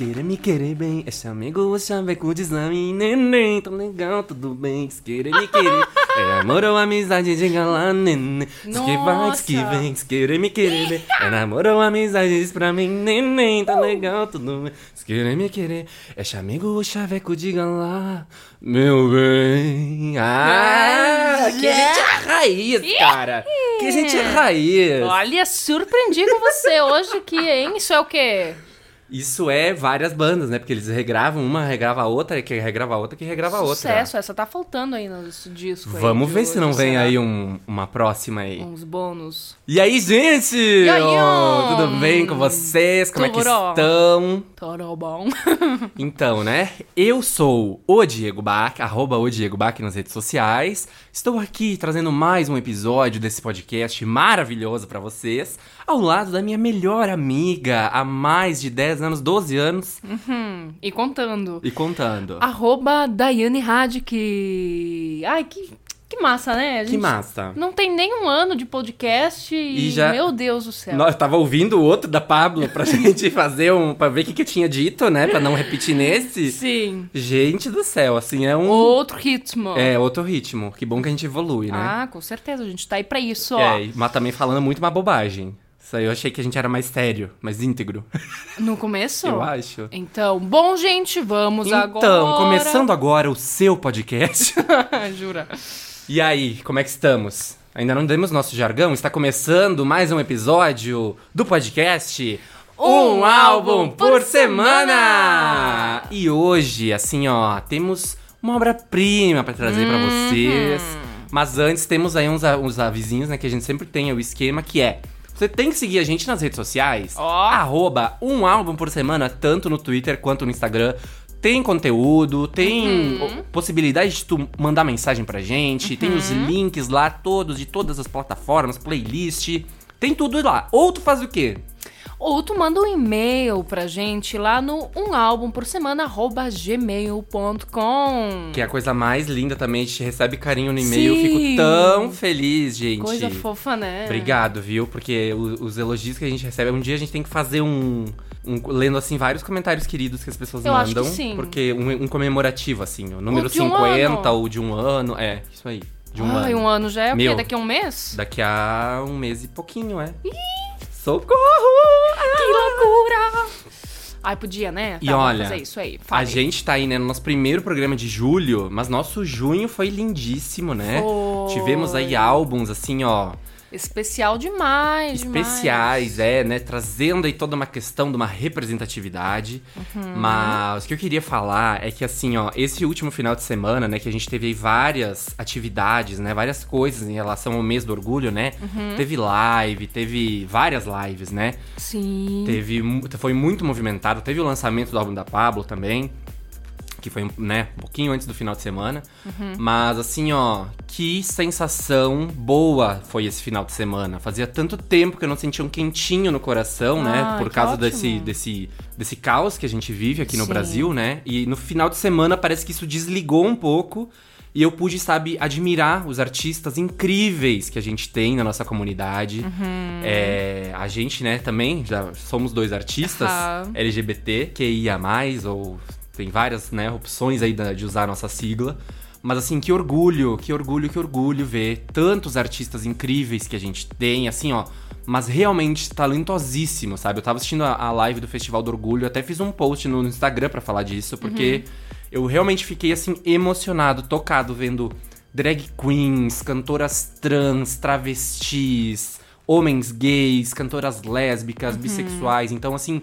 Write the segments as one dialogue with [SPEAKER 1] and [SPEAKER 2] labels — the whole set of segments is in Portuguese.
[SPEAKER 1] querer me querer bem. Esse amigo diz na mim, neném, tá legal, tudo bem, diz querer me querer. É amor ou amizade, diga lá, neném. Diz que vai, diz que vem, diz querer me querer bem. É namoro ou amizade, diz pra mim, neném, tá legal, tudo bem, diz querer me querer. É amigo o chaveco, diga lá, meu bem. Ah, que gente é raiz, cara. Que gente é raiz.
[SPEAKER 2] Olha, surpreendi com você hoje aqui, hein? Isso é o quê?
[SPEAKER 1] Isso é várias bandas, né? Porque eles regravam, uma regrava a outra, que regrava a outra, que regrava a outra.
[SPEAKER 2] Sucesso, essa tá faltando aí no disco. aí
[SPEAKER 1] Vamos
[SPEAKER 2] de
[SPEAKER 1] ver se
[SPEAKER 2] hoje,
[SPEAKER 1] não vem
[SPEAKER 2] será?
[SPEAKER 1] aí um- uma próxima aí.
[SPEAKER 2] Uns bônus.
[SPEAKER 1] E aí, gente?
[SPEAKER 2] E aí,
[SPEAKER 1] ó? tudo bem com vocês? Como é que estão?
[SPEAKER 2] Tudo bom.
[SPEAKER 1] Então, né? Eu sou o Diego Bach, arroba o Diego Bach nas redes sociais. Estou aqui trazendo mais um episódio desse podcast maravilhoso pra vocês, ao lado da minha melhor amiga há mais de 10 anos, 12 anos,
[SPEAKER 2] Hum, e contando.
[SPEAKER 1] e contando.
[SPEAKER 2] Arroba Daiane Radic. Ai, que, que massa, né?
[SPEAKER 1] Que massa.
[SPEAKER 2] Não tem nem um ano de podcast e,
[SPEAKER 1] E já-
[SPEAKER 2] meu Deus do céu.
[SPEAKER 1] Nós tava ouvindo o outro da Pablo pra gente fazer um. pra ver o que, que tinha dito, né? Pra não repetir nesse.
[SPEAKER 2] Sim.
[SPEAKER 1] Gente do céu, assim, é um.
[SPEAKER 2] Outro ritmo.
[SPEAKER 1] É, outro ritmo. Que bom que a gente evolui, né?
[SPEAKER 2] Ah, com certeza. A gente tá aí pra isso, ó.
[SPEAKER 1] é, mas também falando muito uma bobagem. Isso aí eu achei que a gente era mais sério, mais íntegro.
[SPEAKER 2] No começo?
[SPEAKER 1] Eu acho.
[SPEAKER 2] Então, bom, gente, vamos agora.
[SPEAKER 1] Então, começando agora o seu podcast.
[SPEAKER 2] Jura.
[SPEAKER 1] e aí, como é que estamos? Ainda não demos nosso jargão? Está começando mais um episódio do podcast Um Álbum por Semana! E hoje, assim, ó, temos uma obra-prima pra trazer pra vocês. Mas antes temos aí uns, uns avisinhos, né, que a gente sempre tem, é o esquema, que é... Você tem que seguir a gente nas redes sociais.
[SPEAKER 2] Ó.
[SPEAKER 1] Arroba um álbum por semana, tanto no Twitter quanto no Instagram. Tem conteúdo, tem o- possibilidade de tu mandar mensagem pra gente, tem os links lá todos de todas as plataformas, playlist, tem tudo lá. Ou tu faz o quê?
[SPEAKER 2] Ou tu manda um e-mail pra gente lá no um álbum por semana, arroba gmail.com.
[SPEAKER 1] Que é a coisa mais linda também, a gente recebe carinho no e-mail, eu fico
[SPEAKER 2] Sim.
[SPEAKER 1] tão feliz, gente.
[SPEAKER 2] Coisa fofa, né?
[SPEAKER 1] Obrigado, viu? Porque o- os elogios que a gente recebe, um dia a gente tem que fazer um, um- lendo assim vários comentários queridos que as pessoas
[SPEAKER 2] Eu acho
[SPEAKER 1] mandam,
[SPEAKER 2] que sim.
[SPEAKER 1] porque um, um comemorativo assim, o número
[SPEAKER 2] um
[SPEAKER 1] 50
[SPEAKER 2] ano.
[SPEAKER 1] ou de um ano, é, isso aí, de um
[SPEAKER 2] Ai,
[SPEAKER 1] ano.
[SPEAKER 2] um ano já é o quê?
[SPEAKER 1] Meu.
[SPEAKER 2] Daqui a um mês?
[SPEAKER 1] Daqui a um mês e pouquinho, é. Socorro!
[SPEAKER 2] Que loucura! Ai, podia, né?
[SPEAKER 1] E
[SPEAKER 2] Tá,
[SPEAKER 1] olha,
[SPEAKER 2] fazer isso aí.
[SPEAKER 1] A gente tá aí, né, no nosso primeiro programa de julho, mas nosso junho foi lindíssimo, né?
[SPEAKER 2] Foi.
[SPEAKER 1] Tivemos aí álbuns, assim, ó,
[SPEAKER 2] Especial demais,
[SPEAKER 1] especiais, é, né? Trazendo aí toda uma questão de uma representatividade.
[SPEAKER 2] Uhum.
[SPEAKER 1] Mas o que eu queria falar é que, assim, ó, esse último final de semana, né, que a gente teve aí várias atividades, né? Várias coisas em relação ao mês do orgulho, né?
[SPEAKER 2] Uhum.
[SPEAKER 1] Teve live, teve várias lives, né?
[SPEAKER 2] Sim.
[SPEAKER 1] Teve, foi muito movimentado. Teve o lançamento do álbum da Pablo também. Que foi, né, um pouquinho antes do final de semana.
[SPEAKER 2] Uhum.
[SPEAKER 1] Mas, assim, ó, que sensação boa foi esse final de semana. Fazia tanto tempo que eu não sentia um quentinho no coração, né?
[SPEAKER 2] Ai,
[SPEAKER 1] Por
[SPEAKER 2] que
[SPEAKER 1] causa
[SPEAKER 2] ótimo.
[SPEAKER 1] desse, desse, desse caos que a gente vive aqui no
[SPEAKER 2] Sim.
[SPEAKER 1] Brasil, né? E no final de semana parece que isso desligou um pouco. E eu pude, sabe, admirar os artistas incríveis que a gente tem na nossa comunidade.
[SPEAKER 2] Uhum.
[SPEAKER 1] É, a gente, né, também, já somos dois artistas. LGBT, QIA+, ou tem várias, né, opções aí de usar a nossa sigla. Mas assim, que orgulho, que orgulho, que orgulho ver tantos artistas incríveis que a gente tem, assim, ó. Mas realmente talentosíssimo, sabe? Eu tava assistindo a, a live do Festival do Orgulho, até fiz um post no Instagram pra falar disso, porque eu realmente fiquei, assim, emocionado, tocado, vendo drag queens, cantoras trans, travestis, homens gays, cantoras lésbicas, bissexuais. Então, assim,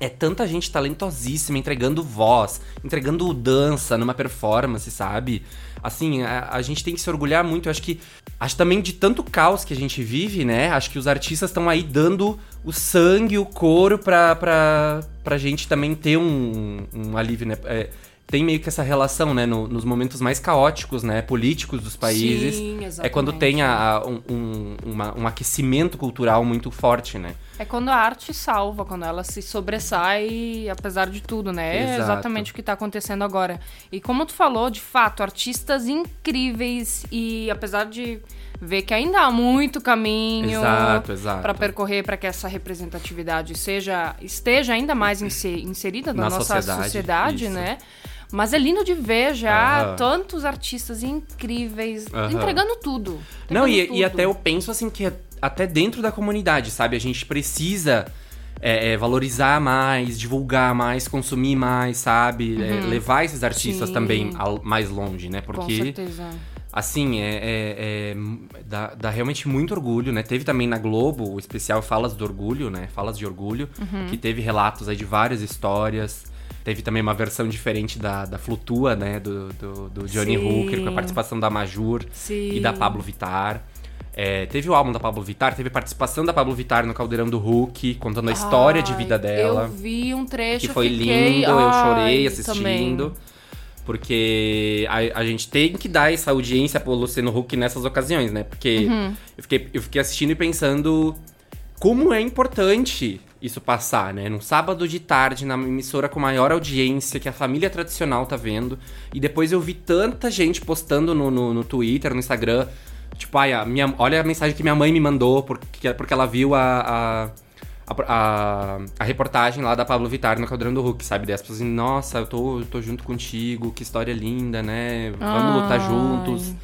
[SPEAKER 1] é tanta gente talentosíssima entregando voz, entregando dança numa performance, sabe? Assim, a, a gente tem que se orgulhar muito. Eu acho que. Acho também de tanto caos que a gente vive, né? Acho que os artistas estão aí dando o sangue, o couro pra, pra, pra gente também ter um, um alívio, né? É, tem meio que essa relação, né? no- nos momentos mais caóticos, né? Políticos dos países.
[SPEAKER 2] Sim,
[SPEAKER 1] é quando tem a, a- um, um- uma- um aquecimento cultural muito forte, né?
[SPEAKER 2] É quando a arte salva, quando ela se sobressai, apesar de tudo, né? É
[SPEAKER 1] Exato.
[SPEAKER 2] exatamente o que tá acontecendo agora. E como tu falou, de fato, artistas incríveis e apesar de ver que ainda há muito caminho para percorrer para que essa representatividade seja esteja ainda mais inse- inserida na,
[SPEAKER 1] Na
[SPEAKER 2] nossa
[SPEAKER 1] sociedade,
[SPEAKER 2] sociedade, né? Mas é lindo de ver já tantos artistas incríveis entregando tudo.
[SPEAKER 1] Não, e,
[SPEAKER 2] entregando
[SPEAKER 1] e
[SPEAKER 2] tudo.
[SPEAKER 1] até eu penso assim que até dentro da comunidade, sabe? A gente precisa é, é, valorizar mais, divulgar mais, consumir mais, sabe? É, levar esses artistas
[SPEAKER 2] Sim.
[SPEAKER 1] também ao- mais longe, né?
[SPEAKER 2] Com
[SPEAKER 1] Porque,
[SPEAKER 2] certeza.
[SPEAKER 1] assim, é, é- é- dá, dá realmente muito orgulho, né? Teve também na Globo o especial Falas do Orgulho, né? Falas de Orgulho,
[SPEAKER 2] Uhum.
[SPEAKER 1] que teve relatos aí de várias histórias. Teve também uma versão diferente da, da Flutua, né? Do, do, do Johnny
[SPEAKER 2] Sim.
[SPEAKER 1] Hooker, com a participação da Majur
[SPEAKER 2] Sim.
[SPEAKER 1] e da Pablo Vittar. É, teve o álbum da Pablo Vittar, teve participação da Pablo Vittar no Caldeirão do Hulk, contando a história de
[SPEAKER 2] Ai,
[SPEAKER 1] vida dela.
[SPEAKER 2] Eu vi um trecho
[SPEAKER 1] Que foi
[SPEAKER 2] fiquei-
[SPEAKER 1] lindo, eu chorei
[SPEAKER 2] Ai,
[SPEAKER 1] assistindo.
[SPEAKER 2] também.
[SPEAKER 1] Porque a, a gente tem que dar essa audiência pro Luciano Huck nessas ocasiões, né? Porque
[SPEAKER 2] Uhum.
[SPEAKER 1] eu, fiquei, eu fiquei assistindo e pensando como é importante isso passar, né? Num sábado de tarde, na emissora com maior audiência, que a família tradicional tá vendo. E depois eu vi tanta gente postando no, no, no Twitter, no Instagram. Tipo, ai, a minha, olha a mensagem que minha mãe me mandou, porque, porque ela viu a, a, a, a- reportagem lá da Pablo Vittar no Caldeirão do Hulk, sabe? Daí as pessoas assim, nossa, eu tô, eu tô junto contigo, que história linda, né? Vamos lutar juntos.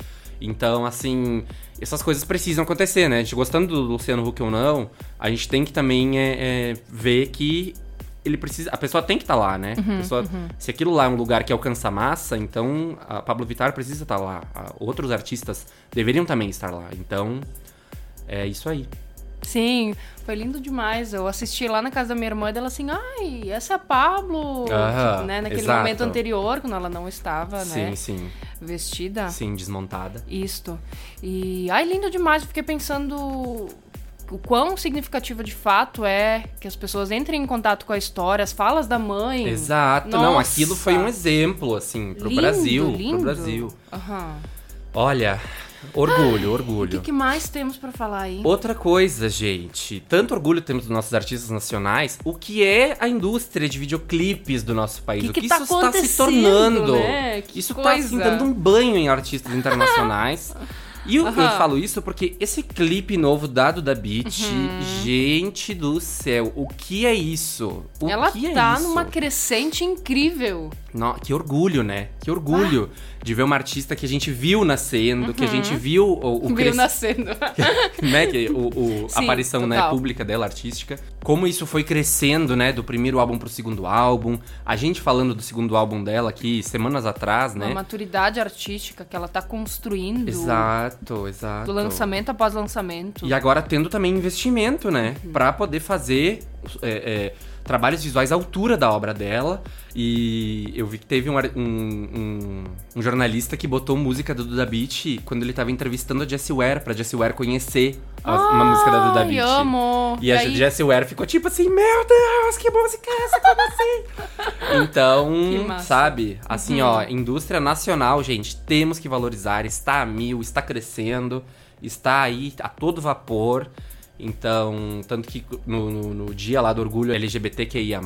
[SPEAKER 1] Então, assim, essas coisas precisam acontecer, né? A gente gostando do Luciano Huck ou não, a gente tem que também é, é, ver que ele precisa. A pessoa tem que estar lá, né?
[SPEAKER 2] Uhum,
[SPEAKER 1] pessoa- Se aquilo lá é um lugar que alcança massa, então a Pablo Vittar precisa estar lá. A- outros artistas deveriam também estar lá. Então, é isso aí.
[SPEAKER 2] Sim, foi lindo demais. Eu assisti lá na casa da minha irmã e ela assim, ai, essa é a Pablo.
[SPEAKER 1] Aham,
[SPEAKER 2] né? Naquele
[SPEAKER 1] exato.
[SPEAKER 2] momento anterior, quando ela não estava, né?
[SPEAKER 1] Sim, sim.
[SPEAKER 2] Vestida.
[SPEAKER 1] Sim, desmontada.
[SPEAKER 2] Isto. E, ai, lindo demais. Eu fiquei pensando o quão significativo de fato é que as pessoas entrem em contato com a história, as falas da mãe.
[SPEAKER 1] Exato. Não,
[SPEAKER 2] Nossa.
[SPEAKER 1] aquilo foi um exemplo, assim, pro
[SPEAKER 2] Lindo,
[SPEAKER 1] Brasil.
[SPEAKER 2] lindo.
[SPEAKER 1] Pro Brasil.
[SPEAKER 2] Aham.
[SPEAKER 1] Olha, orgulho,
[SPEAKER 2] O
[SPEAKER 1] orgulho.
[SPEAKER 2] que, que mais temos pra falar aí?
[SPEAKER 1] Outra coisa, gente. Tanto orgulho temos dos nossos artistas nacionais, o que é a indústria de videoclipes do nosso país.
[SPEAKER 2] Que
[SPEAKER 1] o
[SPEAKER 2] que
[SPEAKER 1] que
[SPEAKER 2] tá
[SPEAKER 1] isso está se tornando.
[SPEAKER 2] né? Que
[SPEAKER 1] isso tá assim, dando um banho em artistas internacionais. E eu, eu
[SPEAKER 2] Aham.
[SPEAKER 1] falo isso porque esse clipe novo dado da Beat,
[SPEAKER 2] Uhum.
[SPEAKER 1] gente do céu, o que é isso? O
[SPEAKER 2] Ela
[SPEAKER 1] que é
[SPEAKER 2] tá
[SPEAKER 1] isso?
[SPEAKER 2] numa crescente incrível.
[SPEAKER 1] No- que orgulho, né? Que orgulho de ver uma artista que a gente viu nascendo, que a gente viu o, o
[SPEAKER 2] Viu
[SPEAKER 1] cres-
[SPEAKER 2] nascendo.
[SPEAKER 1] né, que o, o- a
[SPEAKER 2] Sim,
[SPEAKER 1] aparição né, pública dela, artística. Como isso foi crescendo, né, do primeiro álbum pro segundo álbum. A gente falando do segundo álbum dela aqui semanas atrás,
[SPEAKER 2] Uma
[SPEAKER 1] né?
[SPEAKER 2] maturidade artística que ela tá construindo.
[SPEAKER 1] Exato, exato.
[SPEAKER 2] Do lançamento após lançamento.
[SPEAKER 1] E agora tendo também investimento, né?
[SPEAKER 2] Uhum.
[SPEAKER 1] Pra poder fazer é, é, trabalhos visuais à altura da obra dela. E eu vi que teve um, um, um- um jornalista que botou música do Duda Beat quando ele tava entrevistando a Jessie Ware, pra Jessie Ware conhecer a- uma música da Duda Beat.
[SPEAKER 2] amo.
[SPEAKER 1] E a
[SPEAKER 2] aí-
[SPEAKER 1] Jessie Ware ficou tipo assim, meu Deus, que música é essa? Como assim? então.
[SPEAKER 2] Uhum.
[SPEAKER 1] sabe? Assim, ó, indústria nacional, gente, temos que valorizar, está a mil, está crescendo, está aí a todo vapor. Então, tanto que no, no, no dia lá do orgulho LGBTQIA+,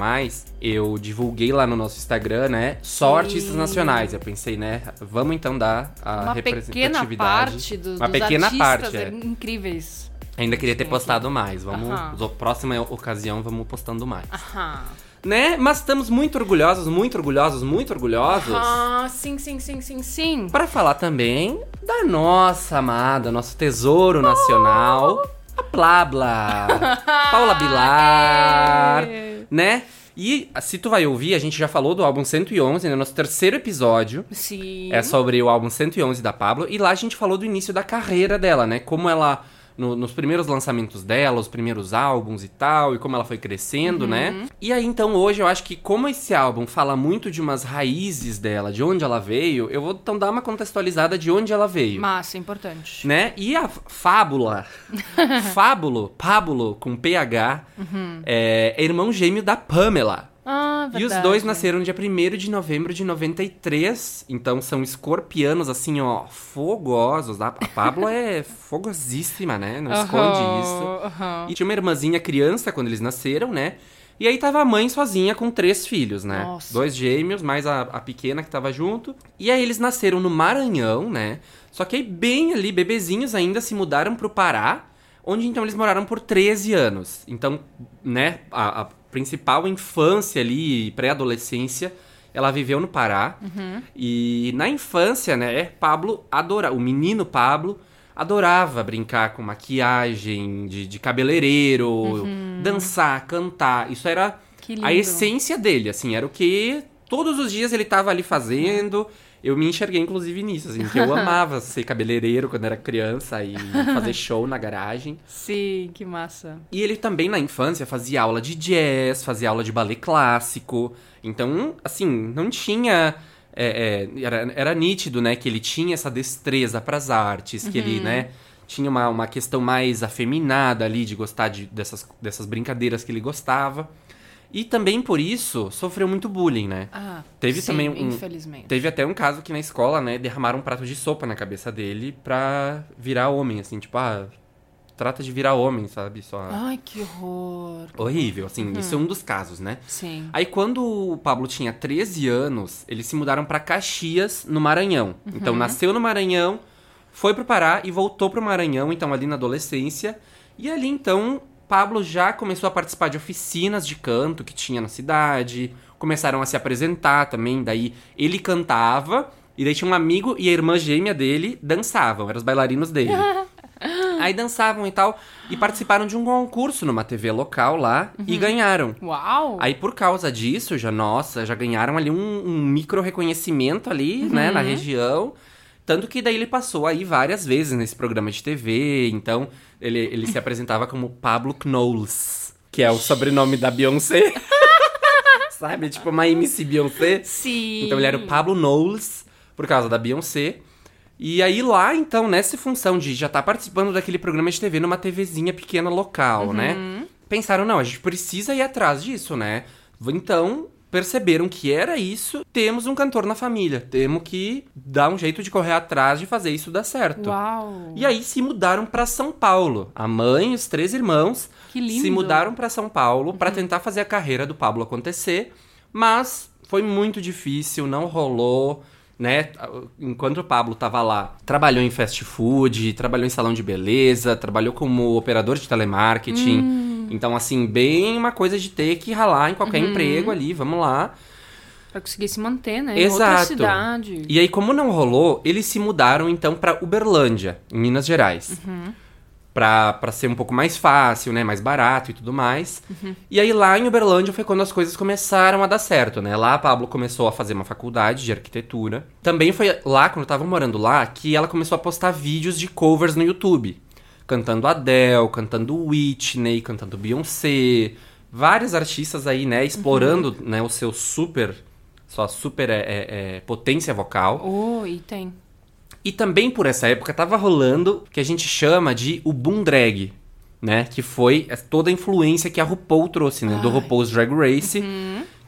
[SPEAKER 1] eu divulguei lá no nosso Instagram, né, só
[SPEAKER 2] Sim.
[SPEAKER 1] artistas nacionais. Eu pensei, né, vamos então dar a
[SPEAKER 2] Uma pequena
[SPEAKER 1] representatividade.
[SPEAKER 2] parte dos,
[SPEAKER 1] Uma
[SPEAKER 2] dos
[SPEAKER 1] pequena
[SPEAKER 2] artistas
[SPEAKER 1] parte, é.
[SPEAKER 2] incríveis.
[SPEAKER 1] Ainda queria ter postado mais. Vamos, próxima ocasião, vamos postando mais.
[SPEAKER 2] Aham.
[SPEAKER 1] Né? Mas estamos muito orgulhosos, muito orgulhosos, muito orgulhosos.
[SPEAKER 2] Ah, sim, sim, sim, sim, sim.
[SPEAKER 1] Pra falar também da nossa amada, nosso tesouro nacional, a Blabla. Paula Bilar,
[SPEAKER 2] É.
[SPEAKER 1] né? E se tu vai ouvir, a gente já falou do álbum 111, né? Nosso terceiro episódio.
[SPEAKER 2] Sim.
[SPEAKER 1] É sobre o álbum 111 da Pablo. E lá a gente falou do início da carreira dela, né? Como ela. No- nos primeiros lançamentos dela, os primeiros álbuns e tal, e como ela foi crescendo, né? E aí, então, hoje eu acho que, como esse álbum fala muito de umas raízes dela, de onde ela veio, eu vou então dar uma contextualizada de onde ela veio.
[SPEAKER 2] Massa, importante.
[SPEAKER 1] Né? E a Fábula, Fábulo, Pábulo, com PH, é, é irmão gêmeo da Pamela.
[SPEAKER 2] Ah, verdade.
[SPEAKER 1] E os dois nasceram dia 1 de novembro de 93. Então são escorpianos, assim, ó, fogosos. A a Pablo é fogosíssima, né? Não esconde isso.
[SPEAKER 2] Aham.
[SPEAKER 1] E tinha uma irmãzinha criança quando eles nasceram, né? E aí tava a mãe sozinha com três filhos, né?
[SPEAKER 2] Nossa.
[SPEAKER 1] Dois gêmeos, mais a, a pequena que tava junto. E aí eles nasceram no Maranhão, né? Só que aí bem ali, bebezinhos ainda, se mudaram pro Pará. Onde então eles moraram por 13 anos. Então, né, a, a principal infância ali, pré-adolescência, ela viveu no Pará. E na infância, né, Pablo adora, o menino Pablo adorava brincar com maquiagem, de, de cabeleireiro, dançar, cantar. Isso era a essência dele, assim, era o que todos os dias ele tava ali fazendo. Eu me enxerguei, inclusive, nisso, assim, que eu amava ser cabeleireiro quando era criança e fazer show na garagem.
[SPEAKER 2] Sim, que massa.
[SPEAKER 1] E ele também, na infância, fazia aula de jazz, fazia aula de ballet clássico. Então, assim, não tinha. é, é, era, era nítido, né, que ele tinha essa destreza pras artes, que ele, né, tinha uma, uma questão mais afeminada ali de gostar de, dessas, dessas brincadeiras que ele gostava. E também por isso sofreu muito bullying, né?
[SPEAKER 2] Ah,
[SPEAKER 1] Teve
[SPEAKER 2] sim,
[SPEAKER 1] também um-
[SPEAKER 2] infelizmente.
[SPEAKER 1] Teve até um caso que na escola, né, derramaram um prato de sopa na cabeça dele pra virar homem, assim, tipo, ah, trata de virar homem, sabe? Só.
[SPEAKER 2] Ai, que horror.
[SPEAKER 1] Horrível, assim, isso é um dos casos, né?
[SPEAKER 2] Sim.
[SPEAKER 1] Aí quando o Pablo tinha 13 anos, eles se mudaram pra Caxias, no Maranhão. Então nasceu no Maranhão, foi pro Pará e voltou pro Maranhão, então ali na adolescência. E ali então, Pablo já começou a participar de oficinas de canto que tinha na cidade, começaram a se apresentar também, daí ele cantava, e daí tinha um amigo e a irmã gêmea dele dançavam, eram os bailarinos dele. Aí dançavam e tal, e participaram de um concurso numa TV local lá e ganharam.
[SPEAKER 2] Uau!
[SPEAKER 1] Aí, por causa disso, já, nossa, já ganharam ali um, um micro reconhecimento ali, né, na região. Tanto que daí ele passou aí várias vezes nesse programa de TV. Então, ele, ele se apresentava como Pablo Knowles, que é o sobrenome da Beyoncé. Sabe? Tipo uma MC Beyoncé.
[SPEAKER 2] Sim.
[SPEAKER 1] Então ele era o Pablo Knowles, por causa da Beyoncé. E aí lá, então, nessa função de já estar participando daquele programa de TV numa TVzinha pequena local, né? Pensaram, não, a gente precisa ir atrás disso, né? Então, perceberam que era isso, temos um cantor na família. Temos que dar um jeito de correr atrás de fazer isso dar certo.
[SPEAKER 2] Uau!
[SPEAKER 1] E aí se mudaram pra São Paulo. A mãe e os três irmãos
[SPEAKER 2] Que lindo.
[SPEAKER 1] se mudaram pra São Paulo pra tentar fazer a carreira do Pablo acontecer, mas foi muito difícil, não rolou, né? Enquanto o Pablo tava lá, trabalhou em fast food, trabalhou em salão de beleza, trabalhou como operador de telemarketing.
[SPEAKER 2] Hum.
[SPEAKER 1] Então, assim, bem uma coisa de ter que ralar em qualquer
[SPEAKER 2] Uhum.
[SPEAKER 1] emprego ali, vamos lá.
[SPEAKER 2] Pra conseguir se manter, né?
[SPEAKER 1] Exato.
[SPEAKER 2] cidade.
[SPEAKER 1] E aí, como não rolou, eles se mudaram então pra Uberlândia, em Minas Gerais. Pra, pra ser um pouco mais fácil, né? Mais barato e tudo mais. E aí, lá em Uberlândia foi quando as coisas começaram a dar certo, né? Lá a Pablo começou a fazer uma faculdade de arquitetura. Também foi lá, quando eu tava morando lá, que ela começou a postar vídeos de covers no YouTube. Cantando Adele, cantando Whitney, cantando Beyoncé. Vários artistas aí, né? Explorando né, o seu super... Sua super é, é, é, potência vocal.
[SPEAKER 2] Oh, e tem.
[SPEAKER 1] E também por essa época tava rolando o que a gente chama de o boom drag, né? Que foi toda a influência que a RuPaul trouxe, né? Do RuPaul's Drag Race,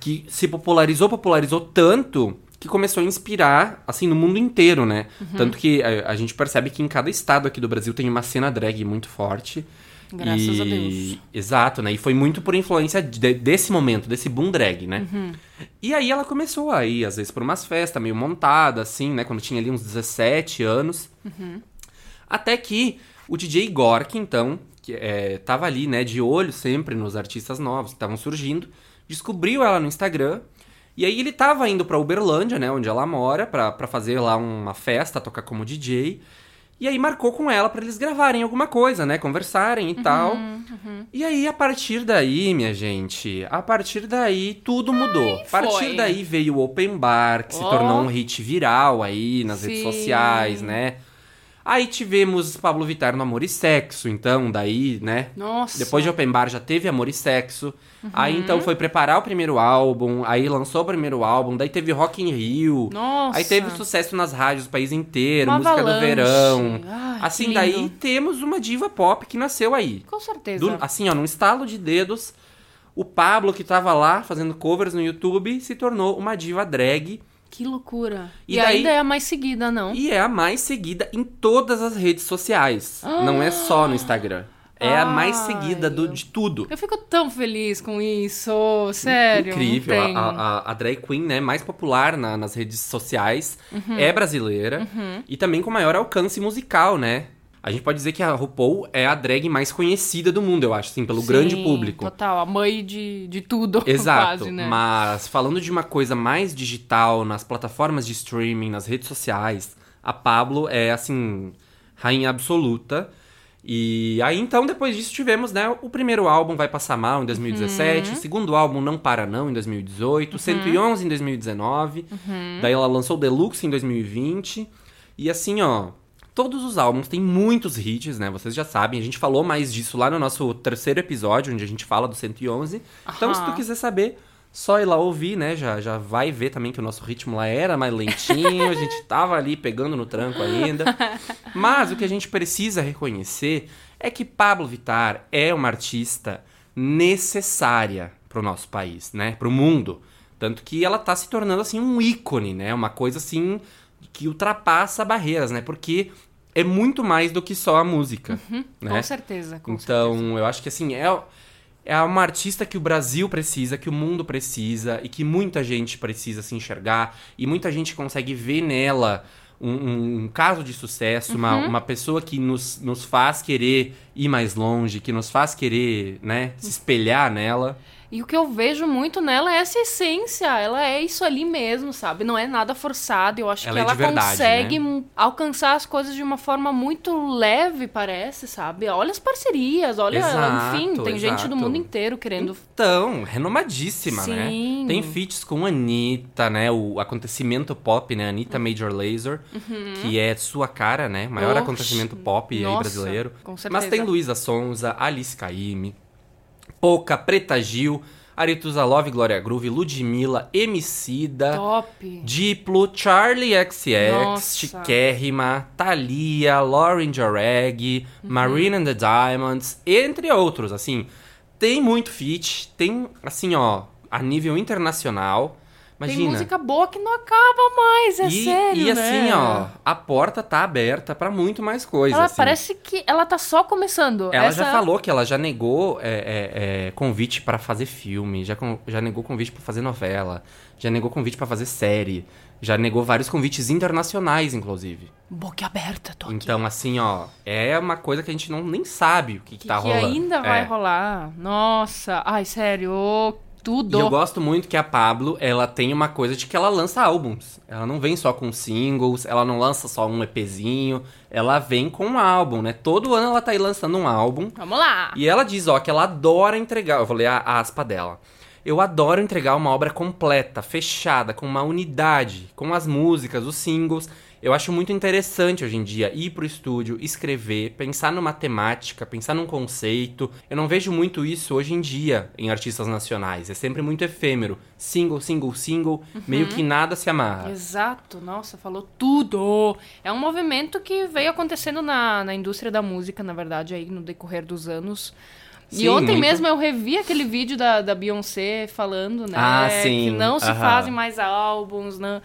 [SPEAKER 1] que se popularizou, popularizou tanto que começou a inspirar, assim, no mundo inteiro, né? Tanto que a, a gente percebe que em cada estado aqui do Brasil tem uma cena drag muito forte.
[SPEAKER 2] Graças
[SPEAKER 1] E-
[SPEAKER 2] a Deus.
[SPEAKER 1] Exato, né? E foi muito por influência de- desse momento, desse boom drag, né?
[SPEAKER 2] Uhum.
[SPEAKER 1] E aí ela começou a ir, às vezes, por umas festas meio montada, assim, né? Quando tinha ali uns 17 anos.
[SPEAKER 2] Uhum.
[SPEAKER 1] Até que o DJ Gork, então, que é, tava ali, né, de olho sempre nos artistas novos que estavam surgindo, descobriu ela no Instagram. E aí ele tava indo pra Uberlândia, né, onde ela mora, pra, pra fazer lá uma festa, tocar como DJ. E aí marcou com ela pra eles gravarem alguma coisa, né, conversarem e tal. E aí, a partir daí, minha gente, a partir daí tudo mudou. a partir
[SPEAKER 2] foi.
[SPEAKER 1] daí veio o Open Bar, que se
[SPEAKER 2] Ó.
[SPEAKER 1] tornou um hit viral aí nas redes
[SPEAKER 2] Sim.
[SPEAKER 1] sociais, né? Aí tivemos Pablo Vittar no Amor e Sexo, então, daí, né?
[SPEAKER 2] Nossa.
[SPEAKER 1] Depois de Open Bar já teve Amor e Sexo.
[SPEAKER 2] Uhum.
[SPEAKER 1] Aí então foi preparar o primeiro álbum, aí lançou o primeiro álbum, daí teve Rock in Rio.
[SPEAKER 2] Nossa.
[SPEAKER 1] Aí teve sucesso nas rádios do país inteiro,
[SPEAKER 2] Uma
[SPEAKER 1] música do
[SPEAKER 2] avalanche.
[SPEAKER 1] verão.
[SPEAKER 2] Ai,
[SPEAKER 1] assim, daí temos uma diva pop que nasceu aí.
[SPEAKER 2] Com certeza.
[SPEAKER 1] Do- assim, ó, num estalo de dedos, o Pablo que tava lá fazendo covers no YouTube se tornou uma diva drag
[SPEAKER 2] Que loucura.
[SPEAKER 1] E
[SPEAKER 2] E,
[SPEAKER 1] daí-
[SPEAKER 2] ainda é a mais seguida, não?
[SPEAKER 1] e é a mais seguida em todas as redes sociais. Não é só no Instagram. É a mais
[SPEAKER 2] Ai,
[SPEAKER 1] seguida do- de tudo.
[SPEAKER 2] Eu fico tão feliz com isso. Sério.
[SPEAKER 1] Incrível. A, a- a- drag queen, né, mais popular na- nas redes sociais
[SPEAKER 2] Uhum.
[SPEAKER 1] é brasileira e também com maior alcance musical, né? A gente pode dizer que a RuPaul é a drag mais conhecida do mundo, eu acho, assim, pelo grande
[SPEAKER 2] Sim,
[SPEAKER 1] público.
[SPEAKER 2] Total, a mãe de, de tudo,
[SPEAKER 1] Exato,
[SPEAKER 2] quase, né?
[SPEAKER 1] mas falando de uma coisa mais digital, nas plataformas de streaming, nas redes sociais, a Pablo é, assim, rainha absoluta. E aí, então, depois disso, tivemos, né, o primeiro álbum Vai Passar Mal, em 2017,
[SPEAKER 2] Uhum.
[SPEAKER 1] o segundo álbum Não Para Não, em 2018, o 111 em 2019,
[SPEAKER 2] Uhum.
[SPEAKER 1] daí ela lançou o Deluxe em 2020, e assim, ó... Todos os álbuns têm muitos hits, né? Vocês já sabem. A gente falou mais disso lá no nosso terceiro episódio, onde a gente fala do 111. Então, se tu quiser saber, só ir lá ouvir, né? Já, já vai ver também que o nosso ritmo lá era mais lentinho, a gente tava ali pegando no tranco ainda. Mas o que a gente precisa reconhecer é que Pablo Vittar é uma artista necessária pro nosso país, né? Pro mundo. Tanto que ela tá se tornando, assim, um ícone, né? Uma coisa, assim, que ultrapassa barreiras, né? Porque é muito mais do que só a música, né?
[SPEAKER 2] Com certeza, com
[SPEAKER 1] Então, eu acho que assim, é, é uma artista que o Brasil precisa, que o mundo precisa e que muita gente precisa se enxergar e muita gente consegue ver nela um, um- um caso de sucesso, uma,
[SPEAKER 2] Uhum.
[SPEAKER 1] uma pessoa que nos, nos faz querer ir mais longe, que nos faz querer, né, se espelhar nela.
[SPEAKER 2] E o que eu vejo muito nela é essa essência. Ela é isso ali mesmo, sabe? Não é nada forçado. Eu acho
[SPEAKER 1] Ela
[SPEAKER 2] que
[SPEAKER 1] é
[SPEAKER 2] ela
[SPEAKER 1] de verdade,
[SPEAKER 2] consegue
[SPEAKER 1] né?
[SPEAKER 2] alcançar as coisas de uma forma muito leve, parece, sabe? Olha as parcerias, olha,
[SPEAKER 1] Exato,
[SPEAKER 2] enfim, tem gente
[SPEAKER 1] exato.
[SPEAKER 2] do mundo inteiro querendo.
[SPEAKER 1] Então, renomadíssima, né?
[SPEAKER 2] Sim.
[SPEAKER 1] Tem feats com Anitta, né? O acontecimento pop, né? Anitta Major Lazer, que é sua cara, né? Maior
[SPEAKER 2] Oxe,
[SPEAKER 1] acontecimento pop aí
[SPEAKER 2] nossa,
[SPEAKER 1] brasileiro.
[SPEAKER 2] com
[SPEAKER 1] Mas
[SPEAKER 2] certeza.
[SPEAKER 1] tem Luísa Sonza, Alice Caymmi, Poca, Preta Gil, Arituza Love, Glória Groove, Ludmilla, Emicida,
[SPEAKER 2] Top.
[SPEAKER 1] Diplo, Charlie XX,
[SPEAKER 2] Nossa.
[SPEAKER 1] Chiquérrima, Thalia, Lauren Joreg,
[SPEAKER 2] Uhum.
[SPEAKER 1] Marina and the Diamonds, entre outros, assim. Tem muito feat, tem, assim, ó, a nível internacional.
[SPEAKER 2] Tem
[SPEAKER 1] Imagina.
[SPEAKER 2] música boa que não acaba mais, é
[SPEAKER 1] e,
[SPEAKER 2] sério,
[SPEAKER 1] e
[SPEAKER 2] né?
[SPEAKER 1] assim, ó, a porta tá aberta pra muito mais coisa.
[SPEAKER 2] Ela
[SPEAKER 1] assim.
[SPEAKER 2] parece que ela tá só começando.
[SPEAKER 1] Ela
[SPEAKER 2] Essa...
[SPEAKER 1] já falou que ela já negou é, é, é, convite pra fazer filme, já, já negou convite pra fazer novela, já negou convite pra fazer série, já negou vários convites internacionais, inclusive.
[SPEAKER 2] Boca aberta, tô aqui.
[SPEAKER 1] Então, assim, ó, é uma coisa que a gente não nem sabe o que, que,
[SPEAKER 2] que,
[SPEAKER 1] tá
[SPEAKER 2] que
[SPEAKER 1] rolando.
[SPEAKER 2] ainda vai
[SPEAKER 1] É.
[SPEAKER 2] rolar. Nossa, ai, sério, tudo.
[SPEAKER 1] E eu gosto muito que a Pablo, ela tem uma coisa de que ela lança álbuns. Ela não vem só com singles, ela não lança só um EPzinho, ela vem com um álbum, né? Todo ano ela tá aí lançando um álbum.
[SPEAKER 2] Vamos lá.
[SPEAKER 1] E ela diz, ó, que ela adora entregar. Eu vou ler a, a aspa dela. Eu adoro entregar uma obra completa, fechada, com uma unidade, com as músicas, os singles. Eu acho muito interessante hoje em dia ir pro estúdio, escrever, pensar numa temática, pensar num conceito. Eu não vejo muito isso hoje em dia em artistas nacionais. É sempre muito efêmero. Single, single, single, meio que nada se amarra.
[SPEAKER 2] Exato, nossa, falou tudo. É um movimento que veio acontecendo na, na indústria da música, na verdade, aí no decorrer dos anos.
[SPEAKER 1] Sim,
[SPEAKER 2] e ontem
[SPEAKER 1] muito.
[SPEAKER 2] mesmo eu revi aquele vídeo da, da Beyoncé falando, né?
[SPEAKER 1] Ah, sim,
[SPEAKER 2] Que não se fazem mais álbuns, não.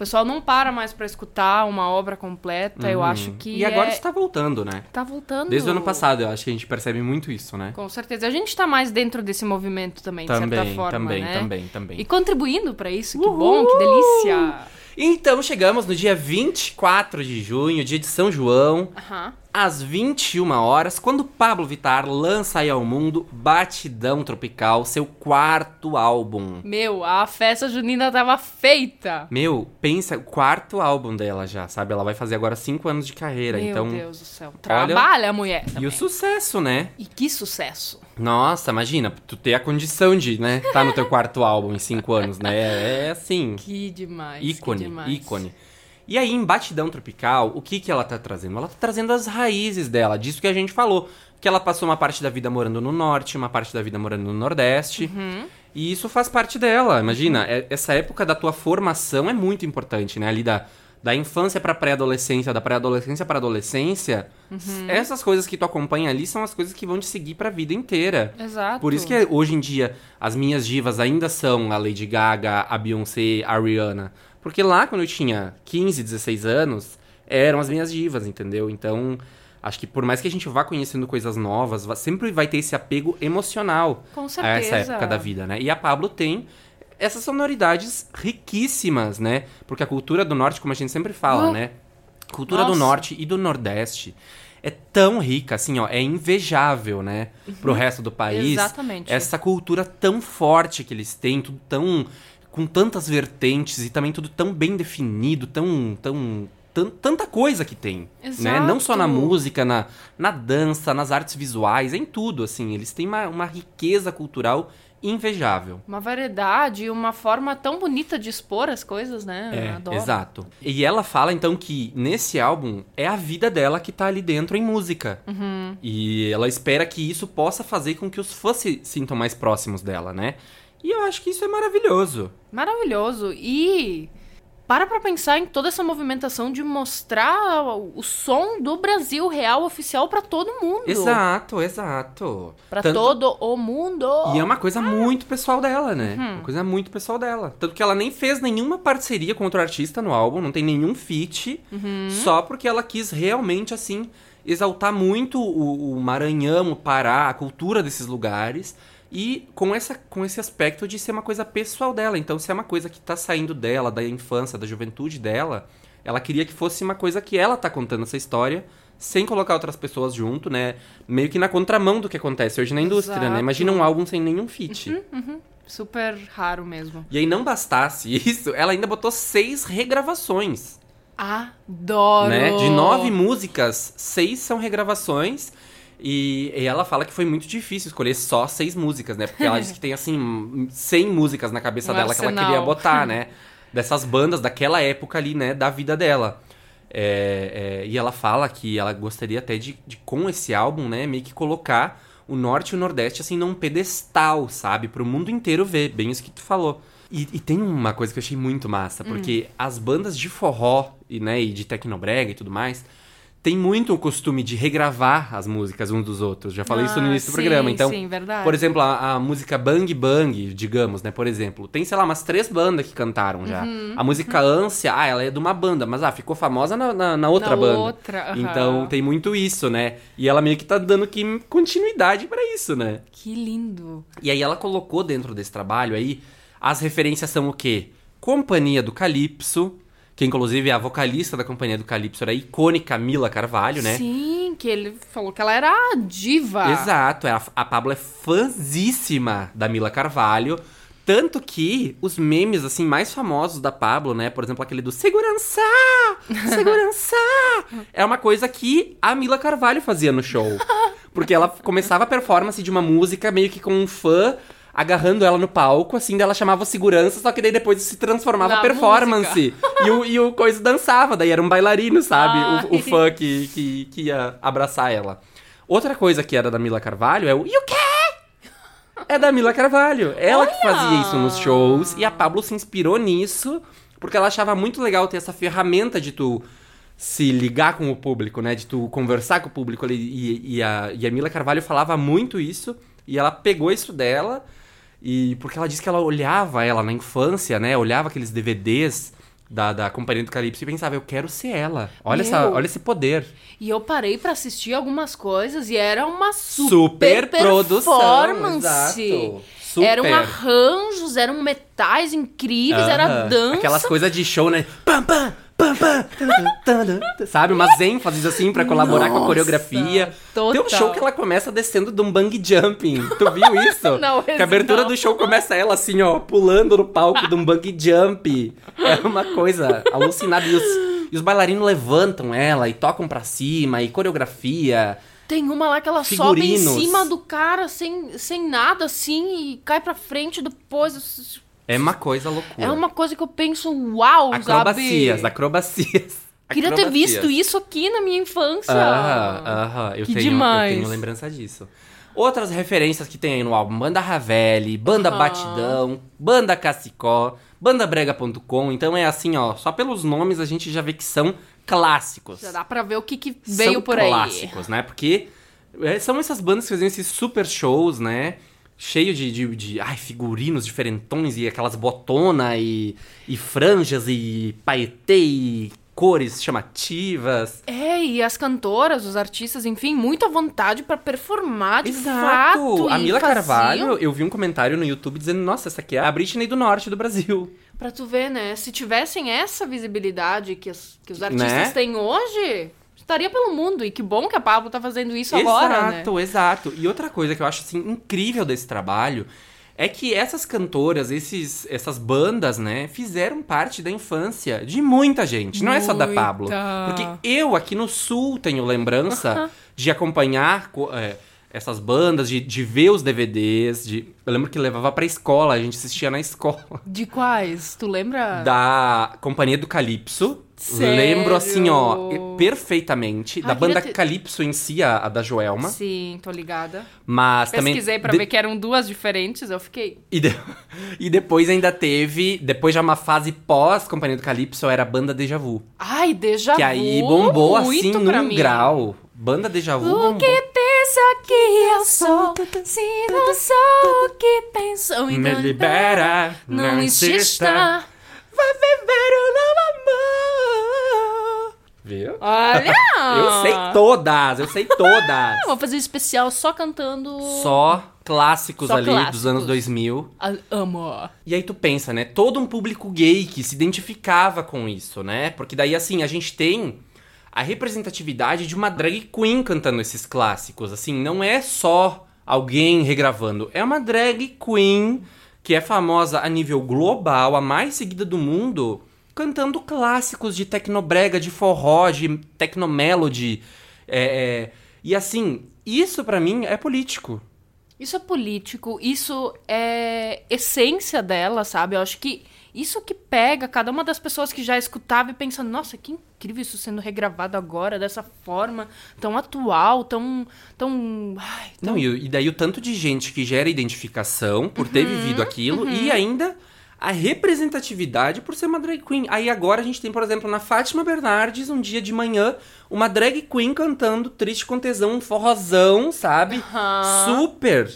[SPEAKER 2] Pessoal não para mais pra escutar uma obra completa. Eu acho que.
[SPEAKER 1] Uhum. E agora
[SPEAKER 2] é...
[SPEAKER 1] está voltando, né?
[SPEAKER 2] tá voltando.
[SPEAKER 1] Desde o ano passado, eu acho que a gente percebe muito isso, né?
[SPEAKER 2] Com certeza. A gente tá mais dentro desse movimento também, de certa
[SPEAKER 1] Também,
[SPEAKER 2] forma.
[SPEAKER 1] também,
[SPEAKER 2] né?
[SPEAKER 1] também, também.
[SPEAKER 2] E contribuindo pra isso. Que bom, que delícia.
[SPEAKER 1] Então chegamos no dia 24 de junho, dia de São João,
[SPEAKER 2] Aham.
[SPEAKER 1] Às 21 horas, quando Pablo Vittar lança aí ao mundo Batidão Tropical, seu quarto álbum.
[SPEAKER 2] Meu, a festa junina tava feita.
[SPEAKER 1] Meu, pensa, o quarto álbum dela já, sabe? Ela vai fazer agora cinco anos de carreira,
[SPEAKER 2] Meu
[SPEAKER 1] então.
[SPEAKER 2] Deus do céu. Trabalha a mulher.
[SPEAKER 1] E
[SPEAKER 2] também.
[SPEAKER 1] o sucesso, né?
[SPEAKER 2] E que sucesso.
[SPEAKER 1] Nossa, imagina, tu ter a condição de, né, tá no teu quarto álbum em cinco anos, né? É, é assim.
[SPEAKER 2] Que demais.
[SPEAKER 1] ícone,
[SPEAKER 2] que demais.
[SPEAKER 1] ícone. E aí, em Batidão Tropical, o que que ela tá trazendo? Ela tá trazendo as raízes dela, disso que a gente falou. Que ela passou uma parte da vida morando no norte, uma parte da vida morando no nordeste.
[SPEAKER 2] Uhum.
[SPEAKER 1] E isso faz parte dela. Imagina, é- essa época da tua formação é muito importante, né? Ali da, da infância pra pré-adolescência, da pré-adolescência pra adolescência.
[SPEAKER 2] Uhum.
[SPEAKER 1] Essas coisas que tu acompanha ali são as coisas que vão te seguir pra vida inteira.
[SPEAKER 2] Exato.
[SPEAKER 1] Por isso que hoje em dia as minhas divas ainda são a Lady Gaga, a Beyoncé, a Rihanna. Porque lá quando eu tinha 15, 16 anos, eram as minhas divas, entendeu? Então, acho que por mais que a gente vá conhecendo coisas novas, va- sempre vai ter esse apego emocional
[SPEAKER 2] Com
[SPEAKER 1] a essa
[SPEAKER 2] certeza.
[SPEAKER 1] época da vida, né? E a Pablo tem essas sonoridades riquíssimas, né? Porque a cultura do norte, como a gente sempre fala,
[SPEAKER 2] Ah.
[SPEAKER 1] né? Cultura do
[SPEAKER 2] Nossa.
[SPEAKER 1] norte e do nordeste é tão rica, assim, ó, é invejável, né? Pro resto do país.
[SPEAKER 2] Exatamente.
[SPEAKER 1] Essa cultura tão forte que eles têm, tudo tão. Com tantas vertentes e também tudo tão bem definido, tão. tão tan- tanta coisa que tem, né? Não só na
[SPEAKER 2] Exato.
[SPEAKER 1] música, na, na dança, nas artes visuais, em tudo, assim. Eles têm uma, uma riqueza cultural invejável.
[SPEAKER 2] Uma variedade e uma forma tão bonita de expor as coisas, né?
[SPEAKER 1] É,
[SPEAKER 2] Adoro.
[SPEAKER 1] exato. E ela fala então que nesse álbum é a vida dela que tá ali dentro em música.
[SPEAKER 2] Uhum.
[SPEAKER 1] E ela espera que isso possa fazer com que os fãs se sintam mais próximos dela, né? E eu acho que isso é maravilhoso.
[SPEAKER 2] Maravilhoso. E para pra pensar em toda essa movimentação de mostrar o som do Brasil real oficial pra todo mundo.
[SPEAKER 1] Exato, exato.
[SPEAKER 2] Pra
[SPEAKER 1] Tanto-
[SPEAKER 2] todo o mundo.
[SPEAKER 1] E é uma coisa muito pessoal dela, né? Uma coisa muito pessoal dela. Tanto que ela nem fez nenhuma parceria com outro artista no álbum, não tem nenhum feat, só porque ela quis realmente, assim, exaltar muito o, o Maranhão, o Pará, a cultura desses lugares. E com, essa, com esse aspecto de ser uma coisa pessoal dela. Então, se é uma coisa que tá saindo dela, da infância, da juventude dela, ela queria que fosse uma coisa que ela tá contando essa história, sem colocar outras pessoas junto, né? Meio que na contramão do que acontece hoje na indústria, né?
[SPEAKER 2] Exato.
[SPEAKER 1] Imagina um álbum sem nenhum feat.
[SPEAKER 2] Super raro mesmo.
[SPEAKER 1] E aí não bastasse isso, ela ainda botou seis regravações,
[SPEAKER 2] Adoro.
[SPEAKER 1] né? De nove músicas, seis são regravações. E, e ela fala que foi muito difícil escolher só seis músicas, né? Porque ela disse que tem, assim, 100 músicas na cabeça
[SPEAKER 2] Um
[SPEAKER 1] dela que ela
[SPEAKER 2] arsenal.
[SPEAKER 1] queria botar, né? Dessas bandas daquela época ali, né? Da vida dela. É, é, e ela fala que ela gostaria até de, de, com esse álbum, né? Meio que colocar o Norte e o Nordeste, assim, num pedestal, sabe? Pro mundo inteiro ver, bem isso que tu falou. E, e tem uma coisa que eu achei muito massa, porque as bandas de forró e, né, e de tecnobrega e tudo mais tem muito o costume de regravar as músicas uns dos outros. Já falei isso no
[SPEAKER 2] Ah,
[SPEAKER 1] início do
[SPEAKER 2] sim,
[SPEAKER 1] programa. Então,
[SPEAKER 2] sim, verdade.
[SPEAKER 1] por exemplo, a, a música Bang Bang, digamos, né? Por exemplo, tem, sei lá, umas três bandas que cantaram já.
[SPEAKER 2] Uhum,
[SPEAKER 1] A música Ânsia, ah, ela é de uma banda, mas ah, ficou famosa na, na, na outra
[SPEAKER 2] Na
[SPEAKER 1] banda.
[SPEAKER 2] outra, aham.
[SPEAKER 1] Então tem muito isso, né? E ela meio que tá dando que continuidade pra isso, né?
[SPEAKER 2] Que lindo.
[SPEAKER 1] E aí ela colocou dentro desse trabalho aí, as referências são o quê? Companhia do Calypso, que inclusive a vocalista da Companhia do Calypso era a icônica Mila Carvalho, né?
[SPEAKER 2] Sim, que ele falou que ela era a diva.
[SPEAKER 1] Exato, a, a Pablo é fãzíssima da Mila Carvalho. Tanto que os memes, assim, mais famosos da Pablo, né? Por exemplo, aquele do Segurança! Segurança! é uma coisa que a Mila Carvalho fazia no show. Porque ela começava a performance de uma música meio que com um fã agarrando ela no palco, assim, daí ela chamava o segurança, só que daí depois se transformava
[SPEAKER 2] Na
[SPEAKER 1] performance. E o, e o coisa dançava, daí era um bailarino, sabe? O, o
[SPEAKER 2] Ai.
[SPEAKER 1] fã que, que, que ia abraçar ela. Outra coisa que era da Mila Carvalho é o E o quê? É da Mila Carvalho. Ela que
[SPEAKER 2] Olha!
[SPEAKER 1] fazia isso nos shows. E a Pablo se inspirou nisso, porque ela achava muito legal ter essa ferramenta de tu se ligar com o público, né? De tu conversar com o público ali. E, e a, e a Mila Carvalho falava muito isso. E ela pegou isso dela. E porque ela disse que ela olhava ela na infância, né? Olhava aqueles DVDs da, da Companhia do Calypso e pensava, eu quero ser ela. Olha,
[SPEAKER 2] Meu.
[SPEAKER 1] essa, olha esse poder.
[SPEAKER 2] E eu parei pra assistir algumas coisas e era uma super,
[SPEAKER 1] Super produção,
[SPEAKER 2] performance.
[SPEAKER 1] exato. Super.
[SPEAKER 2] Eram arranjos, eram metais incríveis, era
[SPEAKER 1] Aham.
[SPEAKER 2] dança.
[SPEAKER 1] Aquelas coisas de show, né? Pam, pam, pam, pam, Sabe? Umas ênfases assim pra colaborar com a
[SPEAKER 2] Nossa,
[SPEAKER 1] coreografia.
[SPEAKER 2] total.
[SPEAKER 1] Tem um show que ela começa descendo de um bang jumping. Tu viu isso?
[SPEAKER 2] Não,
[SPEAKER 1] Que a abertura
[SPEAKER 2] não.
[SPEAKER 1] do show começa ela assim, ó, pulando no palco de um bang jump. É uma coisa alucinada. E os, e os bailarinos levantam ela e tocam pra cima, e coreografia.
[SPEAKER 2] Tem uma lá que ela sobe em
[SPEAKER 1] Figurinos.
[SPEAKER 2] cima do cara sem, sem nada, assim, e cai pra frente depois.
[SPEAKER 1] É uma coisa loucura.
[SPEAKER 2] É uma coisa que eu penso, uau,
[SPEAKER 1] Acrobacias,
[SPEAKER 2] sabe?
[SPEAKER 1] acrobacias.
[SPEAKER 2] Queria ter visto isso aqui na minha infância.
[SPEAKER 1] Aham, aham. Eu,
[SPEAKER 2] Que
[SPEAKER 1] tenho,
[SPEAKER 2] demais.
[SPEAKER 1] eu tenho lembrança disso. Outras referências que tem aí no álbum: Banda Ravelli, Banda Batidão, Banda Cacicó, BandaBrega.com. Então é assim, ó, só pelos nomes a gente já vê que são clássicos.
[SPEAKER 2] Já dá pra ver o que, que veio
[SPEAKER 1] são
[SPEAKER 2] por aí.
[SPEAKER 1] clássicos, né? Porque é, são essas bandas que faziam esses super shows, né? Cheio de, de, de, ai, figurinos diferentões e aquelas botona e, e franjas e paetê e cores chamativas.
[SPEAKER 2] É, e as cantoras, os artistas, enfim, muita vontade pra performar de
[SPEAKER 1] Exato!
[SPEAKER 2] fato.
[SPEAKER 1] A Mila
[SPEAKER 2] faziam-
[SPEAKER 1] Carvalho, eu vi um comentário no YouTube dizendo: Nossa, essa aqui é a Britney do norte do Brasil.
[SPEAKER 2] Pra tu ver, né? Se tivessem essa visibilidade que os, que os artistas
[SPEAKER 1] Né?
[SPEAKER 2] têm hoje, estaria pelo mundo. E que bom que a Pablo tá fazendo isso agora, né?
[SPEAKER 1] exato, exato. E outra coisa que eu acho assim incrível desse trabalho é que essas cantoras, esses, essas bandas, né, fizeram parte da infância de muita gente. Não é só da
[SPEAKER 2] Muita.
[SPEAKER 1] Pablo. Porque eu aqui no sul tenho lembrança de acompanhar co- é, essas bandas, de, de ver os DVDs. De... Eu lembro que levava pra escola, a gente assistia na escola.
[SPEAKER 2] De quais? Tu lembra?
[SPEAKER 1] da Companhia do Calypso.
[SPEAKER 2] Sério?
[SPEAKER 1] Lembro assim, ó, perfeitamente.
[SPEAKER 2] Ah,
[SPEAKER 1] da banda
[SPEAKER 2] ter-
[SPEAKER 1] Calypso em si, a, a da Joelma.
[SPEAKER 2] Sim, tô ligada.
[SPEAKER 1] Mas também.
[SPEAKER 2] Pesquisei pra
[SPEAKER 1] de-
[SPEAKER 2] ver que eram duas diferentes, eu fiquei.
[SPEAKER 1] E, de- e depois ainda teve. Depois já uma fase pós Companhia do Calypso, era a banda Deja Vu.
[SPEAKER 2] Ai,
[SPEAKER 1] que
[SPEAKER 2] vu.
[SPEAKER 1] aí bombou assim num grau. Banda Deja Vu.
[SPEAKER 2] O
[SPEAKER 1] bombou.
[SPEAKER 2] que pensa que eu sou? Se não sou o que pensou,
[SPEAKER 1] Me
[SPEAKER 2] então
[SPEAKER 1] libera,
[SPEAKER 2] não,
[SPEAKER 1] não
[SPEAKER 2] insista.
[SPEAKER 1] Vai viver um novo amor. Viu?
[SPEAKER 2] Olha!
[SPEAKER 1] Eu sei todas, eu sei todas.
[SPEAKER 2] Vou fazer um especial só cantando.
[SPEAKER 1] Só clássicos
[SPEAKER 2] Só
[SPEAKER 1] ali
[SPEAKER 2] clássicos.
[SPEAKER 1] dos anos 2000.
[SPEAKER 2] Ah, Amo.
[SPEAKER 1] E aí tu pensa, né? Todo um público gay que se identificava com isso, né? Porque daí, assim, a gente tem a representatividade de uma drag queen cantando esses clássicos. Assim, não é só alguém regravando. É uma drag queen que é famosa a nível global, a mais seguida do mundo, cantando clássicos de tecnobrega, de forró, de tecnomelody. É, é, e assim, isso pra mim é político.
[SPEAKER 2] Isso é político, isso é essência dela, sabe? Eu acho que isso que pega cada uma das pessoas que já escutava e pensa, nossa, que incrível isso sendo regravado agora, dessa forma, tão atual, tão. tão. Ai, tão...
[SPEAKER 1] Não, e, e daí o tanto de gente que gera identificação por ter
[SPEAKER 2] Uhum,
[SPEAKER 1] vivido aquilo e ainda a representatividade por ser uma drag queen. Aí agora a gente tem, por exemplo, na Fátima Bernardes, um dia de manhã, uma drag queen cantando Triste com Tesão, um forrozão, sabe? Super,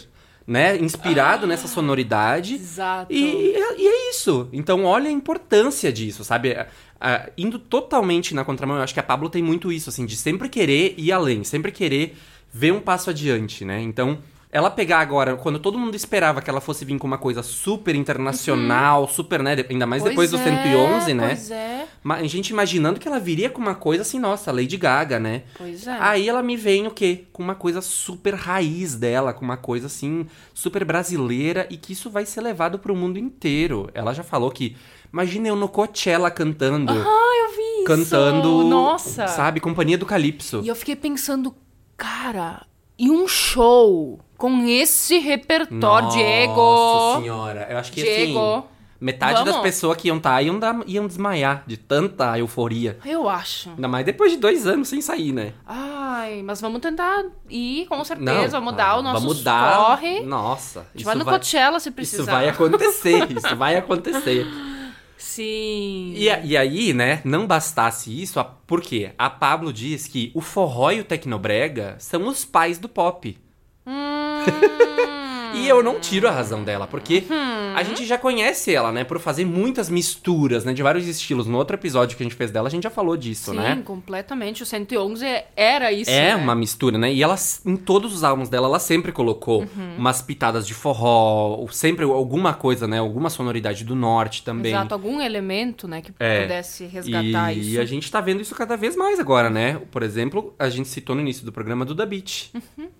[SPEAKER 1] né? Inspirado nessa sonoridade.
[SPEAKER 2] Exato.
[SPEAKER 1] E, e- é isso. Então, olha a importância disso, sabe? Ah, ah, indo totalmente na contramão, eu acho que a Pablo tem muito isso, assim, de sempre querer ir além, sempre querer ver um passo adiante, né? Então, ela pegar agora, quando todo mundo esperava que ela fosse vir com uma coisa super internacional, super, né? Ainda mais
[SPEAKER 2] Pois
[SPEAKER 1] depois do
[SPEAKER 2] é,
[SPEAKER 1] 111, né?
[SPEAKER 2] Pois é,
[SPEAKER 1] A gente imaginando que ela viria com uma coisa assim, nossa, Lady Gaga, né?
[SPEAKER 2] pois é.
[SPEAKER 1] Aí ela me vem o quê? Com uma coisa super raiz dela, com uma coisa assim, super brasileira e que isso vai ser levado pro mundo inteiro. Ela já falou que. Imagina eu no Coachella cantando.
[SPEAKER 2] Ah, eu vi isso.
[SPEAKER 1] Cantando.
[SPEAKER 2] Nossa.
[SPEAKER 1] Sabe? Companhia do Calypso.
[SPEAKER 2] E eu fiquei pensando, cara, e um show com esse repertório,
[SPEAKER 1] Nossa
[SPEAKER 2] Diego?
[SPEAKER 1] senhora. Eu acho que
[SPEAKER 2] Diego.
[SPEAKER 1] assim. Metade das
[SPEAKER 2] Vamos.
[SPEAKER 1] pessoas que iam estar iam, dar- iam desmaiar de tanta euforia.
[SPEAKER 2] Eu acho.
[SPEAKER 1] Ainda mais depois de dois anos sem sair, né?
[SPEAKER 2] Ai, mas vamos tentar ir, com
[SPEAKER 1] Não,
[SPEAKER 2] certeza. vamos dar o nosso
[SPEAKER 1] vamos dar.
[SPEAKER 2] corre.
[SPEAKER 1] Nossa.
[SPEAKER 2] A gente vai no Coachella se precisar.
[SPEAKER 1] Isso vai acontecer, isso vai acontecer.
[SPEAKER 2] Sim.
[SPEAKER 1] E, e aí, né, não bastasse isso, a, por quê? A Pablo diz que o forró e o tecnobrega são os pais do pop.
[SPEAKER 2] Hum,
[SPEAKER 1] E eu não tiro a razão dela, porque
[SPEAKER 2] Uhum.
[SPEAKER 1] a gente já conhece ela, né? Por fazer muitas misturas, né? De vários estilos. No outro episódio que a gente fez dela, a gente já falou disso,
[SPEAKER 2] Sim,
[SPEAKER 1] né?
[SPEAKER 2] completamente. O 111 era isso,
[SPEAKER 1] É
[SPEAKER 2] né?
[SPEAKER 1] uma mistura, né? E ela, em todos os álbuns dela, ela sempre colocou
[SPEAKER 2] Uhum.
[SPEAKER 1] umas pitadas de forró, ou sempre alguma coisa, né? Alguma sonoridade do norte também.
[SPEAKER 2] Exato, algum elemento, né, que
[SPEAKER 1] É.
[SPEAKER 2] pudesse resgatar
[SPEAKER 1] e
[SPEAKER 2] isso.
[SPEAKER 1] a gente tá vendo isso cada vez mais agora, né? Por exemplo, a gente citou no início do programa Duda Beat,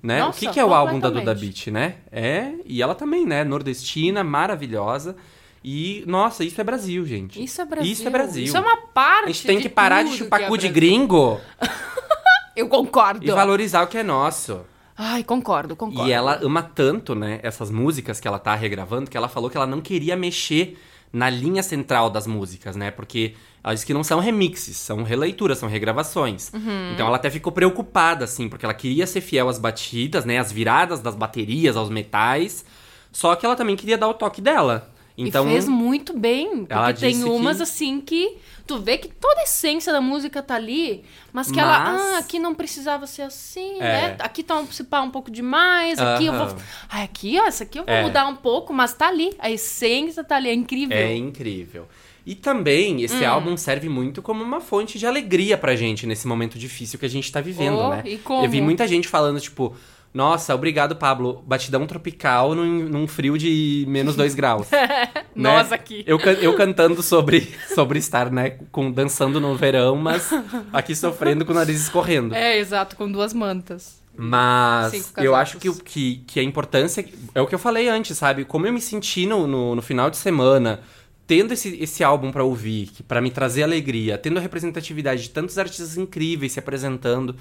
[SPEAKER 1] né?
[SPEAKER 2] Nossa,
[SPEAKER 1] o que, que é o álbum da Duda. Beat, né? É, e ela também, né? Nordestina, maravilhosa. E, nossa, isso é Brasil, gente.
[SPEAKER 2] Isso é Brasil.
[SPEAKER 1] Isso é Brasil.
[SPEAKER 2] Isso é uma parte
[SPEAKER 1] A gente tem que parar de chupar
[SPEAKER 2] é
[SPEAKER 1] cu de gringo
[SPEAKER 2] Eu concordo.
[SPEAKER 1] e valorizar o que é nosso.
[SPEAKER 2] Ai, concordo, concordo.
[SPEAKER 1] E ela ama tanto, né, essas músicas que ela tá regravando, que ela falou que ela não queria mexer na linha central das músicas, né? Porque ela disse que não são remixes, são releituras, são regravações.
[SPEAKER 2] Uhum.
[SPEAKER 1] Então ela até ficou preocupada, assim, porque ela queria ser fiel às batidas, né? Às viradas das baterias, aos metais. Só que ela também queria dar o toque dela. Então,
[SPEAKER 2] e fez muito bem. Porque tem umas
[SPEAKER 1] que-
[SPEAKER 2] assim que tu vê que toda a essência da música tá ali, mas que
[SPEAKER 1] Mas-
[SPEAKER 2] ela, ah, aqui não precisava ser assim,
[SPEAKER 1] É.
[SPEAKER 2] né? Aqui tá um, se pá, um pouco demais, aqui eu vou. Ah, aqui, ó, essa aqui eu vou
[SPEAKER 1] É.
[SPEAKER 2] mudar um pouco, mas tá ali. A essência tá ali, é incrível.
[SPEAKER 1] É incrível. E também, esse
[SPEAKER 2] Hum.
[SPEAKER 1] álbum serve muito como uma fonte de alegria pra gente nesse momento difícil que a gente tá vivendo,
[SPEAKER 2] Oh,
[SPEAKER 1] né?
[SPEAKER 2] e como?
[SPEAKER 1] Eu vi muita gente falando, tipo, nossa, obrigado, Pablo. Batidão tropical num, num frio de menos 2 graus. né?
[SPEAKER 2] Nós aqui.
[SPEAKER 1] Eu, eu cantando sobre, sobre estar, né, com, dançando no verão, mas aqui sofrendo com o nariz escorrendo.
[SPEAKER 2] É, exato, com duas mantas.
[SPEAKER 1] Mas eu acho que, que, que a importância. É o que eu falei antes, sabe? Como eu me senti no, no, no final de semana, tendo esse, esse álbum pra ouvir, para me trazer alegria, tendo a representatividade de tantos artistas incríveis se apresentando.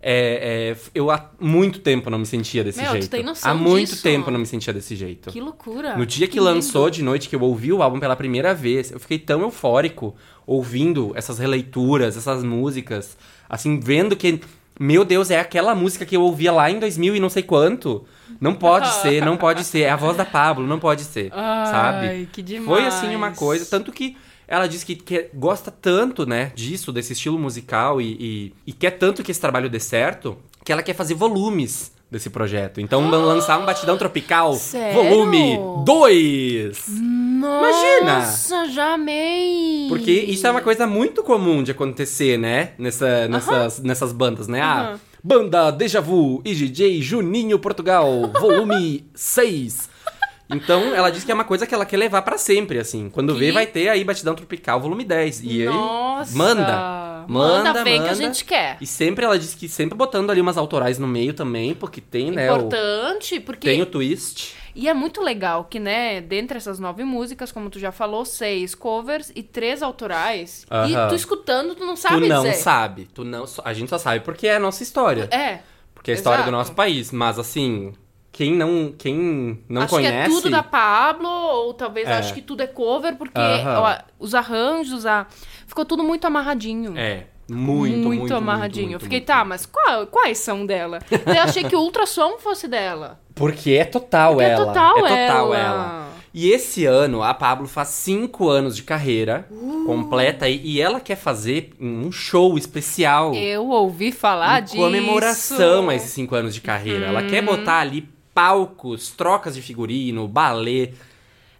[SPEAKER 1] É, é, eu há muito tempo não me sentia desse
[SPEAKER 2] Meu, tu
[SPEAKER 1] jeito.
[SPEAKER 2] tem noção
[SPEAKER 1] há muito
[SPEAKER 2] disso?
[SPEAKER 1] tempo não me sentia desse jeito.
[SPEAKER 2] Que loucura.
[SPEAKER 1] No dia que,
[SPEAKER 2] lindo.
[SPEAKER 1] lançou de noite, que eu ouvi o álbum pela primeira vez, eu fiquei tão eufórico ouvindo essas releituras, essas músicas, assim, vendo que, meu Deus, é aquela música que eu ouvia lá em 2000 e não sei quanto. Não pode ser, não pode ser. É a voz da Pablo, não pode ser,
[SPEAKER 2] Ai,
[SPEAKER 1] sabe?
[SPEAKER 2] que demais.
[SPEAKER 1] Foi assim uma coisa, tanto que ela disse que, que gosta tanto, né, disso, desse estilo musical e, e, e quer tanto que esse trabalho dê certo, que ela quer fazer volumes desse projeto. Então, lançar um Batidão Tropical,
[SPEAKER 2] Sério?
[SPEAKER 1] volume 2! Imagina!
[SPEAKER 2] Nossa, já amei!
[SPEAKER 1] Porque isso é uma coisa muito comum de acontecer, né? Nessa, nessas, nessas bandas, né? Ah, banda Deja Vu e DJ Juninho Portugal, volume 6. Então, ela diz que é uma coisa que ela quer levar pra sempre, assim. Quando
[SPEAKER 2] Que-
[SPEAKER 1] vê, vai ter aí Batidão Tropical, volume 10. E aí,
[SPEAKER 2] Nossa!
[SPEAKER 1] manda. Manda,
[SPEAKER 2] Manda, vem que a
[SPEAKER 1] manda.
[SPEAKER 2] gente quer.
[SPEAKER 1] E sempre, ela diz que sempre botando ali umas autorais no meio também, porque tem, né? O,
[SPEAKER 2] Importante, porque...
[SPEAKER 1] tem o twist.
[SPEAKER 2] E é muito legal que, né, dentre essas nove músicas, como tu já falou, seis covers e três autorais.
[SPEAKER 1] Aham.
[SPEAKER 2] E tu escutando, tu não sabe
[SPEAKER 1] tu não
[SPEAKER 2] dizer.
[SPEAKER 1] sabe. Tu não, a gente só sabe porque é a nossa história.
[SPEAKER 2] É.
[SPEAKER 1] Porque é a história
[SPEAKER 2] Exato.
[SPEAKER 1] do nosso país. Mas assim, quem não, quem não
[SPEAKER 2] acho
[SPEAKER 1] conhece.
[SPEAKER 2] que é tudo da Pablo, ou talvez
[SPEAKER 1] É.
[SPEAKER 2] acho que tudo é cover, porque
[SPEAKER 1] Aham.
[SPEAKER 2] ó, os arranjos, a... ficou tudo muito amarradinho.
[SPEAKER 1] É, muito, muito, muito
[SPEAKER 2] amarradinho.
[SPEAKER 1] muito,
[SPEAKER 2] eu fiquei,
[SPEAKER 1] muito,
[SPEAKER 2] tá,
[SPEAKER 1] muito.
[SPEAKER 2] mas qual- quais são dela? Eu achei que o ultrassom fosse dela.
[SPEAKER 1] Porque é total
[SPEAKER 2] Porque é
[SPEAKER 1] ela.
[SPEAKER 2] total
[SPEAKER 1] é total
[SPEAKER 2] ela.
[SPEAKER 1] ela. E esse ano, a Pablo faz cinco anos de carreira
[SPEAKER 2] Uh.
[SPEAKER 1] completa e, e ela quer fazer um show especial
[SPEAKER 2] Eu ouvi falar disso.
[SPEAKER 1] comemoração a esses cinco anos de carreira. Ela
[SPEAKER 2] Uhum.
[SPEAKER 1] quer botar ali palcos, trocas de figurino, balé.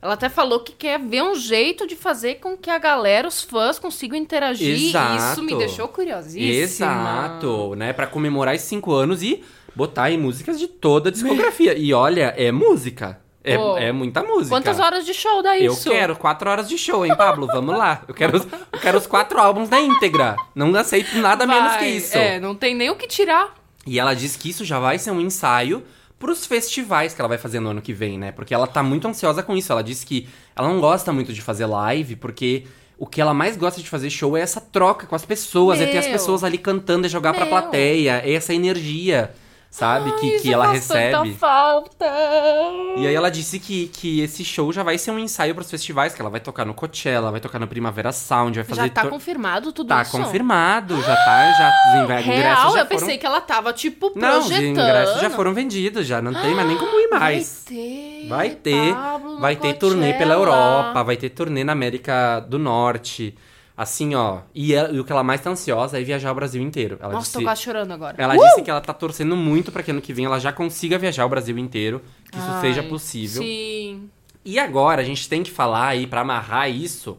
[SPEAKER 2] Ela até falou que quer ver um jeito de fazer com que a galera, os fãs, consigam interagir.
[SPEAKER 1] Exato.
[SPEAKER 2] Isso me deixou curiosíssima.
[SPEAKER 1] Exato, né? Pra comemorar esses cinco anos e botar aí músicas de toda a discografia. e olha, é música. É,
[SPEAKER 2] Pô,
[SPEAKER 1] é muita música.
[SPEAKER 2] Quantas horas de show dá
[SPEAKER 1] Eu
[SPEAKER 2] isso?
[SPEAKER 1] quero quatro horas de show, hein, Pablo? Vamos lá. Eu quero, os- eu quero os quatro álbuns na íntegra. Não aceito nada menos que
[SPEAKER 2] Vai.
[SPEAKER 1] isso.
[SPEAKER 2] É, não tem nem o que tirar.
[SPEAKER 1] E ela diz que isso já vai ser um ensaio pros festivais que ela vai fazer no ano que vem, né? Porque ela tá muito ansiosa com isso. Ela disse que ela não gosta muito de fazer live, porque o que ela mais gosta de fazer show é essa troca com as pessoas, é ter as
[SPEAKER 2] Meu.
[SPEAKER 1] pessoas ali cantando, é jogar pra
[SPEAKER 2] Meu.
[SPEAKER 1] plateia, é essa energia, sabe? que,
[SPEAKER 2] Isso
[SPEAKER 1] que ela recebe.
[SPEAKER 2] falta.
[SPEAKER 1] E aí ela disse que, que esse show já vai ser um ensaio pros festivais, que ela vai tocar no Coachella, vai tocar no Primavera Sound, vai fazer...
[SPEAKER 2] Já tá
[SPEAKER 1] to-
[SPEAKER 2] confirmado tudo
[SPEAKER 1] Tá
[SPEAKER 2] isso?
[SPEAKER 1] confirmado, já tá, já os ingressos
[SPEAKER 2] Real,
[SPEAKER 1] já
[SPEAKER 2] eu pensei
[SPEAKER 1] foram...
[SPEAKER 2] que ela tava, tipo,
[SPEAKER 1] Não, os
[SPEAKER 2] projetando.
[SPEAKER 1] ingressos já foram vendidos, já não tem mais nem como ir mais.
[SPEAKER 2] Vai ter.
[SPEAKER 1] Vai ter,
[SPEAKER 2] Pablo
[SPEAKER 1] vai ter turnê pela
[SPEAKER 2] Coachella.
[SPEAKER 1] Europa, vai ter turnê na América do Norte, Assim, ó. E, ela- e o que ela mais tá ansiosa é viajar o Brasil inteiro. Ela
[SPEAKER 2] Nossa,
[SPEAKER 1] disse,
[SPEAKER 2] tô quase chorando agora.
[SPEAKER 1] ela disse que ela tá torcendo muito pra que ano que vem ela já consiga viajar o Brasil inteiro, que isso
[SPEAKER 2] Ai,
[SPEAKER 1] seja possível.
[SPEAKER 2] Sim.
[SPEAKER 1] E agora a gente tem que falar aí pra amarrar isso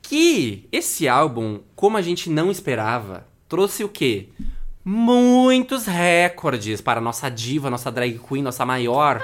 [SPEAKER 1] que esse álbum, como a gente não esperava, trouxe o quê? Muitos recordes para a nossa diva, nossa drag queen, nossa maior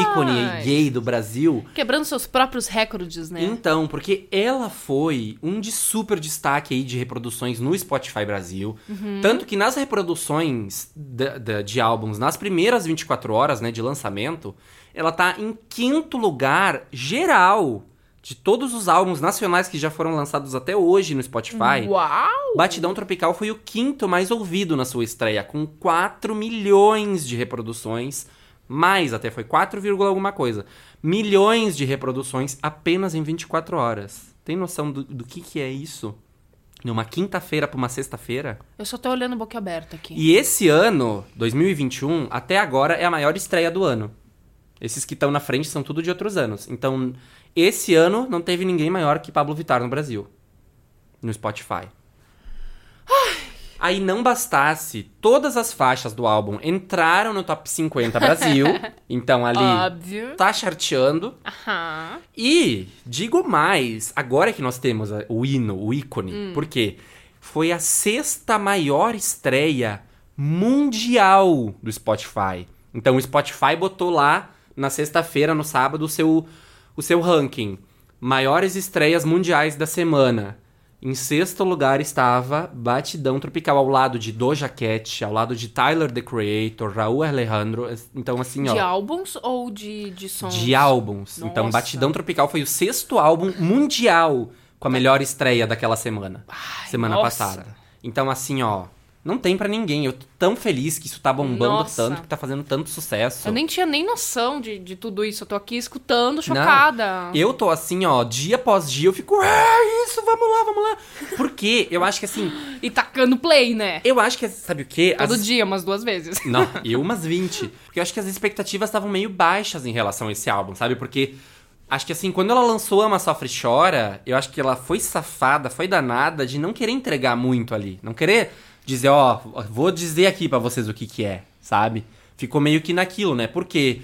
[SPEAKER 1] ícone gay do Brasil.
[SPEAKER 2] Quebrando seus próprios recordes, né?
[SPEAKER 1] Então, porque ela foi um de super destaque aí de reproduções no Spotify Brasil. Tanto que nas reproduções da- da- de álbuns, nas primeiras 24 horas né, de lançamento, ela tá em quinto lugar geral de todos os álbuns nacionais que já foram lançados até hoje no Spotify.
[SPEAKER 2] Uau!
[SPEAKER 1] Batidão Tropical foi o quinto mais ouvido na sua estreia, com 4 milhões de reproduções. Mais até, foi 4, vírgula alguma coisa. Milhões de reproduções apenas em 24 horas. Tem noção do, do que, que é isso? Numa quinta-feira pra uma sexta-feira?
[SPEAKER 2] Eu só tô olhando boca aberta aqui.
[SPEAKER 1] E esse ano, 2021, até agora é a maior estreia do ano. Esses que estão na frente são tudo de outros anos. Então, esse ano não teve ninguém maior que Pablo Vittar no Brasil. No Spotify. Aí não bastasse, todas as faixas do álbum entraram no top 50 Brasil. então ali
[SPEAKER 2] Óbvio.
[SPEAKER 1] tá charteando.
[SPEAKER 2] Aham.
[SPEAKER 1] E digo mais, agora que nós temos o hino, o ícone, porque foi a sexta maior estreia mundial do Spotify. Então o Spotify botou lá na sexta-feira, no sábado, o seu, o seu ranking. Maiores estreias mundiais da semana. Em sexto lugar estava Batidão Tropical, ao lado de Doja Cat, ao lado de Tyler, The Creator, Raul Alejandro. Então, assim, ó.
[SPEAKER 2] De álbuns ou de, de sons?
[SPEAKER 1] De álbuns.
[SPEAKER 2] Nossa.
[SPEAKER 1] Então, Batidão Tropical foi o sexto álbum mundial com a melhor estreia daquela semana. semana
[SPEAKER 2] nossa.
[SPEAKER 1] passada. Então, assim, ó. Não tem pra ninguém. Eu tô tão feliz que isso tá bombando
[SPEAKER 2] Nossa.
[SPEAKER 1] tanto, que tá fazendo tanto sucesso.
[SPEAKER 2] Eu nem tinha nem noção de, de tudo isso. Eu tô aqui escutando,
[SPEAKER 1] Não,
[SPEAKER 2] chocada.
[SPEAKER 1] Eu tô assim, ó, dia após dia, eu fico, é isso, vamos lá, vamos lá. Porque eu acho que assim,
[SPEAKER 2] E tacando play, né?
[SPEAKER 1] eu acho que, sabe o quê?
[SPEAKER 2] Todo
[SPEAKER 1] As-
[SPEAKER 2] dia, umas duas vezes.
[SPEAKER 1] Não, eu umas 20. Porque eu acho que as expectativas estavam meio baixas em relação a esse álbum, sabe? Porque acho que assim, quando ela lançou Ama Sofre Chora, eu acho que ela foi safada, foi danada de não querer entregar muito ali. Não querer dizer, ó, vou dizer aqui pra vocês o que que é, sabe? Ficou meio que naquilo, né? Porque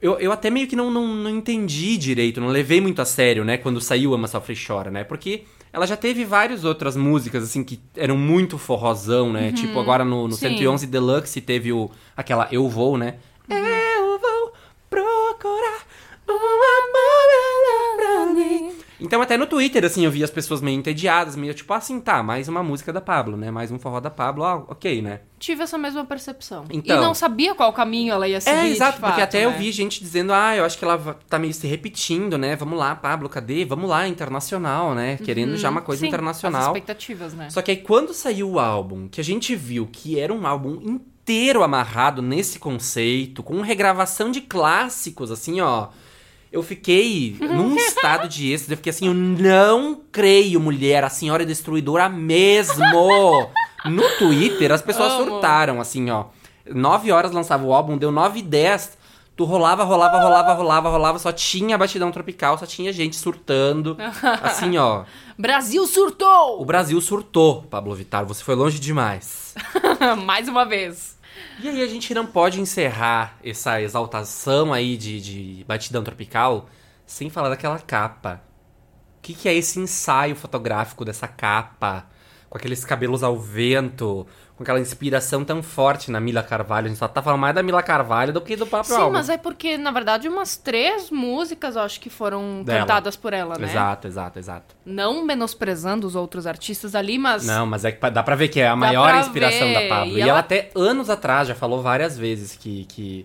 [SPEAKER 1] eu, eu até meio que não, não, não entendi direito, não levei muito a sério, né? Quando saiu Ama Sofre e Chora, né? Porque ela já teve várias outras músicas, assim, que eram muito forrozão, né? Tipo, agora no, no
[SPEAKER 2] Sim.
[SPEAKER 1] 111 Deluxe teve o, aquela Eu Vou, né? Eu vou procurar um pra mim. Então até no Twitter, assim, eu vi as pessoas meio entediadas, meio tipo assim, tá, mais uma música da Pablo, né? Mais um forró da Pablo, ah, ok, né?
[SPEAKER 2] Tive essa mesma percepção.
[SPEAKER 1] Então.
[SPEAKER 2] E não sabia qual caminho ela ia seguir.
[SPEAKER 1] É, exato,
[SPEAKER 2] de
[SPEAKER 1] porque
[SPEAKER 2] fato,
[SPEAKER 1] até eu
[SPEAKER 2] né?
[SPEAKER 1] vi gente dizendo, ah, eu acho que ela tá meio se repetindo, né? Vamos lá, Pablo, cadê? Vamos lá, internacional, né? Querendo já uma coisa
[SPEAKER 2] Sim, As
[SPEAKER 1] internacional.
[SPEAKER 2] expectativas, né?
[SPEAKER 1] Só que aí quando saiu o álbum, que a gente viu que era um álbum inteiro amarrado nesse conceito, com regravação de clássicos, assim, ó. Eu fiquei num estado de êxtase, eu fiquei assim, eu não creio, mulher, a senhora é destruidora mesmo. No Twitter, as pessoas
[SPEAKER 2] Amo.
[SPEAKER 1] surtaram, assim, ó. Nove horas lançava o álbum, deu nove e dez. Tu rolava, rolava, rolava, rolava, rolava, só tinha batidão tropical, só tinha gente surtando. Assim, ó.
[SPEAKER 2] Brasil surtou!
[SPEAKER 1] O Brasil surtou, Pablo Vittar. Você foi longe demais.
[SPEAKER 2] Mais uma vez.
[SPEAKER 1] E aí a gente não pode encerrar essa exaltação aí de, de batidão tropical sem falar daquela capa. O que, que é esse ensaio fotográfico dessa capa? Com aqueles cabelos ao vento, com aquela inspiração tão forte na Mila Carvalho. A gente só tá falando mais da Mila Carvalho do que do próprio
[SPEAKER 2] Sim,
[SPEAKER 1] álbum.
[SPEAKER 2] mas é porque, na verdade, umas três músicas, eu acho que foram
[SPEAKER 1] Dela.
[SPEAKER 2] cantadas por ela, né?
[SPEAKER 1] Exato, exato, exato.
[SPEAKER 2] Não menosprezando os outros artistas ali, mas...
[SPEAKER 1] Não, mas é que dá pra ver que é a maior
[SPEAKER 2] pra
[SPEAKER 1] inspiração
[SPEAKER 2] ver.
[SPEAKER 1] da Pablo.
[SPEAKER 2] E
[SPEAKER 1] E, ela...
[SPEAKER 2] ela-
[SPEAKER 1] até anos atrás já falou várias vezes que, que,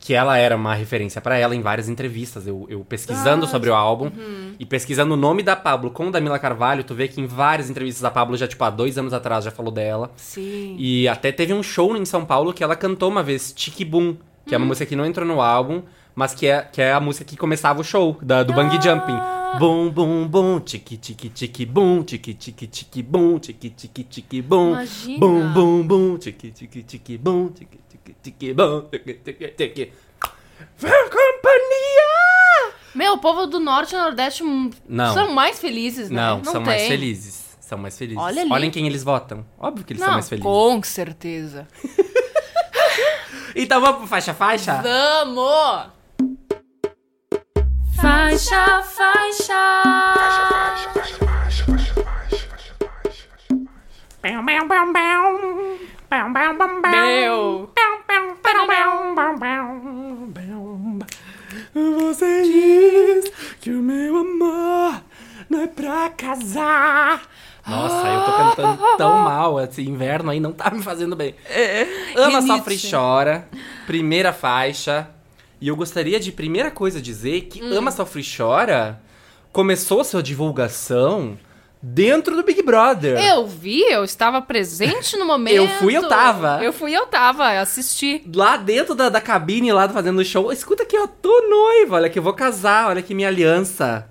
[SPEAKER 1] que ela era uma referência pra ela em várias entrevistas. Eu, eu pesquisando sobre o álbum
[SPEAKER 2] Uhum.
[SPEAKER 1] e pesquisando o nome da Pablo com o da Mila Carvalho, tu vê que em várias entrevistas a Pablo já, tipo, há dois anos atrás já falou dela.
[SPEAKER 2] Sim.
[SPEAKER 1] E até teve um show em São Paulo que ela cantou uma vez, Tiki Boom, que é
[SPEAKER 2] Hum.
[SPEAKER 1] uma música que não entrou no álbum, mas que é, que é a música que começava o show, da, do Bang Jumping. Bum, bum, bum, tiki, tiki, tiki, bum, tiki, tiki, tiki, bum, tiki, tiki, tiki, bum.
[SPEAKER 2] Imagina.
[SPEAKER 1] Bum, bum, bum, tiki, tiki, tiki, bum, tiki, tiki, tiki, bum, tiki, tiki, tiki. Vem, companhia!
[SPEAKER 2] Meu, o povo do Norte e Nordeste hum,
[SPEAKER 1] Não.
[SPEAKER 2] são mais felizes, né?
[SPEAKER 1] Não, são mais
[SPEAKER 2] tem.
[SPEAKER 1] felizes. São mais felizes.
[SPEAKER 2] Olha ali.
[SPEAKER 1] Olhem quem eles votam. Óbvio que eles são
[SPEAKER 2] Não,
[SPEAKER 1] mais felizes.
[SPEAKER 2] com certeza.
[SPEAKER 1] Então vamos pro faixa faixa?
[SPEAKER 2] Vamos! Faixa, faixa. Meu.
[SPEAKER 1] Casar. Nossa, eu tô cantando tão mal. Esse inverno aí não tá me fazendo bem. Ama,
[SPEAKER 2] Rinite.
[SPEAKER 1] sofre e chora. Primeira faixa. E eu gostaria de, primeira coisa, dizer que
[SPEAKER 2] Hum.
[SPEAKER 1] Ama, Sofre e Chora começou sua divulgação dentro do Big Brother.
[SPEAKER 2] Eu vi, eu estava presente no momento.
[SPEAKER 1] Eu fui, eu tava.
[SPEAKER 2] Eu fui, eu tava, eu assisti.
[SPEAKER 1] Lá dentro da, da cabine, lá fazendo show. Escuta aqui, ó, tô noiva. Olha que eu vou casar. Olha que minha aliança.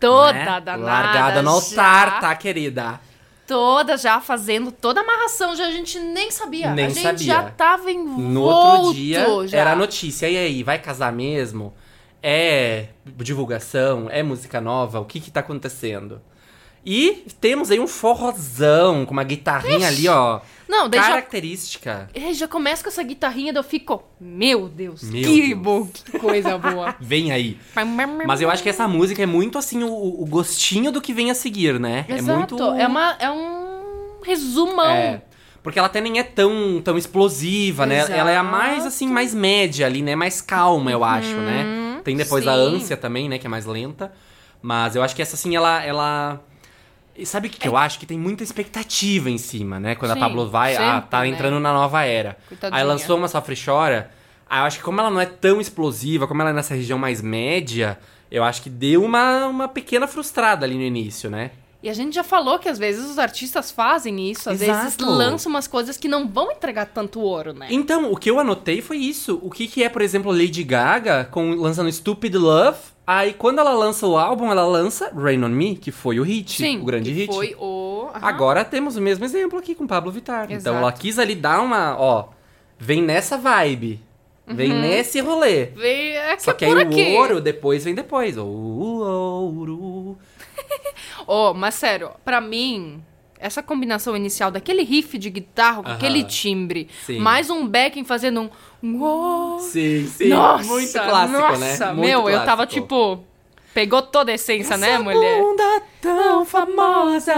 [SPEAKER 2] Toda
[SPEAKER 1] né?
[SPEAKER 2] danada.
[SPEAKER 1] Largada no altar,
[SPEAKER 2] já,
[SPEAKER 1] tá, querida?
[SPEAKER 2] Toda já fazendo toda a amarração, já a gente nem sabia.
[SPEAKER 1] Nem
[SPEAKER 2] a gente
[SPEAKER 1] sabia.
[SPEAKER 2] já tava envolto.
[SPEAKER 1] No outro dia
[SPEAKER 2] já.
[SPEAKER 1] era a notícia. E aí, vai casar mesmo? É divulgação? É música nova? O que que tá acontecendo? E temos aí um forrozão com uma guitarrinha ali, ó.
[SPEAKER 2] Não, daí já,
[SPEAKER 1] característica.
[SPEAKER 2] é, já começa com essa guitarrinha, eu fico, meu Deus,
[SPEAKER 1] Meu
[SPEAKER 2] que
[SPEAKER 1] Deus.
[SPEAKER 2] bom, que coisa boa.
[SPEAKER 1] Vem aí. Mas eu acho que essa música é muito assim, o, o gostinho do que vem a seguir, né?
[SPEAKER 2] Exato,
[SPEAKER 1] É muito.
[SPEAKER 2] é, uma, é um resumão.
[SPEAKER 1] É. Porque ela até nem é tão, tão explosiva, né?
[SPEAKER 2] Exato.
[SPEAKER 1] Ela é a mais, assim, mais média ali, né? Mais calma, eu acho, né? Tem depois a
[SPEAKER 2] sim.
[SPEAKER 1] ânsia também, né? Que é mais lenta. Mas eu acho que essa, assim, ela... ela... E sabe o que, que eu acho? Que tem muita expectativa em cima, né? Quando
[SPEAKER 2] É. Sim,
[SPEAKER 1] a Pablo vai, ah,
[SPEAKER 2] sempre,
[SPEAKER 1] tá
[SPEAKER 2] né?
[SPEAKER 1] entrando na nova era.
[SPEAKER 2] Coitadinha.
[SPEAKER 1] Aí lançou uma Sofre Chora. Aí eu acho que como ela não é tão explosiva, como ela é nessa região mais média, eu acho que deu uma, uma pequena frustrada ali no início, né?
[SPEAKER 2] E a gente já falou que às vezes os artistas fazem isso, às vezes
[SPEAKER 1] Exato.
[SPEAKER 2] lançam umas coisas que não vão entregar tanto ouro, né?
[SPEAKER 1] Então, o que eu anotei foi isso. O que, que é, por exemplo, Lady Gaga com, lançando Stupid Love. Aí, quando ela lança o álbum, ela lança Rain on Me, que foi o hit,
[SPEAKER 2] Sim,
[SPEAKER 1] o grande hit.
[SPEAKER 2] foi o... aham.
[SPEAKER 1] Agora temos o mesmo exemplo aqui com Pablo Vittar. Então,
[SPEAKER 2] Exato.
[SPEAKER 1] ela quis ali dar uma, ó, vem nessa vibe, vem nesse rolê.
[SPEAKER 2] Vem é que
[SPEAKER 1] Só
[SPEAKER 2] é
[SPEAKER 1] que aí
[SPEAKER 2] por
[SPEAKER 1] o
[SPEAKER 2] aqui.
[SPEAKER 1] ouro depois vem depois. O ouro.
[SPEAKER 2] Oh, mas sério, pra mim, essa combinação inicial daquele riff de guitarra com
[SPEAKER 1] Aham.
[SPEAKER 2] aquele timbre,
[SPEAKER 1] Sim.
[SPEAKER 2] mais um backing fazendo um...
[SPEAKER 1] Sim, sim.
[SPEAKER 2] Nossa,
[SPEAKER 1] Muito clássico,
[SPEAKER 2] nossa,
[SPEAKER 1] né? Muito
[SPEAKER 2] meu, eu tava
[SPEAKER 1] clássico.
[SPEAKER 2] tipo... Pegou toda a essência, né, mulher?
[SPEAKER 1] bunda tão famosa,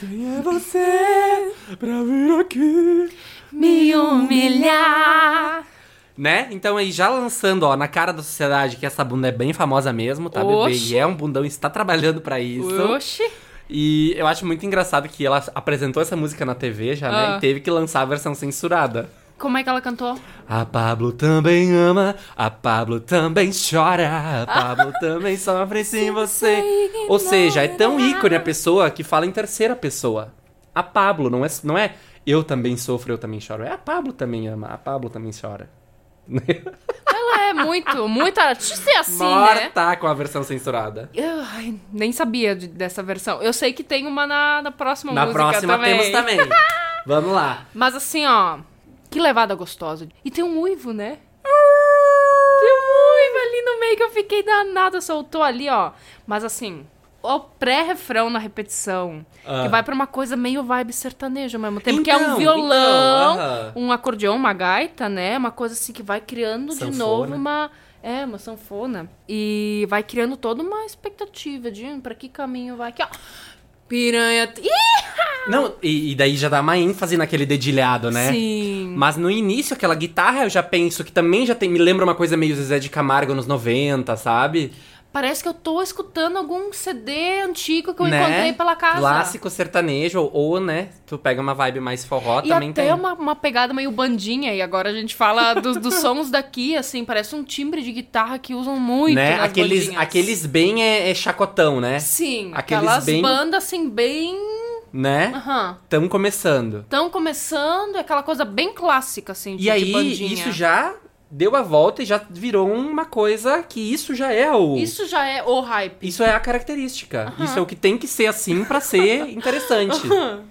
[SPEAKER 1] quem é você pra vir aqui?
[SPEAKER 2] Me humilhar.
[SPEAKER 1] Né? Então aí já lançando, ó, na cara da sociedade que essa bunda é bem famosa mesmo, tá, bebê?
[SPEAKER 2] Oxi.
[SPEAKER 1] E é um bundão e está trabalhando pra isso.
[SPEAKER 2] Oxi.
[SPEAKER 1] E eu acho muito engraçado que ela apresentou essa música na TV já, né?
[SPEAKER 2] Ah.
[SPEAKER 1] E teve que lançar a versão censurada.
[SPEAKER 2] Como é que ela cantou?
[SPEAKER 1] A Pablo também ama, a Pablo também chora, a Pablo também sofre sem você. Ou seja, é tão ícone a pessoa que fala em terceira pessoa. A Pablo, não é, não é eu também sofro, eu também choro. É a Pablo também ama, a Pablo também chora.
[SPEAKER 2] Ela é muito, muito artista é assim, né?
[SPEAKER 1] Morta com a versão censurada.
[SPEAKER 2] Eu, ai, nem sabia de- dessa versão. Eu sei que tem uma na, na próxima
[SPEAKER 1] Na
[SPEAKER 2] música
[SPEAKER 1] próxima
[SPEAKER 2] também.
[SPEAKER 1] temos também. Vamos lá.
[SPEAKER 2] Mas assim, ó, que levada gostosa. E tem um uivo, né? Tem um uivo ali no meio que eu fiquei danada, soltou ali, ó. Mas assim, o pré-refrão na repetição,
[SPEAKER 1] Ah.
[SPEAKER 2] que vai pra uma coisa meio vibe sertanejo ao mesmo tempo, que é um
[SPEAKER 1] Então,
[SPEAKER 2] violão,
[SPEAKER 1] então,
[SPEAKER 2] um acordeão, uma gaita, né? Uma coisa assim que vai criando de
[SPEAKER 1] Sanfona.
[SPEAKER 2] novo uma... É, uma sanfona. E vai criando toda uma expectativa de hum, pra que caminho vai. Aqui, ó. Piranha... Ih!
[SPEAKER 1] Não, e, e daí já dá uma ênfase naquele dedilhado, né?
[SPEAKER 2] Sim.
[SPEAKER 1] Mas no início, aquela guitarra, eu já penso que também já tem. Me lembra uma coisa meio Zezé de Camargo nos 90, sabe?
[SPEAKER 2] Parece que eu tô escutando algum CD antigo que eu
[SPEAKER 1] né?
[SPEAKER 2] encontrei pela casa.
[SPEAKER 1] Clássico sertanejo, ou, né? Tu pega uma vibe mais forró,
[SPEAKER 2] E
[SPEAKER 1] também
[SPEAKER 2] até
[SPEAKER 1] tem.
[SPEAKER 2] uma, uma pegada meio bandinha. E agora a gente fala dos, dos sons daqui, assim. Parece um timbre de guitarra que usam muito
[SPEAKER 1] né? Aqueles,
[SPEAKER 2] bandinhas.
[SPEAKER 1] aqueles bem é, é chacotão, né?
[SPEAKER 2] Sim,
[SPEAKER 1] aqueles
[SPEAKER 2] aquelas
[SPEAKER 1] bem-
[SPEAKER 2] bandas, assim, bem...
[SPEAKER 1] Né?
[SPEAKER 2] Aham.
[SPEAKER 1] Tão começando.
[SPEAKER 2] Estão começando, é aquela coisa bem clássica, assim, de,
[SPEAKER 1] E aí,
[SPEAKER 2] de bandinha.
[SPEAKER 1] isso já deu a volta e já virou uma coisa que isso já é o.
[SPEAKER 2] Isso já é o hype.
[SPEAKER 1] Isso é a característica. Isso é o que tem que ser assim pra ser interessante.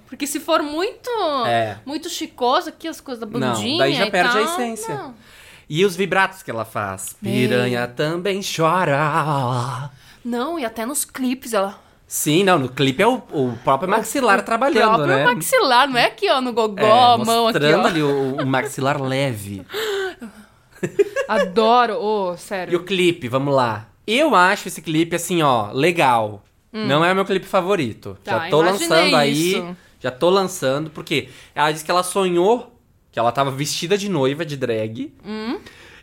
[SPEAKER 2] Porque se for muito...
[SPEAKER 1] É.
[SPEAKER 2] Muito chicoso aqui, as coisas da
[SPEAKER 1] Não,
[SPEAKER 2] bandinha
[SPEAKER 1] daí já perde a
[SPEAKER 2] tal,
[SPEAKER 1] essência.
[SPEAKER 2] não.
[SPEAKER 1] E os vibratos que ela faz. Piranha também chora.
[SPEAKER 2] Não, e até nos clipes ela...
[SPEAKER 1] Sim, não, no clipe é o, o próprio maxilar trabalhando,
[SPEAKER 2] próprio
[SPEAKER 1] né?
[SPEAKER 2] maxilar, não é aqui, ó, no gogó,
[SPEAKER 1] É,
[SPEAKER 2] a mão aqui,
[SPEAKER 1] mostrando
[SPEAKER 2] ó.
[SPEAKER 1] ali o, o maxilar leve.
[SPEAKER 2] Adoro, ô,
[SPEAKER 1] E
[SPEAKER 2] sério.
[SPEAKER 1] o clipe, vamos lá. Eu acho esse clipe, assim, ó, legal. Não é o meu clipe favorito.
[SPEAKER 2] Hum. Tá,
[SPEAKER 1] já tô lançando aí.
[SPEAKER 2] isso.
[SPEAKER 1] Já tô lançando, porque ela disse que ela sonhou que ela tava vestida de noiva de drag.
[SPEAKER 2] Hum.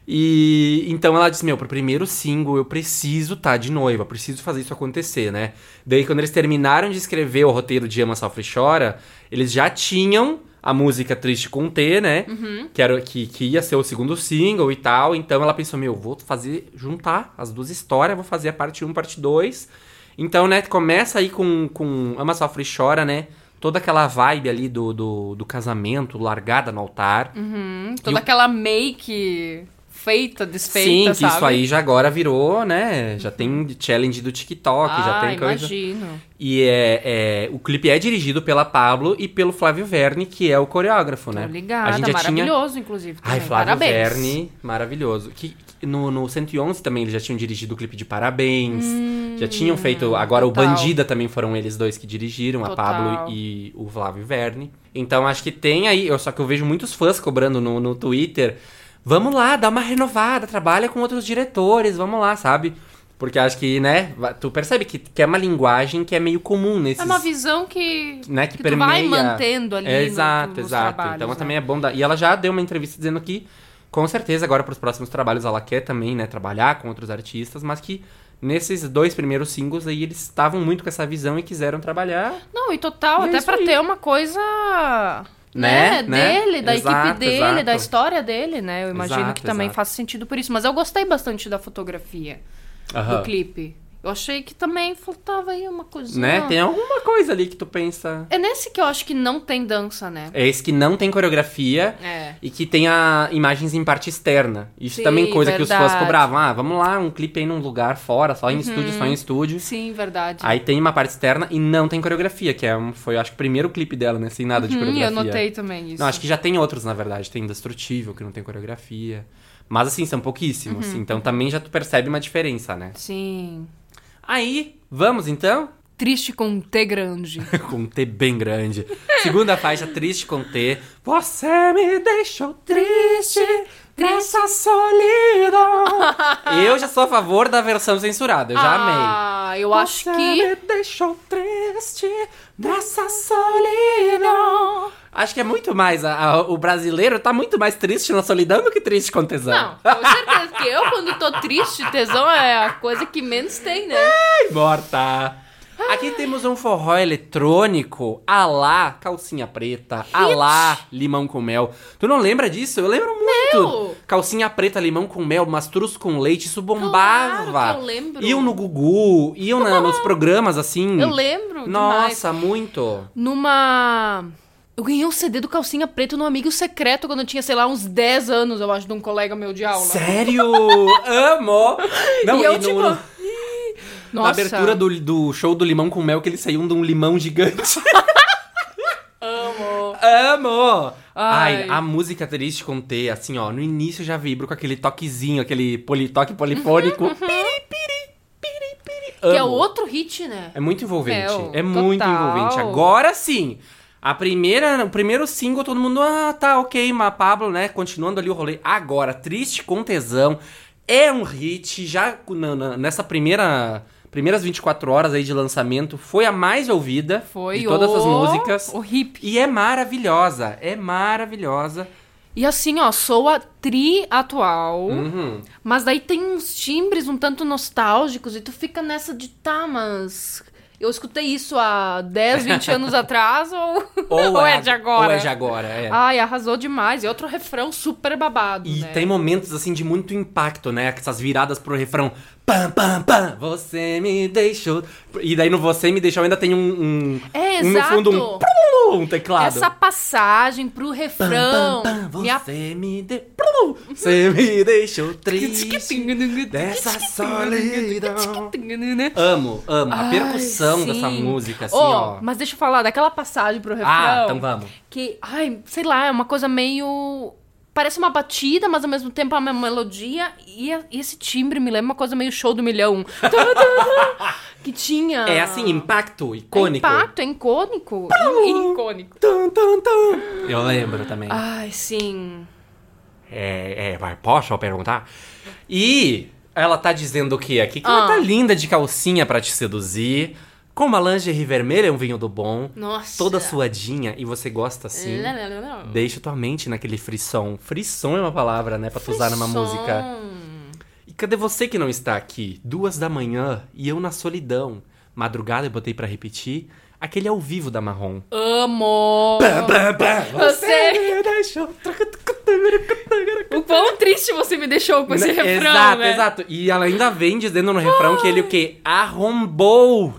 [SPEAKER 1] E então ela disse: Meu, pro primeiro single eu preciso tá de noiva, preciso fazer isso acontecer, né? Daí, quando eles terminaram de escrever o roteiro de Ama Sofre e Chora, eles já tinham a música Triste com T, né?
[SPEAKER 2] Uhum.
[SPEAKER 1] Que, era, que, que ia ser o segundo single e tal. Então ela pensou: Meu, vou fazer, juntar as duas histórias, vou fazer a parte 1, parte 2. Então, né, começa aí com, com Ama Sofre e Chora, né? Toda aquela vibe ali do, do, do casamento, largada no altar.
[SPEAKER 2] Hum,
[SPEAKER 1] E
[SPEAKER 2] toda
[SPEAKER 1] o-
[SPEAKER 2] aquela make feita, desfeita,
[SPEAKER 1] Sim, que
[SPEAKER 2] sabe?
[SPEAKER 1] isso aí já agora virou, né? Já tem challenge do TikTok, já
[SPEAKER 2] ah,
[SPEAKER 1] tem coisa.
[SPEAKER 2] imagino.
[SPEAKER 1] E é, é- o clipe é dirigido pela Pablo e pelo Flávio Verne, que é o coreógrafo,
[SPEAKER 2] Tô
[SPEAKER 1] né?
[SPEAKER 2] ligada,
[SPEAKER 1] A gente já tinha
[SPEAKER 2] maravilhoso, inclusive.
[SPEAKER 1] Ai,
[SPEAKER 2] também.
[SPEAKER 1] Flávio
[SPEAKER 2] Parabéns.
[SPEAKER 1] Verne, maravilhoso. Que, no, no 111 também eles já tinham dirigido o clipe de Parabéns. já tinham feito. Agora
[SPEAKER 2] Hum, total.
[SPEAKER 1] o Bandida também foram eles dois que dirigiram, a
[SPEAKER 2] Total.
[SPEAKER 1] Pablo e o Flávio Verne. Então acho que tem aí. Eu, só que eu vejo muitos fãs cobrando no, no Twitter. Vamos lá, dá uma renovada, trabalha com outros diretores, vamos lá, sabe? Porque acho que, né, tu percebe que, que é uma linguagem que é meio comum nesses
[SPEAKER 2] É uma visão que,
[SPEAKER 1] né, que,
[SPEAKER 2] que
[SPEAKER 1] permeia.
[SPEAKER 2] vai mantendo ali
[SPEAKER 1] É,
[SPEAKER 2] no-
[SPEAKER 1] exato,
[SPEAKER 2] nos
[SPEAKER 1] exato. então
[SPEAKER 2] né?
[SPEAKER 1] também é bom dar. E ela já deu uma entrevista dizendo que, com certeza, agora para os próximos trabalhos ela quer também, né, trabalhar com outros artistas, mas que nesses dois primeiros singles aí eles estavam muito com essa visão e quiseram trabalhar.
[SPEAKER 2] Não, e total,
[SPEAKER 1] E é
[SPEAKER 2] até pra
[SPEAKER 1] aí.
[SPEAKER 2] ter uma coisa.
[SPEAKER 1] Né,
[SPEAKER 2] Né,
[SPEAKER 1] né?
[SPEAKER 2] dele, da
[SPEAKER 1] Exato,
[SPEAKER 2] equipe dele,
[SPEAKER 1] exato.
[SPEAKER 2] da história dele, né? Eu imagino
[SPEAKER 1] Exato,
[SPEAKER 2] que também faça sentido por isso. Mas eu gostei bastante da fotografia
[SPEAKER 1] Aham.
[SPEAKER 2] do clipe. Eu achei que também faltava aí uma coisinha.
[SPEAKER 1] Né? Tem alguma coisa ali que tu pensa.
[SPEAKER 2] É nesse que eu acho que não tem dança, né?
[SPEAKER 1] É esse que não tem coreografia
[SPEAKER 2] É.
[SPEAKER 1] e que tem a imagens em parte externa. Isso
[SPEAKER 2] Sim,
[SPEAKER 1] também coisa que os fãs
[SPEAKER 2] verdade.
[SPEAKER 1] cobravam. Ah, vamos lá, um clipe aí num lugar fora, só em
[SPEAKER 2] Uhum.
[SPEAKER 1] estúdio, só em estúdio.
[SPEAKER 2] Sim, verdade.
[SPEAKER 1] Aí tem uma parte externa e não tem coreografia, que é um, foi, acho que, o primeiro clipe dela, né? Sem nada de
[SPEAKER 2] Hum,
[SPEAKER 1] coreografia.
[SPEAKER 2] eu notei também isso.
[SPEAKER 1] Não, acho que já tem outros, na verdade. Tem Indestrutível, que não tem coreografia. Mas, assim, são pouquíssimos.
[SPEAKER 2] Uhum.
[SPEAKER 1] Então, também já tu percebe uma diferença, né?
[SPEAKER 2] Sim.
[SPEAKER 1] Aí, vamos, então?
[SPEAKER 2] Triste com T grande.
[SPEAKER 1] com T bem grande. Segunda faixa, Triste com T. Você me deixou triste nessa solidão. eu já sou a favor da versão censurada, eu já amei.
[SPEAKER 2] Ah, eu acho
[SPEAKER 1] Você
[SPEAKER 2] que.
[SPEAKER 1] me deixou triste nessa solidão. Acho que é muito mais. a- a- o brasileiro tá muito mais triste na solidão do que triste com tesão.
[SPEAKER 2] Não, com certeza que eu, quando tô triste, tesão é a coisa que menos tem, né?
[SPEAKER 1] Ai, morta. Aqui temos um forró eletrônico, a lá calcinha preta, a lá limão com mel. Tu não lembra disso? Eu lembro muito.
[SPEAKER 2] Meu!
[SPEAKER 1] Calcinha preta, limão com mel, mastruz com leite, isso bombava.
[SPEAKER 2] Claro que eu lembro.
[SPEAKER 1] Iam no Gugu, iam na- nos programas assim.
[SPEAKER 2] Eu lembro demais.
[SPEAKER 1] Nossa, muito.
[SPEAKER 2] Numa. Eu ganhei um CD do Calcinha Preto no Amigo Secreto quando eu tinha, sei lá, uns 10 anos, eu acho, de um colega meu de aula.
[SPEAKER 1] Sério? Amo! Não,
[SPEAKER 2] E eu,
[SPEAKER 1] no-
[SPEAKER 2] tipo, Nossa.
[SPEAKER 1] na abertura do, do show do limão com mel, que eles saíam de um limão gigante.
[SPEAKER 2] Amo.
[SPEAKER 1] Amo! Ai.
[SPEAKER 2] Ai.
[SPEAKER 1] a música triste com T, assim, ó, no início já vibro com aquele toquezinho, aquele poli, toque polifônico. Piri, piri, piri, piri.
[SPEAKER 2] Que é
[SPEAKER 1] Amo.
[SPEAKER 2] outro hit, né?
[SPEAKER 1] É muito envolvente.
[SPEAKER 2] Meu,
[SPEAKER 1] é muito
[SPEAKER 2] total.
[SPEAKER 1] envolvente. Agora sim! A primeira, o primeiro single, todo mundo, ah, tá, ok, mas Pablo, né, continuando ali o rolê. Agora, Triste com Tesão, é um hit, já na- na- nessa primeira, primeiras 24 horas aí de lançamento, foi a mais ouvida
[SPEAKER 2] Foi
[SPEAKER 1] de todas
[SPEAKER 2] o...
[SPEAKER 1] as músicas.
[SPEAKER 2] O hip.
[SPEAKER 1] E é maravilhosa, é maravilhosa.
[SPEAKER 2] E assim, ó, sou a tri atual.
[SPEAKER 1] Uhum.
[SPEAKER 2] Mas daí tem uns timbres um tanto nostálgicos e tu fica nessa de tá, mas. Eu escutei isso há 10, 20 anos atrás ou, ou é, de agora?
[SPEAKER 1] Ou é de agora, é.
[SPEAKER 2] Ai, arrasou demais. E outro refrão super babado,
[SPEAKER 1] E
[SPEAKER 2] né?
[SPEAKER 1] tem momentos, assim, de muito impacto, né? Essas viradas pro refrão. Pam, pam, pam. Você me deixou. E daí no Você me deixou ainda tem um. um
[SPEAKER 2] É,
[SPEAKER 1] um no fundo, um,
[SPEAKER 2] exato.
[SPEAKER 1] um teclado.
[SPEAKER 2] Essa passagem pro
[SPEAKER 1] Pam,
[SPEAKER 2] refrão.
[SPEAKER 1] pam, pam,
[SPEAKER 2] me a-
[SPEAKER 1] Você me de... Você me deixou triste dessa solidão. Amo, amo. A percussão
[SPEAKER 2] sim.
[SPEAKER 1] dessa música, assim,
[SPEAKER 2] Ô,
[SPEAKER 1] ó.
[SPEAKER 2] Mas deixa eu falar, daquela passagem pro refrão.
[SPEAKER 1] Ah, então vamos.
[SPEAKER 2] Que, ai, sei lá, é uma coisa meio. Parece uma batida, mas ao mesmo tempo é uma melodia. E, a- e esse timbre me lembra uma coisa meio show do milhão. Que tinha.
[SPEAKER 1] É assim, impacto, icônico.
[SPEAKER 2] É impacto, é icônico. I- icônico.
[SPEAKER 1] Tum, tum, tum. Eu lembro também.
[SPEAKER 2] Ai, sim.
[SPEAKER 1] É, é, vai, posso perguntar? E ela tá dizendo o quê aqui? Que ela
[SPEAKER 2] Ah.
[SPEAKER 1] tá linda de calcinha pra te seduzir. Com uma lingerie vermelha, um vinho do bom.
[SPEAKER 2] Nossa.
[SPEAKER 1] Toda suadinha e você gosta assim.
[SPEAKER 2] Lá, lá, lá.
[SPEAKER 1] Deixa tua mente naquele frisson. Frisson é uma palavra, né? Pra tu usar numa música. E cadê você que não está aqui? Duas da manhã e eu na solidão. Madrugada eu botei pra repetir. Aquele ao vivo da Marrom.
[SPEAKER 2] Amo!
[SPEAKER 1] Você me deixou.
[SPEAKER 2] O quão triste você me deixou com esse
[SPEAKER 1] Né?
[SPEAKER 2] refrão,
[SPEAKER 1] Exato,
[SPEAKER 2] né?
[SPEAKER 1] exato. E ela ainda vem dizendo no refrão que ele o quê? Arrombou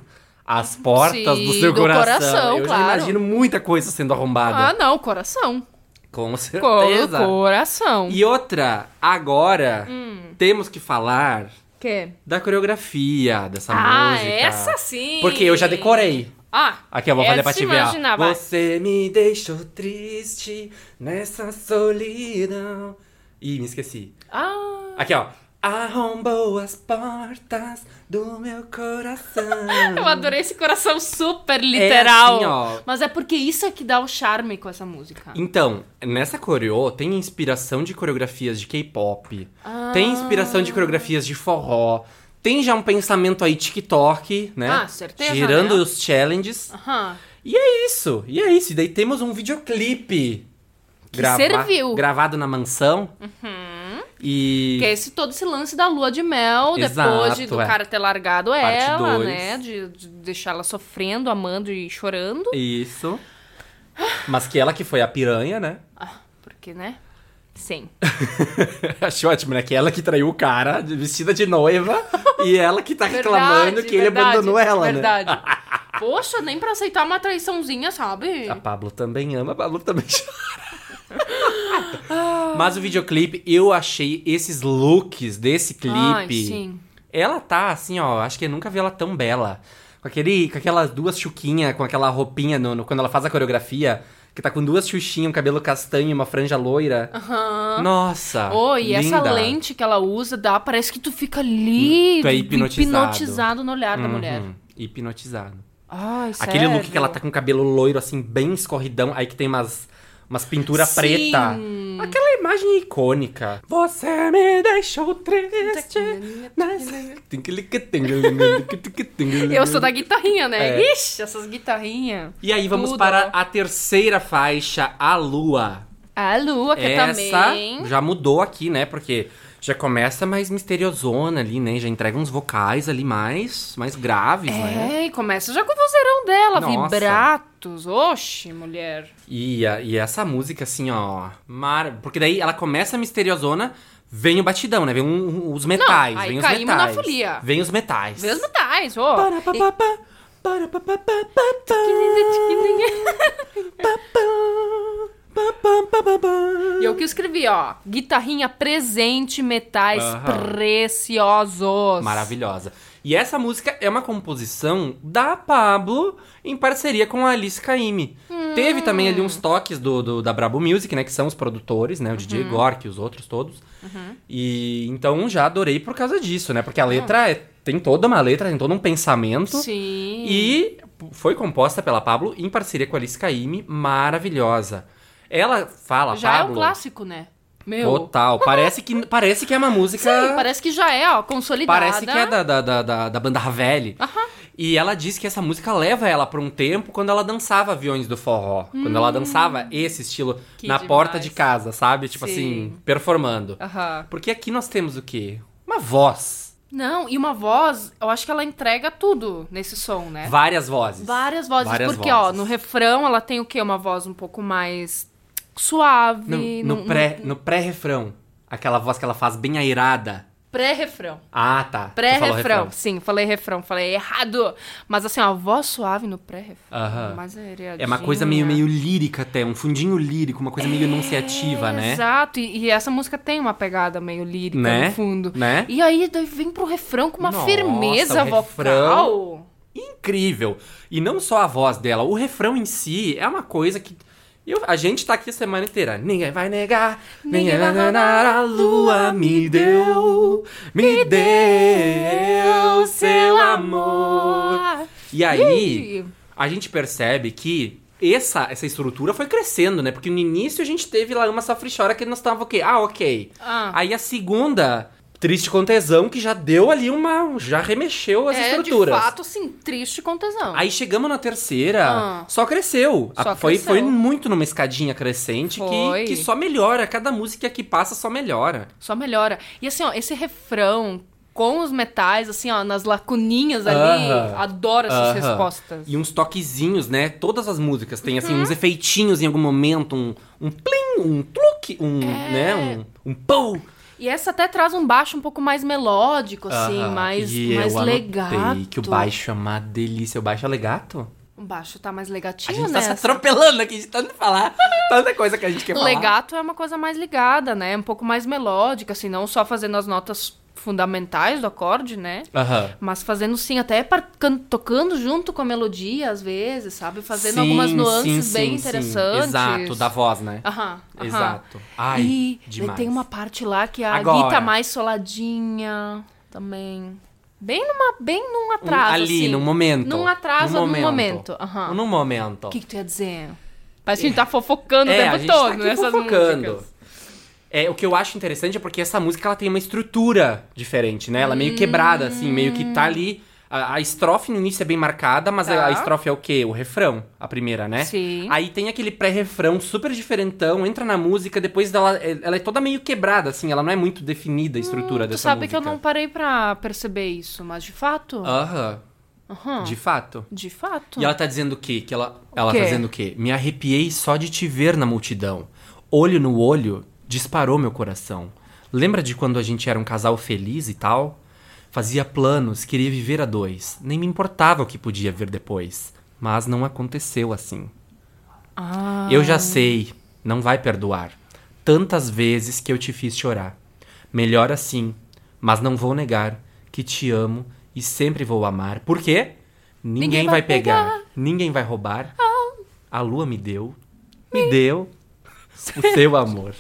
[SPEAKER 1] as portas
[SPEAKER 2] Sim,
[SPEAKER 1] do seu
[SPEAKER 2] do
[SPEAKER 1] coração.
[SPEAKER 2] coração,
[SPEAKER 1] Eu
[SPEAKER 2] claro.
[SPEAKER 1] já imagino muita coisa sendo arrombada.
[SPEAKER 2] Ah, não, coração.
[SPEAKER 1] Com
[SPEAKER 2] Co-
[SPEAKER 1] certeza.
[SPEAKER 2] coração.
[SPEAKER 1] E outra, agora
[SPEAKER 2] Hum.
[SPEAKER 1] temos que falar
[SPEAKER 2] Que?
[SPEAKER 1] da coreografia dessa
[SPEAKER 2] Ah,
[SPEAKER 1] música.
[SPEAKER 2] essa sim.
[SPEAKER 1] Porque eu já decorei.
[SPEAKER 2] Ah,
[SPEAKER 1] Aqui, eu vou fazer pra te ver. Você me deixou triste nessa solidão. Ih, me esqueci.
[SPEAKER 2] Ah,
[SPEAKER 1] Aqui, ó. Arrombou as portas do meu coração.
[SPEAKER 2] eu adorei esse coração super literal.
[SPEAKER 1] assim, ó.
[SPEAKER 2] Mas é porque isso é que dá o charme com essa música.
[SPEAKER 1] Então, nessa coreô tem inspiração de coreografias de K-pop,
[SPEAKER 2] Ah.
[SPEAKER 1] tem inspiração de coreografias de forró, tem já um pensamento aí TikTok, né?
[SPEAKER 2] Ah, certeza,
[SPEAKER 1] Girando
[SPEAKER 2] né?
[SPEAKER 1] os challenges.
[SPEAKER 2] Aham.
[SPEAKER 1] E é isso, e é isso. E daí temos um videoclipe.
[SPEAKER 2] Que serviu.
[SPEAKER 1] Gravado na mansão. E...
[SPEAKER 2] Que é esse, todo esse lance da lua de mel,
[SPEAKER 1] Exato,
[SPEAKER 2] depois de, do
[SPEAKER 1] é.
[SPEAKER 2] cara ter largado
[SPEAKER 1] Parte
[SPEAKER 2] ela,
[SPEAKER 1] dois.
[SPEAKER 2] né? De, de deixar ela sofrendo, amando e chorando.
[SPEAKER 1] Isso. Mas que ela que foi a piranha, né?
[SPEAKER 2] Porque, né? Sim.
[SPEAKER 1] Achei ótimo, né? Que ela que traiu o cara, vestida de noiva, e ela que tá reclamando
[SPEAKER 2] Verdade,
[SPEAKER 1] que ele
[SPEAKER 2] verdade,
[SPEAKER 1] abandonou ela, né?
[SPEAKER 2] Verdade. Poxa, nem pra aceitar uma traiçãozinha, sabe?
[SPEAKER 1] A Pablo também ama, a Pablo também chora. Mas o videoclipe, eu achei esses looks desse clipe.
[SPEAKER 2] Ai, sim.
[SPEAKER 1] Ela tá assim, ó, acho que eu nunca vi ela tão bela. Com, aquele, com aquelas duas chuquinhas, com aquela roupinha no, no- quando ela faz a coreografia. Que tá com duas chuchinhas, um cabelo castanho e uma franja loira. Nossa!
[SPEAKER 2] Oh, e essa
[SPEAKER 1] linda.
[SPEAKER 2] lente que ela usa dá, parece que tu fica ali
[SPEAKER 1] Tu é hipnotizado.
[SPEAKER 2] hipnotizado no olhar da mulher.
[SPEAKER 1] Uhum, hipnotizado.
[SPEAKER 2] Ai,
[SPEAKER 1] Aquele look
[SPEAKER 2] sério?
[SPEAKER 1] que ela tá com o cabelo loiro, assim, bem escorridão, aí que tem umas, umas pinturas
[SPEAKER 2] Sim.
[SPEAKER 1] preta. Aquela imagem icônica. Você me deixou triste.
[SPEAKER 2] Eu sou da guitarrinha, né?
[SPEAKER 1] É.
[SPEAKER 2] Ixi, essas guitarrinhas.
[SPEAKER 1] E aí vamos
[SPEAKER 2] Tudo.
[SPEAKER 1] para a terceira faixa, a lua.
[SPEAKER 2] A lua, que
[SPEAKER 1] Essa
[SPEAKER 2] também.
[SPEAKER 1] já mudou aqui, né? Porque já começa mais misteriosona ali, né? Já entrega uns vocais ali mais, mais graves, né?
[SPEAKER 2] É, e começa já com o vozeirão dela,
[SPEAKER 1] Nossa.
[SPEAKER 2] Gatos. Oxe, mulher.
[SPEAKER 1] E, e essa música, assim, ó. Mar... Porque daí ela começa misteriosona, vem o batidão, né? Vem um, os metais.
[SPEAKER 2] Não, aí
[SPEAKER 1] vem
[SPEAKER 2] caímos os
[SPEAKER 1] metais.
[SPEAKER 2] na folia.
[SPEAKER 1] Vem os metais.
[SPEAKER 2] Vem os metais, ô. E eu que escrevi, ó. Guitarrinha presente, metais
[SPEAKER 1] uh -huh.
[SPEAKER 2] preciosos.
[SPEAKER 1] Maravilhosa. E essa música é uma composição da Pablo em parceria com a Alice Caymmi. Teve também ali uns toques do, do- da Brabo Music, né? Que são os produtores, né? O DJ
[SPEAKER 2] Uhum.
[SPEAKER 1] Gork e os outros todos. E então já adorei por causa disso, né? Porque a letra é- tem toda uma letra, tem todo um pensamento.
[SPEAKER 2] Sim.
[SPEAKER 1] E foi composta pela Pablo em parceria com a Alice Caymmi, maravilhosa. Ela fala,
[SPEAKER 2] Já é
[SPEAKER 1] Pablo...
[SPEAKER 2] um clássico, né? Meu.
[SPEAKER 1] Total. Parece que, parece que é uma música...
[SPEAKER 2] Sim, parece que já é, ó, consolidada.
[SPEAKER 1] Parece que é da, da, da, da, da banda Ravelli. E ela diz que essa música leva ela pra um tempo quando ela dançava aviões do forró. Quando ela dançava esse estilo
[SPEAKER 2] Hum.
[SPEAKER 1] Na
[SPEAKER 2] demais.
[SPEAKER 1] porta de casa, sabe? Tipo
[SPEAKER 2] Sim.
[SPEAKER 1] assim, performando.
[SPEAKER 2] Aham.
[SPEAKER 1] Porque aqui nós temos o quê? Uma voz.
[SPEAKER 2] Não, e uma voz, eu acho que ela entrega tudo nesse som, né?
[SPEAKER 1] Várias vozes.
[SPEAKER 2] Várias vozes,
[SPEAKER 1] Várias
[SPEAKER 2] porque, ó,
[SPEAKER 1] vozes.
[SPEAKER 2] no refrão ela tem o quê? Uma voz um pouco mais suave.
[SPEAKER 1] No, no pré, no pré-refrão. Aquela voz que ela faz bem airada.
[SPEAKER 2] Pré-refrão.
[SPEAKER 1] Ah, tá.
[SPEAKER 2] Pré-refrão. Sim, falei refrão, falei errado. Mas assim, ó, voz suave no pré-refrão.
[SPEAKER 1] Aham.
[SPEAKER 2] Mais
[SPEAKER 1] É uma coisa meio, meio lírica até, um fundinho lírico, uma coisa meio enunciativa, né?
[SPEAKER 2] Exato, e, e essa música tem uma pegada meio lírica
[SPEAKER 1] Né?
[SPEAKER 2] no fundo.
[SPEAKER 1] Né?
[SPEAKER 2] E aí vem pro refrão com uma
[SPEAKER 1] Nossa,
[SPEAKER 2] firmeza vocal.
[SPEAKER 1] refrão- Incrível. E não só a voz dela, o refrão em si é uma coisa que, E eu- a gente tá aqui a semana inteira. Ninguém vai negar, ninguém vai negar. A lua me deu, me deu seu amor. E aí, a gente percebe que essa, essa estrutura foi crescendo, né? Porque no início a gente teve lá uma sofre chora que nós tava o quê? Ah, ok.
[SPEAKER 2] Ah.
[SPEAKER 1] Aí a segunda, triste com tesão, que já deu ali uma. já remexeu as
[SPEAKER 2] é,
[SPEAKER 1] estruturas.
[SPEAKER 2] de fato, assim, triste com tesão.
[SPEAKER 1] Aí chegamos na terceira,
[SPEAKER 2] Ah.
[SPEAKER 1] só cresceu.
[SPEAKER 2] Só
[SPEAKER 1] foi,
[SPEAKER 2] cresceu.
[SPEAKER 1] foi muito numa escadinha crescente que, que só melhora. Cada música que passa só melhora.
[SPEAKER 2] Só melhora. E assim, ó, esse refrão com os metais, assim, ó, nas lacuninhas ali,
[SPEAKER 1] Aham.
[SPEAKER 2] adoro essas
[SPEAKER 1] Aham.
[SPEAKER 2] respostas.
[SPEAKER 1] E uns toquezinhos, né? Todas as músicas têm,
[SPEAKER 2] Uhum.
[SPEAKER 1] assim, uns efeitinhos em algum momento. Um, um plim, um truque, um,
[SPEAKER 2] É.
[SPEAKER 1] né? Um, um pou.
[SPEAKER 2] E essa até traz um baixo um pouco mais melódico, assim, mais,
[SPEAKER 1] E
[SPEAKER 2] mais
[SPEAKER 1] eu
[SPEAKER 2] legato.
[SPEAKER 1] que o baixo é uma delícia. O baixo é legato?
[SPEAKER 2] O baixo tá mais
[SPEAKER 1] A
[SPEAKER 2] legatinho,
[SPEAKER 1] gente
[SPEAKER 2] né?
[SPEAKER 1] tá se atropelando aqui de tanto falar. Tanta coisa que a gente quer falar.
[SPEAKER 2] Legato é uma coisa mais ligada, né? Um pouco mais melódica, assim, não só fazendo as notas fundamentais do acorde, né?
[SPEAKER 1] Aham.
[SPEAKER 2] Mas fazendo sim, até tocando junto com a melodia, às vezes, sabe? Fazendo
[SPEAKER 1] Sim,
[SPEAKER 2] algumas nuances
[SPEAKER 1] sim,
[SPEAKER 2] bem
[SPEAKER 1] sim,
[SPEAKER 2] interessantes.
[SPEAKER 1] Exato, da voz, né?
[SPEAKER 2] Aham, aham.
[SPEAKER 1] Exato. Ai,
[SPEAKER 2] e
[SPEAKER 1] demais.
[SPEAKER 2] tem uma parte lá que a
[SPEAKER 1] Agora.
[SPEAKER 2] Gui tá mais soladinha também. Bem numa, bem num
[SPEAKER 1] Um-
[SPEAKER 2] atraso,
[SPEAKER 1] ali,
[SPEAKER 2] assim.
[SPEAKER 1] num momento.
[SPEAKER 2] Num atraso,
[SPEAKER 1] num
[SPEAKER 2] num momento. Aham.
[SPEAKER 1] Num momento.
[SPEAKER 2] O que, que tu ia dizer? Parece que a gente tá fofocando
[SPEAKER 1] é,
[SPEAKER 2] o tempo
[SPEAKER 1] a gente
[SPEAKER 2] todo
[SPEAKER 1] tá aqui
[SPEAKER 2] nessas
[SPEAKER 1] fofocando.
[SPEAKER 2] músicas.
[SPEAKER 1] É, o que eu acho interessante é porque essa música ela tem uma estrutura diferente, né? Ela é meio quebrada, assim, meio que tá ali. A, a estrofe no início é bem marcada, mas
[SPEAKER 2] Tá.
[SPEAKER 1] a, a estrofe é o quê? O refrão, a primeira, né?
[SPEAKER 2] Sim.
[SPEAKER 1] Aí tem aquele pré-refrão super diferentão, entra na música, depois dela. é- Ela é toda meio quebrada, assim, ela não é muito definida a estrutura
[SPEAKER 2] Tu
[SPEAKER 1] dessa
[SPEAKER 2] sabe
[SPEAKER 1] música.
[SPEAKER 2] que eu não parei pra perceber isso, mas de fato.
[SPEAKER 1] Aham.
[SPEAKER 2] Aham.
[SPEAKER 1] De fato.
[SPEAKER 2] De fato.
[SPEAKER 1] E ela tá dizendo o quê? Que ela, ela
[SPEAKER 2] quê?
[SPEAKER 1] tá dizendo o quê? Me arrepiei só de te ver na multidão. Olho no olho, disparou meu coração. Lembra de quando a gente era um casal feliz e tal? Fazia planos, queria viver a dois. Nem me importava o que podia vir depois. Mas não aconteceu assim.
[SPEAKER 2] Ah.
[SPEAKER 1] Eu já sei, não vai perdoar. Tantas vezes que eu te fiz chorar. Melhor assim, mas não vou negar que te amo e sempre vou amar. Por quê? Ninguém,
[SPEAKER 2] Ninguém
[SPEAKER 1] vai
[SPEAKER 2] vai
[SPEAKER 1] pegar,
[SPEAKER 2] pegar.
[SPEAKER 1] ninguém vai roubar. A lua me deu, me deu o seu amor.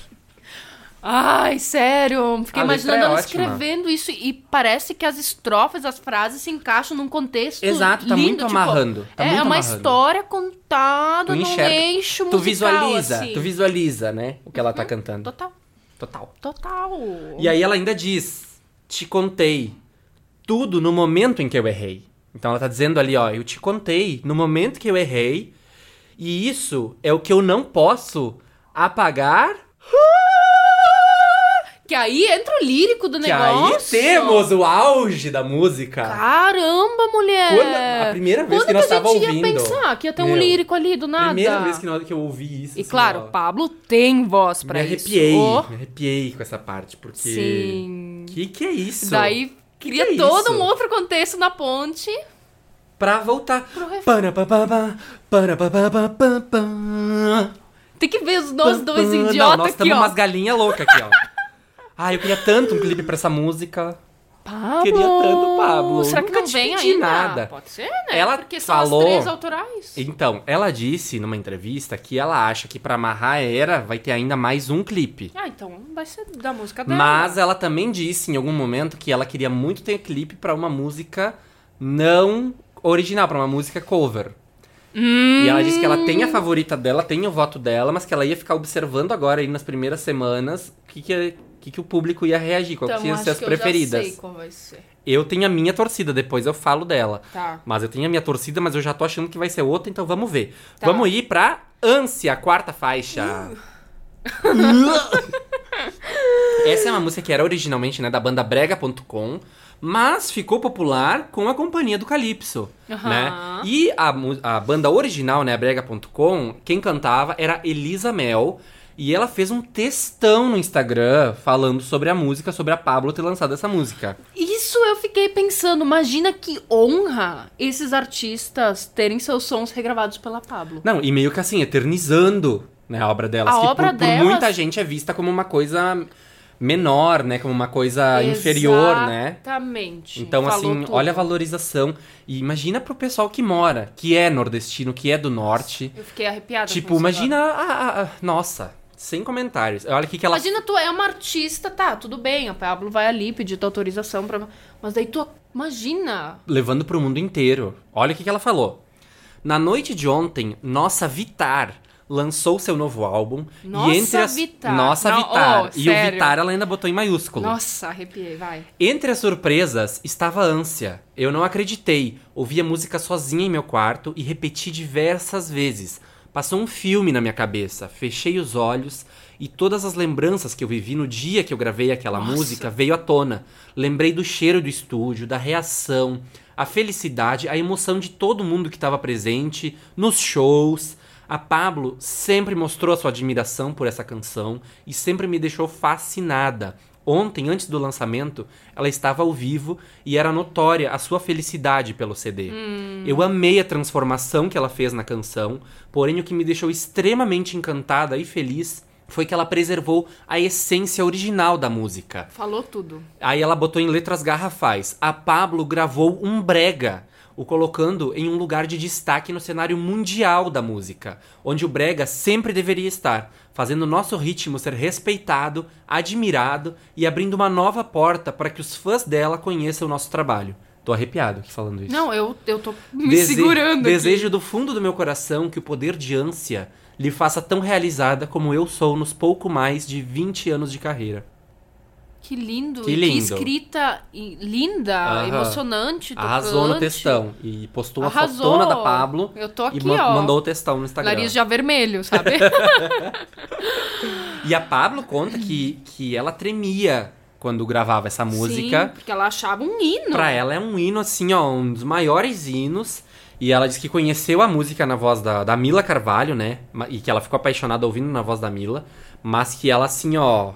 [SPEAKER 2] Ai, sério. Fiquei
[SPEAKER 1] A
[SPEAKER 2] imaginando
[SPEAKER 1] é
[SPEAKER 2] ela
[SPEAKER 1] ótima.
[SPEAKER 2] escrevendo isso e parece que as estrofes, as frases se encaixam num contexto.
[SPEAKER 1] Exato, tá
[SPEAKER 2] lindo,
[SPEAKER 1] muito
[SPEAKER 2] tipo,
[SPEAKER 1] amarrando, tá
[SPEAKER 2] é
[SPEAKER 1] muito
[SPEAKER 2] uma
[SPEAKER 1] amarrando.
[SPEAKER 2] história contada
[SPEAKER 1] Tu
[SPEAKER 2] num eixo
[SPEAKER 1] tu
[SPEAKER 2] musical,
[SPEAKER 1] visualiza,
[SPEAKER 2] assim. Uhum.
[SPEAKER 1] tu visualiza, né, o que ela tá cantando.
[SPEAKER 2] Total,
[SPEAKER 1] Total.
[SPEAKER 2] total.
[SPEAKER 1] E aí ela ainda diz: Te contei tudo no momento em que eu errei. Então ela tá dizendo ali, ó, eu te contei no momento que eu errei. E isso é o que eu não posso apagar.
[SPEAKER 2] Que aí entra o lírico do
[SPEAKER 1] Que
[SPEAKER 2] negócio.
[SPEAKER 1] aí temos o auge da música.
[SPEAKER 2] Caramba, mulher!
[SPEAKER 1] Quando- a primeira vez
[SPEAKER 2] Quando
[SPEAKER 1] que nós
[SPEAKER 2] a gente
[SPEAKER 1] tava
[SPEAKER 2] ia
[SPEAKER 1] ouvindo.
[SPEAKER 2] pensar que ia ter um
[SPEAKER 1] Meu,
[SPEAKER 2] lírico ali do nada?
[SPEAKER 1] Primeira vez que, nós- que eu ouvi isso.
[SPEAKER 2] E
[SPEAKER 1] assim,
[SPEAKER 2] claro,
[SPEAKER 1] ó,
[SPEAKER 2] Pablo tem voz pra
[SPEAKER 1] me
[SPEAKER 2] isso.
[SPEAKER 1] arrepiei. Me arrepiei com essa parte, porque.
[SPEAKER 2] Sim.
[SPEAKER 1] Que que é isso?
[SPEAKER 2] Daí cria
[SPEAKER 1] que é
[SPEAKER 2] todo
[SPEAKER 1] isso?
[SPEAKER 2] um outro contexto na ponte.
[SPEAKER 1] Pra voltar.
[SPEAKER 2] Pro refrão.
[SPEAKER 1] Para, pa, pa, pa, para, pa, pa, pa, pa, pa.
[SPEAKER 2] Tem que ver os nós dois
[SPEAKER 1] Não,
[SPEAKER 2] idiotas
[SPEAKER 1] nós
[SPEAKER 2] aqui,
[SPEAKER 1] estamos
[SPEAKER 2] ó.
[SPEAKER 1] umas galinhas loucas aqui, ó. Ai, eu queria tanto um clipe pra essa música.
[SPEAKER 2] Pablo.
[SPEAKER 1] Queria tanto, Pablo.
[SPEAKER 2] Será que
[SPEAKER 1] Nunca
[SPEAKER 2] não vem ainda?
[SPEAKER 1] nada.
[SPEAKER 2] Pode ser, né?
[SPEAKER 1] Ela
[SPEAKER 2] Porque são
[SPEAKER 1] falou-
[SPEAKER 2] as três autorais.
[SPEAKER 1] Então, ela disse numa entrevista que ela acha que pra amarrar a era vai ter ainda mais um clipe.
[SPEAKER 2] Ah, então vai ser da música dela.
[SPEAKER 1] Mas ela também disse em algum momento que ela queria muito ter clipe pra uma música não original, pra uma música cover. E ela disse que ela tem a favorita dela, tem o voto dela, mas que ela ia ficar observando agora aí nas primeiras semanas o que, que, que, que o público ia reagir, qual
[SPEAKER 2] então,
[SPEAKER 1] que ser as preferidas.
[SPEAKER 2] Eu sei qual vai ser.
[SPEAKER 1] Eu tenho a minha torcida, depois eu falo dela.
[SPEAKER 2] Tá.
[SPEAKER 1] Mas eu tenho a minha torcida, mas eu já tô achando que vai ser outra, então vamos ver.
[SPEAKER 2] Tá.
[SPEAKER 1] Vamos ir pra Ânsia, a quarta faixa. Essa é uma música que era originalmente né, da banda Brega.com, mas ficou popular com a companhia do Calypso,
[SPEAKER 2] Aham.
[SPEAKER 1] né? E a, a banda original, né, Brega.com, quem cantava era Elisa Mel, e ela fez um textão no Instagram falando sobre a música, sobre a Pablo ter lançado essa música.
[SPEAKER 2] Isso eu fiquei pensando. Imagina que honra esses artistas terem seus sons regravados pela Pablo.
[SPEAKER 1] Não, e meio que assim, eternizando né, a obra delas.
[SPEAKER 2] A
[SPEAKER 1] que
[SPEAKER 2] obra
[SPEAKER 1] por,
[SPEAKER 2] delas-
[SPEAKER 1] por muita gente é vista como uma coisa menor, né? Como uma coisa inferior, né?
[SPEAKER 2] Exatamente.
[SPEAKER 1] Então,
[SPEAKER 2] Falou
[SPEAKER 1] assim,
[SPEAKER 2] tudo.
[SPEAKER 1] olha a valorização. E imagina pro pessoal que mora, que é nordestino, que é do norte.
[SPEAKER 2] Eu fiquei arrepiada.
[SPEAKER 1] Tipo, imagina. a- a- a- nossa, sem comentários. Olha o que, ela.
[SPEAKER 2] Imagina, tu é uma artista, tá, tudo bem, a Pablo vai ali pedir tua autorização pra. Mas daí tu. Imagina!
[SPEAKER 1] levando pro mundo inteiro. Olha o que, ela falou. Na noite de ontem, nossa Vitar lançou seu novo álbum.
[SPEAKER 2] Nossa
[SPEAKER 1] e entre as...
[SPEAKER 2] Vitar.
[SPEAKER 1] Nossa
[SPEAKER 2] Não,
[SPEAKER 1] Vitar.
[SPEAKER 2] oh,
[SPEAKER 1] e o
[SPEAKER 2] sério.
[SPEAKER 1] Vitar ela ainda botou em maiúsculo.
[SPEAKER 2] Nossa, arrepiei, vai.
[SPEAKER 1] Entre as surpresas estava a ânsia. Eu não acreditei. Ouvi a música sozinha em meu quarto e repeti diversas vezes. Passou um filme na minha cabeça. Fechei os olhos e todas as lembranças que eu vivi no dia que eu gravei aquela música veio à tona. Lembrei do cheiro do estúdio, da reação, a felicidade, a emoção de todo mundo que estava presente nos shows. A Pablo sempre mostrou a sua admiração por essa canção e sempre me deixou fascinada. Ontem, antes do lançamento, ela estava ao vivo e era notória a sua felicidade pelo CD. Eu amei a transformação que ela fez na canção, porém o que me deixou extremamente encantada e feliz foi que ela preservou a essência original da música.
[SPEAKER 2] Falou tudo.
[SPEAKER 1] Aí ela botou em letras garrafais. A Pablo gravou um brega, o colocando em um lugar de destaque no cenário mundial da música, onde o brega sempre deveria estar, fazendo nosso ritmo ser respeitado, admirado e abrindo uma nova porta para que os fãs dela conheçam o nosso trabalho. Tô arrepiado aqui falando isso.
[SPEAKER 2] Não, eu, eu tô me
[SPEAKER 1] Dese-
[SPEAKER 2] segurando aqui.
[SPEAKER 1] Desejo do fundo do meu coração que o poder de ânsia lhe faça tão realizada como eu sou nos pouco mais de 20 anos de carreira.
[SPEAKER 2] Que lindo.
[SPEAKER 1] Que
[SPEAKER 2] e
[SPEAKER 1] lindo.
[SPEAKER 2] Que escrita linda, emocionante, tocante.
[SPEAKER 1] Arrasou no textão. E postou a
[SPEAKER 2] Arrasou.
[SPEAKER 1] fotona da Pablo.
[SPEAKER 2] Eu tô aqui,
[SPEAKER 1] e ma-
[SPEAKER 2] ó.
[SPEAKER 1] mandou o textão no Instagram.
[SPEAKER 2] Nariz já vermelho, sabe?
[SPEAKER 1] E a Pablo conta que, que ela tremia quando gravava essa música.
[SPEAKER 2] Sim, porque ela achava um hino.
[SPEAKER 1] Pra ela é um hino, assim, ó, um dos maiores hinos. E ela disse que conheceu a música na voz da, da Mila Carvalho, né? E que ela ficou apaixonada ouvindo na voz da Mila. Mas que ela, assim, ó,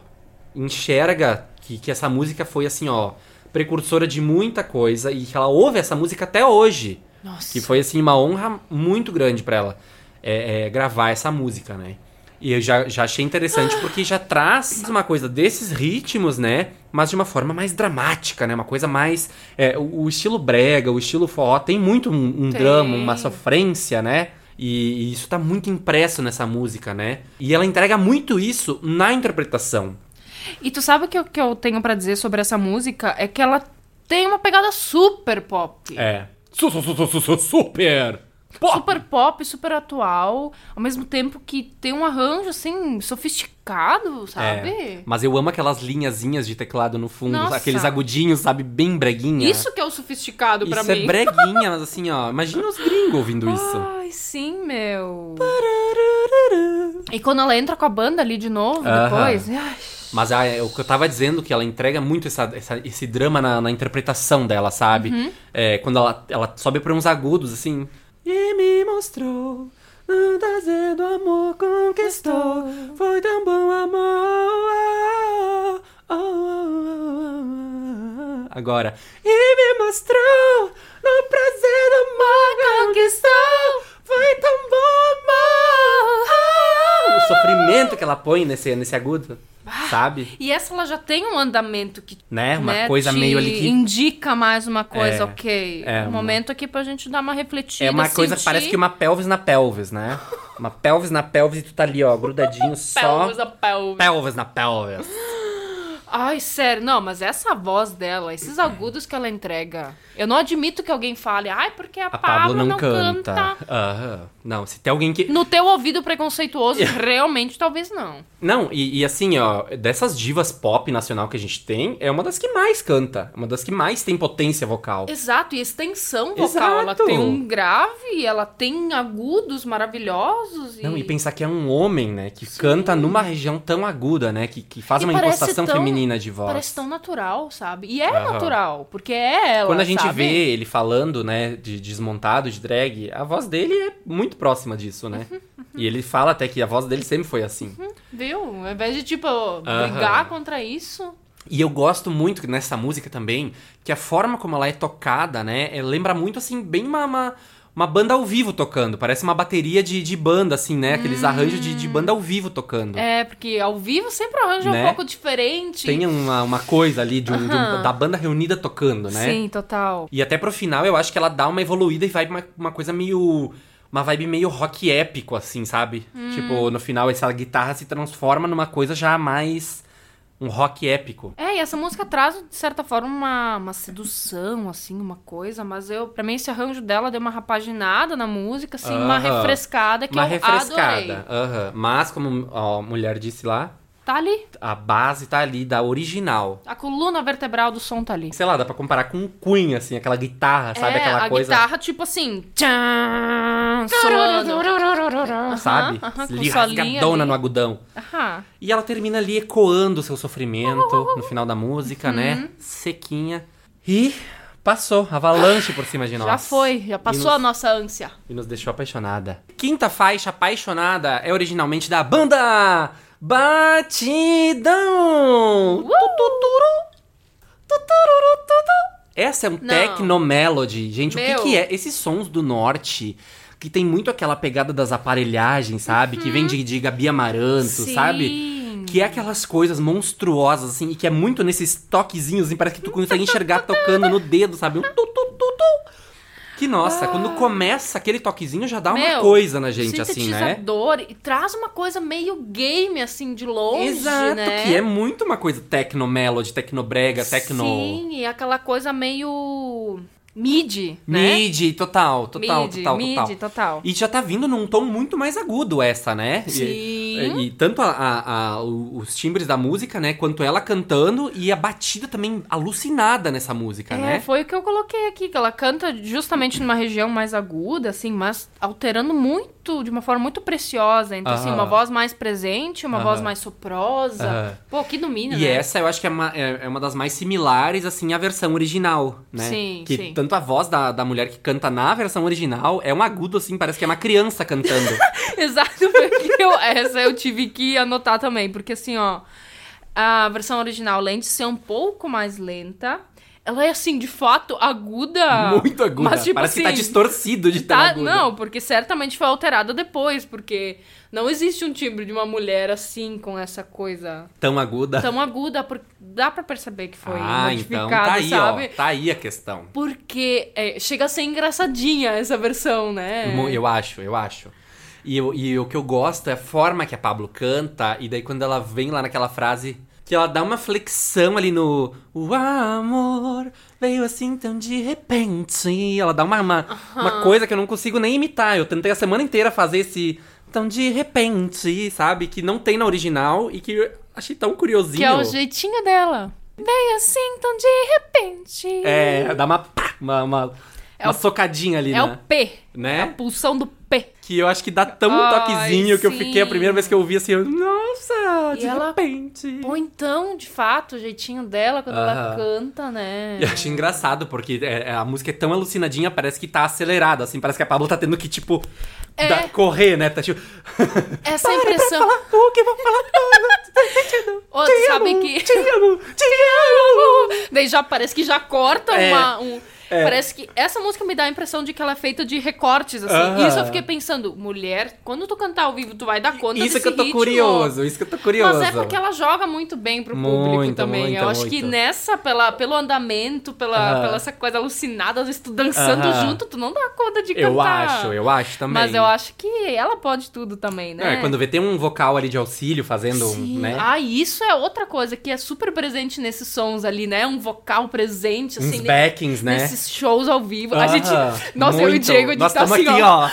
[SPEAKER 1] enxerga que, que essa música foi, assim, ó, precursora de muita coisa. E que ela ouve essa música até hoje.
[SPEAKER 2] Nossa.
[SPEAKER 1] Que foi, assim, uma honra muito grande pra ela é, é, gravar essa música, né? E eu já, já achei interessante porque já traz uma coisa desses ritmos, né? Mas de uma forma mais dramática, né? Uma coisa mais. é, o, o estilo brega, o estilo forró tem muito um, um
[SPEAKER 2] Tem.
[SPEAKER 1] drama, uma sofrência, né? E, e isso tá muito impresso nessa música, né? E ela entrega muito isso na interpretação.
[SPEAKER 2] E tu sabe o que, eu- que eu tenho pra dizer sobre essa música? É que ela tem uma pegada super pop.
[SPEAKER 1] É. Su, su, su, su, su, su, super! Pop!
[SPEAKER 2] Super pop, super atual, ao mesmo tempo que tem um arranjo, assim, sofisticado, sabe?
[SPEAKER 1] É, mas eu amo aquelas linhazinhas de teclado no fundo,
[SPEAKER 2] Nossa.
[SPEAKER 1] aqueles agudinhos, sabe, bem breguinha.
[SPEAKER 2] Isso que é o sofisticado pra
[SPEAKER 1] Isso
[SPEAKER 2] mim.
[SPEAKER 1] é breguinha, mas assim, ó, imagina os gringos ouvindo isso.
[SPEAKER 2] Ai, sim, meu. E quando ela entra com a banda ali de novo,
[SPEAKER 1] Aham.
[SPEAKER 2] depois. ai,
[SPEAKER 1] Mas é o que eu tava dizendo, que ela entrega muito essa, essa- esse drama na, na interpretação dela, sabe?
[SPEAKER 2] Uhum.
[SPEAKER 1] É, quando ela, ela sobe pra uns agudos, assim. E me mostrou, não trazendo amor conquistou, foi tão bom amor. oh, oh, oh. Agora. E me mostrou, no prazer do amor conquistou, foi tão bom amor. O sofrimento que ela põe nesse, nesse agudo, sabe?
[SPEAKER 2] E essa ela já tem um andamento que.
[SPEAKER 1] Né? Uma
[SPEAKER 2] né,
[SPEAKER 1] coisa meio ali que.
[SPEAKER 2] indica mais uma coisa,
[SPEAKER 1] É,
[SPEAKER 2] ok.
[SPEAKER 1] é
[SPEAKER 2] um
[SPEAKER 1] uma-
[SPEAKER 2] momento aqui pra gente dar uma refletida.
[SPEAKER 1] É uma coisa que
[SPEAKER 2] sentir.
[SPEAKER 1] parece que uma pelvis na pelvis, né? Uma pelvis na pelvis e tu tá ali, ó, grudadinho só.
[SPEAKER 2] Pelvis a pelvis.
[SPEAKER 1] Pelvis na pelvis.
[SPEAKER 2] Ai, sério, não, mas essa voz dela, esses agudos que ela entrega. Eu não admito que alguém fale, ai, porque a,
[SPEAKER 1] A Pablo não,
[SPEAKER 2] canta.
[SPEAKER 1] canta. Aham. Não, se tem alguém que.
[SPEAKER 2] No teu ouvido preconceituoso, realmente talvez não.
[SPEAKER 1] Não, e, e assim, ó, dessas divas pop nacional que a gente tem, é uma das que mais canta. Uma das que mais tem potência vocal.
[SPEAKER 2] Exato, e extensão vocal. Ela
[SPEAKER 1] Exato.
[SPEAKER 2] tem um grave, ela tem agudos maravilhosos. E...
[SPEAKER 1] Não, e pensar que é um homem, né? Que canta numa região tão aguda, né? Que, que faz
[SPEAKER 2] E
[SPEAKER 1] uma impostação
[SPEAKER 2] tão-
[SPEAKER 1] feminina de voz.
[SPEAKER 2] Parece tão natural, sabe? E é
[SPEAKER 1] Aham.
[SPEAKER 2] natural, porque é ela.
[SPEAKER 1] Quando a gente
[SPEAKER 2] sabe?
[SPEAKER 1] vê ele falando, né, de desmontado, de drag, a voz dele é muito próxima disso, né? e ele fala até que a voz dele sempre foi assim.
[SPEAKER 2] Viu? Ao invés de, tipo, brigar contra isso.
[SPEAKER 1] E eu gosto muito nessa música também, que a forma como ela é tocada, né, é- lembra muito, assim, bem uma... uma uma banda ao vivo tocando. Parece uma bateria de, de banda, assim, né? Aqueles arranjos de, de banda ao vivo tocando.
[SPEAKER 2] Hum. É, porque ao vivo sempre o arranjo é
[SPEAKER 1] Né?
[SPEAKER 2] um pouco diferente.
[SPEAKER 1] Tem uma, uma coisa ali de um- de um- da banda reunida tocando, né?
[SPEAKER 2] Sim, total.
[SPEAKER 1] E até pro final eu acho que ela dá uma evoluída e vai uma, uma coisa meio. Uma vibe meio rock épico, assim, sabe?
[SPEAKER 2] Hum.
[SPEAKER 1] Tipo, no final essa guitarra se transforma numa coisa já mais. Um rock épico.
[SPEAKER 2] É, e essa música traz, de certa forma, uma, uma sedução, assim, uma coisa, mas eu, pra mim, esse arranjo dela deu uma rapaginada na música, assim, uma
[SPEAKER 1] Aham.
[SPEAKER 2] refrescada que
[SPEAKER 1] uma
[SPEAKER 2] eu
[SPEAKER 1] refrescada.
[SPEAKER 2] adorei.
[SPEAKER 1] aham. Mas, como a mulher disse lá,
[SPEAKER 2] Tá ali.
[SPEAKER 1] a base tá ali, da original.
[SPEAKER 2] A coluna vertebral do som tá ali.
[SPEAKER 1] Sei lá, dá pra comparar com um Queen, assim, aquela guitarra, sabe?
[SPEAKER 2] é,
[SPEAKER 1] aquela
[SPEAKER 2] a
[SPEAKER 1] coisa.
[SPEAKER 2] guitarra, tipo assim, tchan.
[SPEAKER 1] Sabe?
[SPEAKER 2] com
[SPEAKER 1] ali
[SPEAKER 2] solinho
[SPEAKER 1] rasgadona
[SPEAKER 2] ali.
[SPEAKER 1] no agudão.
[SPEAKER 2] Aham.
[SPEAKER 1] E ela termina ali ecoando o seu sofrimento no final da música,
[SPEAKER 2] Uhum.
[SPEAKER 1] né? Sequinha. E passou, avalanche por cima de nós.
[SPEAKER 2] Já foi, já passou
[SPEAKER 1] nos-
[SPEAKER 2] a nossa ânsia.
[SPEAKER 1] E nos deixou apaixonada. Quinta faixa, Apaixonada, é originalmente da banda Batidão. Essa é um
[SPEAKER 2] Não.
[SPEAKER 1] techno melody. Gente, o
[SPEAKER 2] Meu.
[SPEAKER 1] que, que é? Esses sons do norte, que tem muito aquela pegada das aparelhagens, sabe? Que vem de, de Gabi Amaranto,
[SPEAKER 2] Sim.
[SPEAKER 1] sabe? Que é aquelas coisas monstruosas, assim, e que é muito nesses toquezinhos, assim, parece que tu consegue enxergar tocando no dedo, sabe? Um tu, tu, tu, tu. Que nossa, quando começa aquele toquezinho já dá uma
[SPEAKER 2] Ah. Meu,
[SPEAKER 1] coisa na gente, assim, né?
[SPEAKER 2] E traz uma coisa meio game, assim, de longe,
[SPEAKER 1] Exato,
[SPEAKER 2] né?
[SPEAKER 1] que é muito uma coisa techno melody, tecnobrega, tecno
[SPEAKER 2] Sim, e aquela coisa meio mid, né?
[SPEAKER 1] mid, total, total,
[SPEAKER 2] Mid,
[SPEAKER 1] total,
[SPEAKER 2] mid,
[SPEAKER 1] total.
[SPEAKER 2] total.
[SPEAKER 1] E já tá vindo num tom muito mais agudo essa, né?
[SPEAKER 2] Sim.
[SPEAKER 1] E, e tanto a- a- a- os timbres da música, né? Quanto ela cantando e a batida também alucinada nessa música,
[SPEAKER 2] É,
[SPEAKER 1] né?
[SPEAKER 2] foi o que eu coloquei aqui, que ela canta justamente numa região mais aguda, assim, mas alterando muito, de uma forma muito preciosa. Então, assim, uma voz mais presente, uma voz mais soprosa.
[SPEAKER 1] Aham.
[SPEAKER 2] Pô, que domínio,
[SPEAKER 1] E
[SPEAKER 2] né?
[SPEAKER 1] essa eu acho que é uma, é, é uma das mais similares, assim, à versão original, né?
[SPEAKER 2] Sim,
[SPEAKER 1] que
[SPEAKER 2] sim.
[SPEAKER 1] tanto a voz da, da mulher que canta na versão original é um agudo, assim, parece que é uma criança cantando.
[SPEAKER 2] Exato, porque eu, essa eu tive que anotar também, porque assim, ó, a versão original, além de ser um pouco mais lenta, ela é assim, de fato, aguda.
[SPEAKER 1] Muito aguda.
[SPEAKER 2] Mas, tipo
[SPEAKER 1] parece
[SPEAKER 2] assim,
[SPEAKER 1] que tá distorcido de
[SPEAKER 2] Tá, não, porque certamente foi alterada depois, porque não existe um timbre de uma mulher assim, com essa coisa
[SPEAKER 1] Tão aguda.
[SPEAKER 2] tão aguda, porque dá pra perceber que foi
[SPEAKER 1] ah,
[SPEAKER 2] modificada,
[SPEAKER 1] então tá aí,
[SPEAKER 2] sabe?
[SPEAKER 1] ó. Tá aí a questão.
[SPEAKER 2] Porque é, chega a ser engraçadinha essa versão, né?
[SPEAKER 1] Eu acho, eu acho. E, eu- e o que eu gosto é a forma que a Pablo canta, e daí quando ela vem lá naquela frase, que ela dá uma flexão ali no. O amor veio assim tão de repente. Ela dá uma, uma, uma coisa que eu não consigo nem imitar. Eu tentei a semana inteira fazer esse. Tão de repente, sabe? Que não tem na original e que eu achei tão curiosinho.
[SPEAKER 2] Que é o jeitinho dela. Veio assim tão de repente.
[SPEAKER 1] É, dá uma. pá, Uma, uma,
[SPEAKER 2] É
[SPEAKER 1] uma
[SPEAKER 2] o-
[SPEAKER 1] socadinha ali,
[SPEAKER 2] É
[SPEAKER 1] né?
[SPEAKER 2] o P.
[SPEAKER 1] Né?
[SPEAKER 2] É a pulsão do P.
[SPEAKER 1] Que eu acho que dá tão um
[SPEAKER 2] Ai,
[SPEAKER 1] toquezinho que eu fiquei a primeira vez que eu ouvi assim, eu, nossa, de
[SPEAKER 2] E ela
[SPEAKER 1] repente.
[SPEAKER 2] Ou então, de fato, o jeitinho dela quando ela
[SPEAKER 1] Aham.
[SPEAKER 2] canta, né?
[SPEAKER 1] Eu achei engraçado, porque é, é, a música é tão alucinadinha, parece que tá acelerada, assim, parece que a Pablo tá tendo que, tipo,
[SPEAKER 2] É.
[SPEAKER 1] dar- correr, né? Tá tipo.
[SPEAKER 2] Essa
[SPEAKER 1] Para
[SPEAKER 2] impressão.
[SPEAKER 1] pra falar o que vou falar tudo.
[SPEAKER 2] Ô, sabe
[SPEAKER 1] amo,
[SPEAKER 2] que.
[SPEAKER 1] Te amo, te amo.
[SPEAKER 2] Daí já parece que já corta
[SPEAKER 1] É,
[SPEAKER 2] uma. um-
[SPEAKER 1] é.
[SPEAKER 2] Parece que essa música me dá a impressão de que ela é feita de recortes, assim.
[SPEAKER 1] Aham.
[SPEAKER 2] Isso eu fiquei pensando, mulher, quando tu cantar ao vivo, tu vai dar conta
[SPEAKER 1] Isso
[SPEAKER 2] desse
[SPEAKER 1] que eu tô
[SPEAKER 2] ritmo.
[SPEAKER 1] curioso, isso que eu tô curioso.
[SPEAKER 2] Mas é porque ela joga muito bem pro público
[SPEAKER 1] Muito,
[SPEAKER 2] também.
[SPEAKER 1] muito,
[SPEAKER 2] eu acho que
[SPEAKER 1] muito.
[SPEAKER 2] nessa, pela, pelo andamento, pela,
[SPEAKER 1] Aham.
[SPEAKER 2] pela essa coisa alucinada, às vezes tu dançando
[SPEAKER 1] Aham.
[SPEAKER 2] junto, tu não dá conta de
[SPEAKER 1] Eu
[SPEAKER 2] cantar.
[SPEAKER 1] acho, eu acho também.
[SPEAKER 2] Mas eu acho que ela pode tudo também, né?
[SPEAKER 1] É, quando vê tem um vocal ali de auxílio fazendo,
[SPEAKER 2] Sim.
[SPEAKER 1] né?
[SPEAKER 2] Ah, e isso é outra coisa que é super presente nesses sons ali, né? Um vocal presente, assim,
[SPEAKER 1] Uns backings, né?
[SPEAKER 2] Nesses shows ao vivo. A gente. Nossa, eu e o
[SPEAKER 1] muito.
[SPEAKER 2] Diego, a gente
[SPEAKER 1] Nós
[SPEAKER 2] tá assim,
[SPEAKER 1] aqui,
[SPEAKER 2] ó.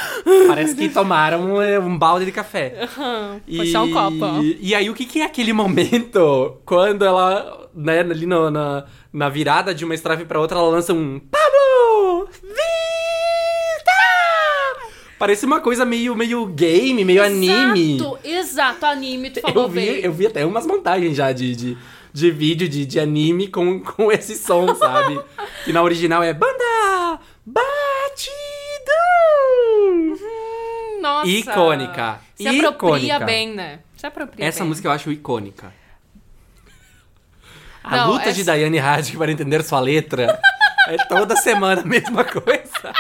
[SPEAKER 1] Parece que tomaram é, um balde de café.
[SPEAKER 2] Aham,
[SPEAKER 1] E,
[SPEAKER 2] só um copo, ó.
[SPEAKER 1] E aí, o que, que é aquele momento quando ela, né, ali no- na, na virada de uma estrofe pra outra, ela lança um Pablo! Vita! Parece uma coisa meio, meio game, meio anime.
[SPEAKER 2] Exato, exato, anime, tu falou
[SPEAKER 1] Eu vi,
[SPEAKER 2] bem.
[SPEAKER 1] eu vi até umas montagens já de, de, de vídeo de, de anime com, com esse som, sabe? que na original é Banda Batidão!
[SPEAKER 2] Nossa.
[SPEAKER 1] Icônica,
[SPEAKER 2] Se apropria
[SPEAKER 1] icônica.
[SPEAKER 2] bem, né? Se apropria
[SPEAKER 1] Essa
[SPEAKER 2] bem.
[SPEAKER 1] música eu acho icônica. A
[SPEAKER 2] Não,
[SPEAKER 1] luta de
[SPEAKER 2] essa-
[SPEAKER 1] Daiane Hadid para entender sua letra é toda semana a mesma coisa.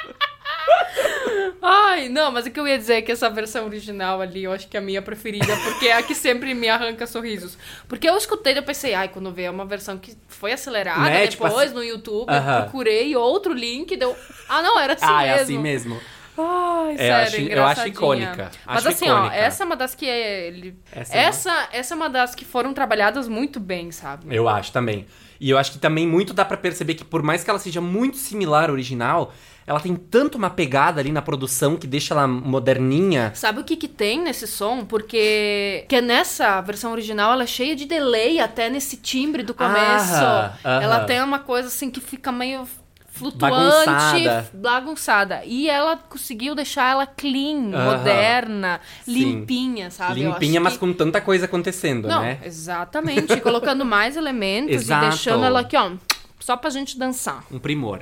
[SPEAKER 2] Ai, não, mas o que eu ia dizer é que essa versão original ali, eu acho que é a minha preferida, porque é a que sempre me arranca sorrisos. Porque eu escutei e eu pensei, ai, quando veio uma versão que foi acelerada
[SPEAKER 1] Né, tipo
[SPEAKER 2] depois
[SPEAKER 1] assim-
[SPEAKER 2] no YouTube,
[SPEAKER 1] Aham.
[SPEAKER 2] eu procurei outro link, deu. Ah, não, era assim
[SPEAKER 1] ah,
[SPEAKER 2] mesmo.
[SPEAKER 1] é assim mesmo.
[SPEAKER 2] Ai,
[SPEAKER 1] É,
[SPEAKER 2] sério,
[SPEAKER 1] eu acho- eu acho icônica.
[SPEAKER 2] Mas
[SPEAKER 1] Acho
[SPEAKER 2] assim,
[SPEAKER 1] icônica.
[SPEAKER 2] ó, essa é uma das que é. Ele...
[SPEAKER 1] Essa
[SPEAKER 2] Essa,
[SPEAKER 1] é
[SPEAKER 2] essa, é uma das que foram trabalhadas muito bem, sabe?
[SPEAKER 1] Eu acho também. E eu acho que também muito dá pra perceber que por mais que ela seja muito similar ao original, ela tem tanto uma pegada ali na produção que deixa ela moderninha.
[SPEAKER 2] Sabe o que que tem nesse som? Porque que nessa versão original ela é cheia de delay até nesse timbre do começo.
[SPEAKER 1] Aham.
[SPEAKER 2] Ela tem uma coisa assim que fica meio flutuante,
[SPEAKER 1] Bagunçada.
[SPEAKER 2] bagunçada. E ela conseguiu deixar ela clean,
[SPEAKER 1] Aham.
[SPEAKER 2] moderna,
[SPEAKER 1] Sim.
[SPEAKER 2] limpinha, sabe?
[SPEAKER 1] Limpinha, mas
[SPEAKER 2] que-
[SPEAKER 1] com tanta coisa acontecendo,
[SPEAKER 2] Não,
[SPEAKER 1] né?
[SPEAKER 2] exatamente. colocando mais elementos
[SPEAKER 1] Exato.
[SPEAKER 2] e deixando ela aqui, ó, só pra gente dançar.
[SPEAKER 1] Um primor.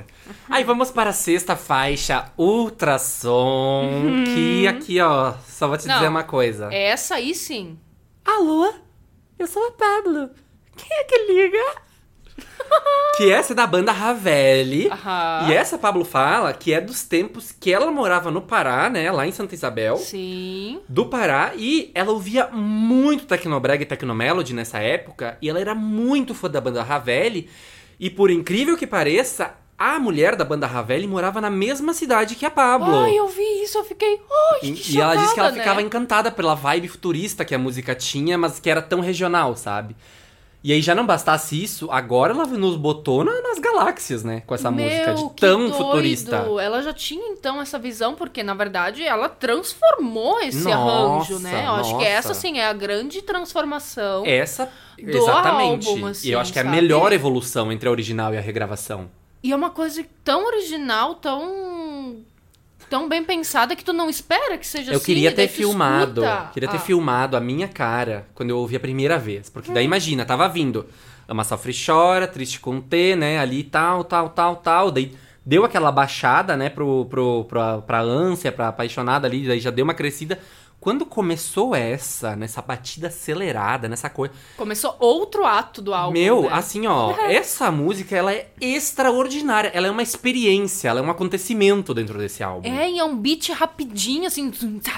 [SPEAKER 1] Aí vamos para a sexta faixa, Ultrassom, que aqui, ó, só vou te
[SPEAKER 2] Uhum. Não.
[SPEAKER 1] dizer uma coisa.
[SPEAKER 2] Essa aí sim.
[SPEAKER 1] Alô? Eu sou a Pablo. Quem é que liga? que essa é da banda Ravelli.
[SPEAKER 2] Aham.
[SPEAKER 1] E essa Pablo fala que é dos tempos que ela morava no Pará, né? Lá em Santa Isabel.
[SPEAKER 2] Sim.
[SPEAKER 1] Do Pará. E ela ouvia muito Tecnobrega e Tecnomelody nessa época. E ela era muito fã da banda Ravelli. E por incrível que pareça, a mulher da banda Ravelli morava na mesma cidade que a Pablo.
[SPEAKER 2] Ai, eu vi isso, eu fiquei. Ai,
[SPEAKER 1] E,
[SPEAKER 2] que
[SPEAKER 1] e ela disse que ela
[SPEAKER 2] chocada,
[SPEAKER 1] ficava
[SPEAKER 2] né?
[SPEAKER 1] encantada pela vibe futurista que a música tinha, mas que era tão regional, sabe? E aí já não bastasse isso, agora ela nos botou na- nas galáxias, né? Com essa música de
[SPEAKER 2] Meu,
[SPEAKER 1] tão
[SPEAKER 2] doido.
[SPEAKER 1] futurista.
[SPEAKER 2] Ela já tinha então essa visão, porque na verdade ela transformou esse
[SPEAKER 1] Nossa,
[SPEAKER 2] arranjo, né? Eu acho que
[SPEAKER 1] nossa.
[SPEAKER 2] essa sim é a grande transformação.
[SPEAKER 1] Essa,
[SPEAKER 2] Do
[SPEAKER 1] exatamente.
[SPEAKER 2] álbum,
[SPEAKER 1] e
[SPEAKER 2] assim,
[SPEAKER 1] eu acho que é a melhor evolução entre a original e a regravação.
[SPEAKER 2] E é uma coisa tão original, tão tão bem pensada que tu não espera que seja
[SPEAKER 1] Eu
[SPEAKER 2] assim.
[SPEAKER 1] queria
[SPEAKER 2] e daí
[SPEAKER 1] ter filmado, queria ter
[SPEAKER 2] Ah,
[SPEAKER 1] filmado a minha cara quando eu ouvi a primeira vez. Porque daí imagina, tava vindo Ama Sofre Chora, Triste com T, né, ali tal, tal, tal, tal. Daí deu aquela baixada, né, pro, pro, pra, pra ânsia, pra apaixonada ali, daí já deu uma crescida. Quando começou essa, nessa batida acelerada, nessa coisa...
[SPEAKER 2] Começou outro ato do álbum.
[SPEAKER 1] Meu,
[SPEAKER 2] né?
[SPEAKER 1] assim, ó, essa música, ela é extraordinária. Ela é uma experiência, ela é um acontecimento dentro desse álbum.
[SPEAKER 2] É, e é um beat rapidinho, assim.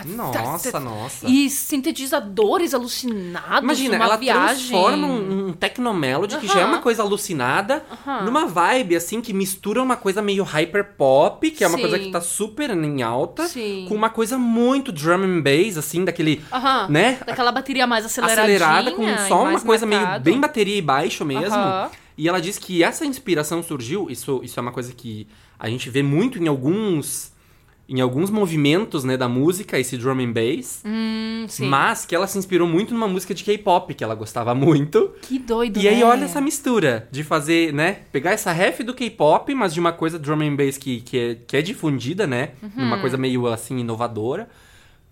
[SPEAKER 1] Nossa, nossa.
[SPEAKER 2] E sintetizadores alucinados.
[SPEAKER 1] Imagina, ela
[SPEAKER 2] viagem.
[SPEAKER 1] transforma um, um technomelody, que já é uma coisa alucinada,
[SPEAKER 2] Aham.
[SPEAKER 1] numa vibe, assim, que mistura uma coisa meio hyper pop, que é uma
[SPEAKER 2] Sim.
[SPEAKER 1] coisa que tá super em alta,
[SPEAKER 2] Sim.
[SPEAKER 1] com uma coisa muito drum and bass, assim, daquele,
[SPEAKER 2] Aham.
[SPEAKER 1] né?
[SPEAKER 2] Daquela bateria mais aceleradinha.
[SPEAKER 1] Acelerada, com só uma coisa meio
[SPEAKER 2] marcado.
[SPEAKER 1] bem bateria e baixo mesmo.
[SPEAKER 2] Aham.
[SPEAKER 1] E ela diz que essa inspiração surgiu, isso, isso é uma coisa que a gente vê muito em alguns em alguns movimentos, né, da música, esse drum and bass,
[SPEAKER 2] Hum,
[SPEAKER 1] mas que ela se inspirou muito numa música de K-pop que ela gostava muito.
[SPEAKER 2] Que doido,
[SPEAKER 1] E aí
[SPEAKER 2] né?
[SPEAKER 1] olha essa mistura de fazer, né, pegar essa ref do K-pop, mas de uma coisa drum and bass que, que, é, que é difundida, né,
[SPEAKER 2] Uhum.
[SPEAKER 1] numa coisa meio assim inovadora,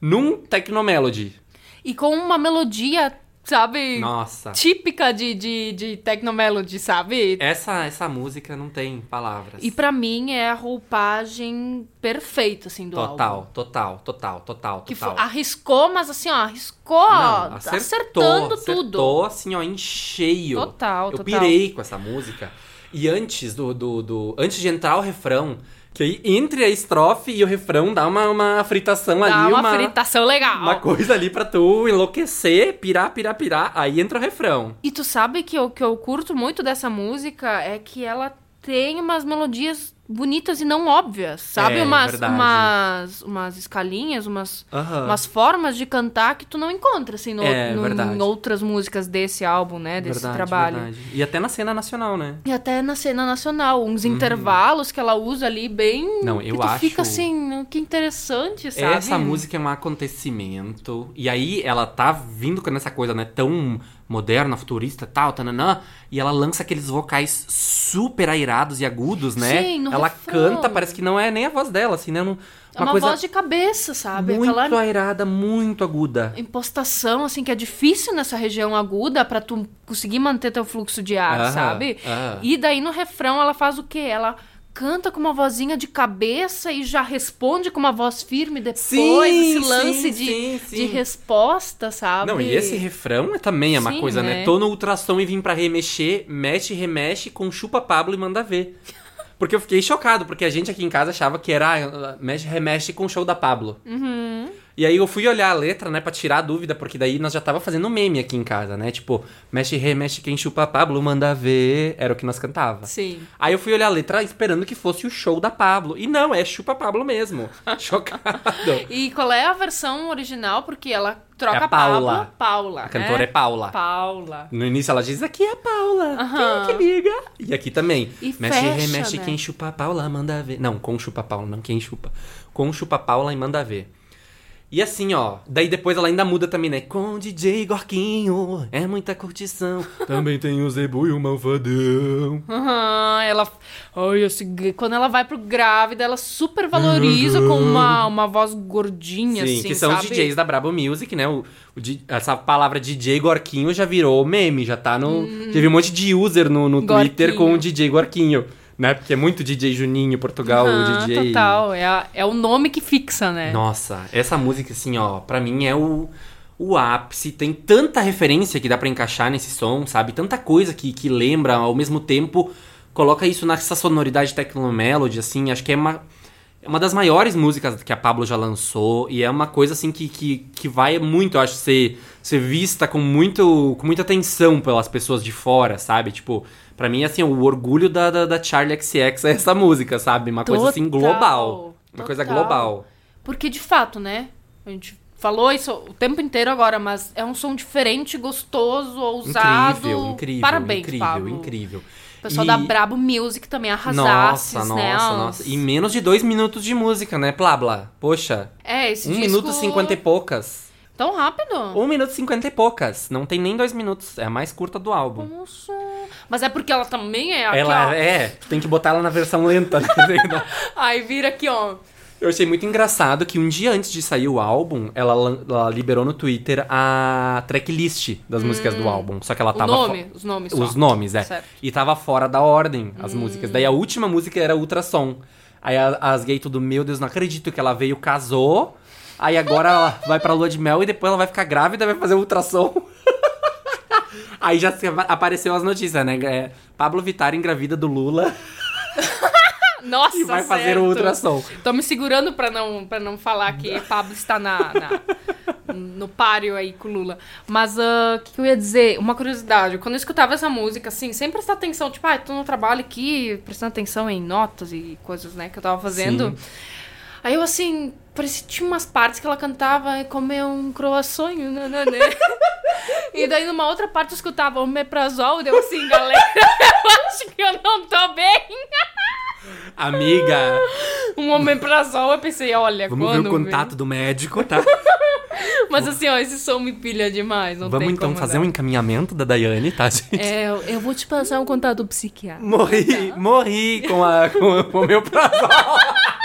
[SPEAKER 1] num technomelody.
[SPEAKER 2] E com uma melodia, sabe?
[SPEAKER 1] Nossa.
[SPEAKER 2] Típica de, de, de Technomelody, sabe?
[SPEAKER 1] Essa essa música não tem palavras.
[SPEAKER 2] E pra mim é a roupagem perfeita, assim, do álbum.
[SPEAKER 1] Total, total, total, total,
[SPEAKER 2] Que
[SPEAKER 1] total.
[SPEAKER 2] foi- arriscou, mas assim, ó, arriscou,
[SPEAKER 1] Não,
[SPEAKER 2] acertando tudo.
[SPEAKER 1] Acertou, assim, ó, em cheio.
[SPEAKER 2] Total,
[SPEAKER 1] Eu
[SPEAKER 2] total.
[SPEAKER 1] pirei com essa música. E antes do, do, do- Antes de entrar o refrão, que aí entre a estrofe e o refrão dá uma, uma fritação
[SPEAKER 2] Dá
[SPEAKER 1] ali,
[SPEAKER 2] uma,
[SPEAKER 1] uma,
[SPEAKER 2] fritação legal.
[SPEAKER 1] uma coisa ali pra tu enlouquecer, pirar, pirar, pirar. Aí entra o refrão.
[SPEAKER 2] E tu sabe que o que eu curto muito dessa música é que ela tem umas melodias bonitas e não óbvias, sabe?
[SPEAKER 1] É,
[SPEAKER 2] umas,
[SPEAKER 1] verdade.
[SPEAKER 2] umas, umas escalinhas, umas, umas formas de cantar que tu não encontra, assim, no,
[SPEAKER 1] É,
[SPEAKER 2] no- em outras músicas desse álbum, né? Desse
[SPEAKER 1] verdade,
[SPEAKER 2] trabalho.
[SPEAKER 1] verdade. E até na cena nacional, né?
[SPEAKER 2] E até na cena nacional, uns intervalos que ela usa ali bem.
[SPEAKER 1] Uhum. Não,
[SPEAKER 2] que
[SPEAKER 1] eu
[SPEAKER 2] tu
[SPEAKER 1] acho-
[SPEAKER 2] fica assim, que interessante, sabe?
[SPEAKER 1] Essa música é um acontecimento. E aí ela tá vindo com essa coisa, né? Tão moderna, futurista tal, tananã. E ela lança aqueles vocais super airados e agudos, né?
[SPEAKER 2] Sim, no
[SPEAKER 1] ela
[SPEAKER 2] refrão.
[SPEAKER 1] canta, parece que não é nem a voz dela, assim, né? Não-
[SPEAKER 2] É uma
[SPEAKER 1] coisa
[SPEAKER 2] voz de cabeça, sabe?
[SPEAKER 1] muito
[SPEAKER 2] Aquela
[SPEAKER 1] airada, muito aguda.
[SPEAKER 2] impostação, assim, que é difícil nessa região aguda pra tu conseguir manter teu fluxo de ar,
[SPEAKER 1] Aham,
[SPEAKER 2] sabe?
[SPEAKER 1] aham.
[SPEAKER 2] E daí no refrão ela faz o quê? Ela canta com uma vozinha de cabeça e já responde com uma voz firme depois,
[SPEAKER 1] Sim,
[SPEAKER 2] esse lance
[SPEAKER 1] sim,
[SPEAKER 2] de,
[SPEAKER 1] sim,
[SPEAKER 2] de resposta, sabe?
[SPEAKER 1] Não, e esse refrão é- também é uma coisa, né?
[SPEAKER 2] né?
[SPEAKER 1] Tô no ultrassom e vim pra remexer, mexe, remexe, com chupa Pablo e manda ver. Porque eu fiquei chocado, porque a gente aqui em casa achava que era ah, mexe, remexe com o show da Pablo. E aí eu fui olhar a letra, né, pra tirar a dúvida, porque daí nós já tava fazendo meme aqui em casa, né? Tipo, mexe, remexe, quem chupa Pablo, manda ver. Era o que nós cantava.
[SPEAKER 2] Sim.
[SPEAKER 1] Aí eu fui olhar a letra esperando que fosse o show da Pablo. E não, é chupa Pablo mesmo. Chocado.
[SPEAKER 2] E qual é a versão original? Porque ela troca
[SPEAKER 1] É a Paula.
[SPEAKER 2] Paula. Paula.
[SPEAKER 1] A cantora é Paula.
[SPEAKER 2] Paula.
[SPEAKER 1] No início ela diz, aqui é a Paula,
[SPEAKER 2] Aham.
[SPEAKER 1] quem que liga? E aqui também,
[SPEAKER 2] E
[SPEAKER 1] mexe,
[SPEAKER 2] fecha,
[SPEAKER 1] remexe,
[SPEAKER 2] né?
[SPEAKER 1] quem chupa Paula, manda ver. Não, com chupa Paula, não quem chupa. Com chupa Paula e manda ver. E assim, ó, daí depois ela ainda muda também, né? Com DJ Gorquinho, é muita curtição. também tem o Zebu e o Malvadão.
[SPEAKER 2] Aham, ela. Ai, esse quando ela vai pro grávida, ela super valoriza com uma, uma voz gordinha,
[SPEAKER 1] Sim,
[SPEAKER 2] assim.
[SPEAKER 1] que são
[SPEAKER 2] sabe?
[SPEAKER 1] os DJs da Brabo Music, né? O, o essa palavra DJ Gorquinho já virou meme, já tá no. Já vi um monte de user no, no Twitter
[SPEAKER 2] Hum.
[SPEAKER 1] Com o DJ Gorquinho, né? Porque é muito DJ Juninho, Portugal, o DJ.
[SPEAKER 2] Total, é, a- é o nome que fixa, né?
[SPEAKER 1] Nossa, essa música, assim, ó, pra mim é o, o ápice. Tem tanta referência que dá pra encaixar nesse som, sabe? Tanta coisa que, que lembra, ao mesmo tempo, coloca isso nessa sonoridade Tecnomelody, assim, acho que é uma. É uma das maiores músicas que a Pablo já lançou e é uma coisa assim que, que, que vai muito, eu acho, ser, ser vista com, muito, com muita atenção pelas pessoas de fora, sabe? Tipo, pra mim, assim, o orgulho da, da, da Charlie XX é essa música, sabe? Uma coisa assim
[SPEAKER 2] Total,
[SPEAKER 1] global. Uma coisa
[SPEAKER 2] total.
[SPEAKER 1] global.
[SPEAKER 2] Porque de fato, né? A gente falou isso o tempo inteiro agora, mas é um som diferente, gostoso, ousado.
[SPEAKER 1] Incrível, incrível.
[SPEAKER 2] Parabéns,
[SPEAKER 1] incrível,
[SPEAKER 2] Pablo.
[SPEAKER 1] incrível.
[SPEAKER 2] O pessoal
[SPEAKER 1] E-
[SPEAKER 2] da Brabo Music também arrasasse,
[SPEAKER 1] Nossa,
[SPEAKER 2] né?
[SPEAKER 1] nossa,
[SPEAKER 2] Os-
[SPEAKER 1] nossa. E menos de dois minutos de música, né, Blabla? Poxa,
[SPEAKER 2] É, esse
[SPEAKER 1] um
[SPEAKER 2] disco...
[SPEAKER 1] minuto e cinquenta e poucas.
[SPEAKER 2] Tão rápido?
[SPEAKER 1] Um minuto e cinquenta e poucas. Não tem nem dois minutos. É a mais curta do álbum.
[SPEAKER 2] Nossa. Mas é porque ela também é aqui,
[SPEAKER 1] Ela
[SPEAKER 2] ó.
[SPEAKER 1] é, tu tem que botar ela na versão lenta. né?
[SPEAKER 2] Aí vira aqui, ó.
[SPEAKER 1] Eu achei muito engraçado que um dia antes de sair o álbum, ela, ela liberou no Twitter a tracklist das músicas do álbum. Só que ela
[SPEAKER 2] Hum. O
[SPEAKER 1] tava.
[SPEAKER 2] nome, os nomes só.
[SPEAKER 1] Os nomes, é.
[SPEAKER 2] Certo.
[SPEAKER 1] E tava fora da ordem as músicas. Daí a última música era Ultrassom. Aí as gays tudo, meu Deus, não acredito que ela veio, casou. Aí agora ela vai pra lua de mel e depois ela vai ficar grávida e vai fazer ultrassom. Aí já apareceu as notícias, né? É, Pablo Vittar engravida do Lula
[SPEAKER 2] Nossa,
[SPEAKER 1] e vai fazer
[SPEAKER 2] certo.
[SPEAKER 1] o ultrassom.
[SPEAKER 2] Tô me segurando pra não, pra não falar que Pablo está na, na- no páreo aí com o Lula. Mas ah, o que, que eu ia dizer? Uma curiosidade. Quando eu escutava essa música, assim, sem prestar atenção, tipo, ah, tô no trabalho aqui, prestando atenção em notas e coisas, né, que eu tava fazendo. Aí eu, assim, parecia que tinha umas partes que ela cantava e comer um croissant, né, né, né. E daí numa outra parte eu escutava o meprazol, deu assim, galera, eu acho que eu não tô bem.
[SPEAKER 1] Amiga,
[SPEAKER 2] Um omeprazol, eu pensei, olha,
[SPEAKER 1] vamos ver o contato do médico, tá?
[SPEAKER 2] vem? Mas assim, ó, esse som me pilha demais, não
[SPEAKER 1] Vamos
[SPEAKER 2] tem
[SPEAKER 1] então
[SPEAKER 2] como
[SPEAKER 1] fazer
[SPEAKER 2] não.
[SPEAKER 1] um encaminhamento da Daiane, tá, gente?
[SPEAKER 2] É, eu- eu vou te passar um contato do psiquiatra.
[SPEAKER 1] Morri, morri com, a, com, com o meu prazol.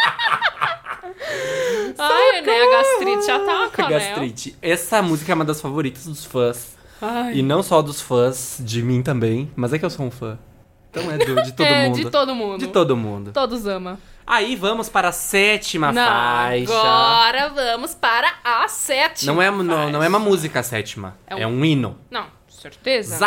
[SPEAKER 2] Ai, né, a gastrite já tá com
[SPEAKER 1] Gastrite. Essa música é uma das favoritas dos fãs.
[SPEAKER 2] Ai.
[SPEAKER 1] E não só dos fãs, de mim também. Mas é que eu sou um fã. Então é do- de todo
[SPEAKER 2] é,
[SPEAKER 1] mundo.
[SPEAKER 2] de todo mundo.
[SPEAKER 1] De todo mundo.
[SPEAKER 2] Todos amam.
[SPEAKER 1] Aí vamos para a sétima
[SPEAKER 2] Não,
[SPEAKER 1] faixa.
[SPEAKER 2] agora vamos para a sétima.
[SPEAKER 1] Não é, não, não é uma música a sétima.
[SPEAKER 2] É um-
[SPEAKER 1] É um hino.
[SPEAKER 2] Não, certeza. né?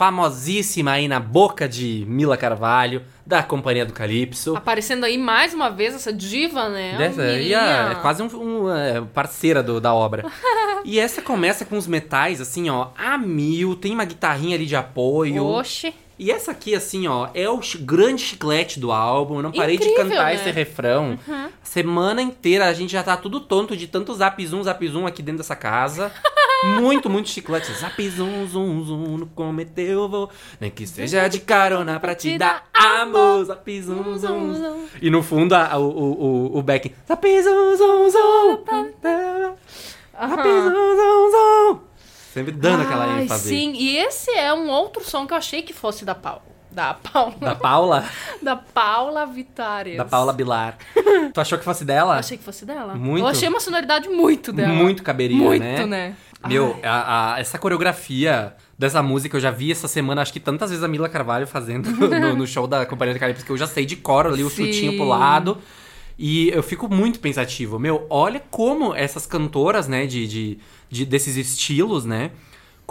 [SPEAKER 1] Famosíssima aí na boca de Mila Carvalho, da Companhia do Calypso.
[SPEAKER 2] Aparecendo aí mais uma vez essa diva, né?
[SPEAKER 1] Dessa, e a- é quase um, um, é, parceira do- da obra. e essa começa com os metais, assim, ó, a mil, tem uma guitarrinha ali de apoio.
[SPEAKER 2] Oxe.
[SPEAKER 1] E essa aqui, assim, ó, é o grande chiclete do álbum. Eu não parei de
[SPEAKER 2] Incrível,
[SPEAKER 1] cantar
[SPEAKER 2] né?
[SPEAKER 1] esse refrão. Semana inteira a gente já tá tudo tonto de tanto zap zoom, zap zoom aqui dentro dessa casa. muito, muito chiclete. Zap zoom, zoom, zoom, no cometeu vou. Nem que seja de carona pra te dar amor. Zap zoom, zoom, zoom. E no fundo a- o, o, o, o back. Zap zoom, zoom, zoom. Zap zoom, zoom, zoom. Sempre dando aquela
[SPEAKER 2] Ai,
[SPEAKER 1] ênfase.
[SPEAKER 2] sim, e esse é um outro som que eu achei que fosse da Paula. Da Paula.
[SPEAKER 1] Da Paula.
[SPEAKER 2] Da Paula Vitares.
[SPEAKER 1] Da Paula Bilar. tu achou que fosse dela?
[SPEAKER 2] Eu achei que fosse dela.
[SPEAKER 1] Muito.
[SPEAKER 2] Eu achei uma sonoridade muito dela.
[SPEAKER 1] Muito caberia,
[SPEAKER 2] Muito,
[SPEAKER 1] né?
[SPEAKER 2] né?
[SPEAKER 1] Meu, a- a- essa coreografia dessa música eu já vi essa semana, acho que tantas vezes a Mila Carvalho fazendo no, no show da Companhia de Calypso, que eu já sei de cor ali, o
[SPEAKER 2] Sim.
[SPEAKER 1] chutinho pro lado. E eu fico muito pensativo. Meu, olha como essas cantoras, né, de, de, de- desses estilos, né?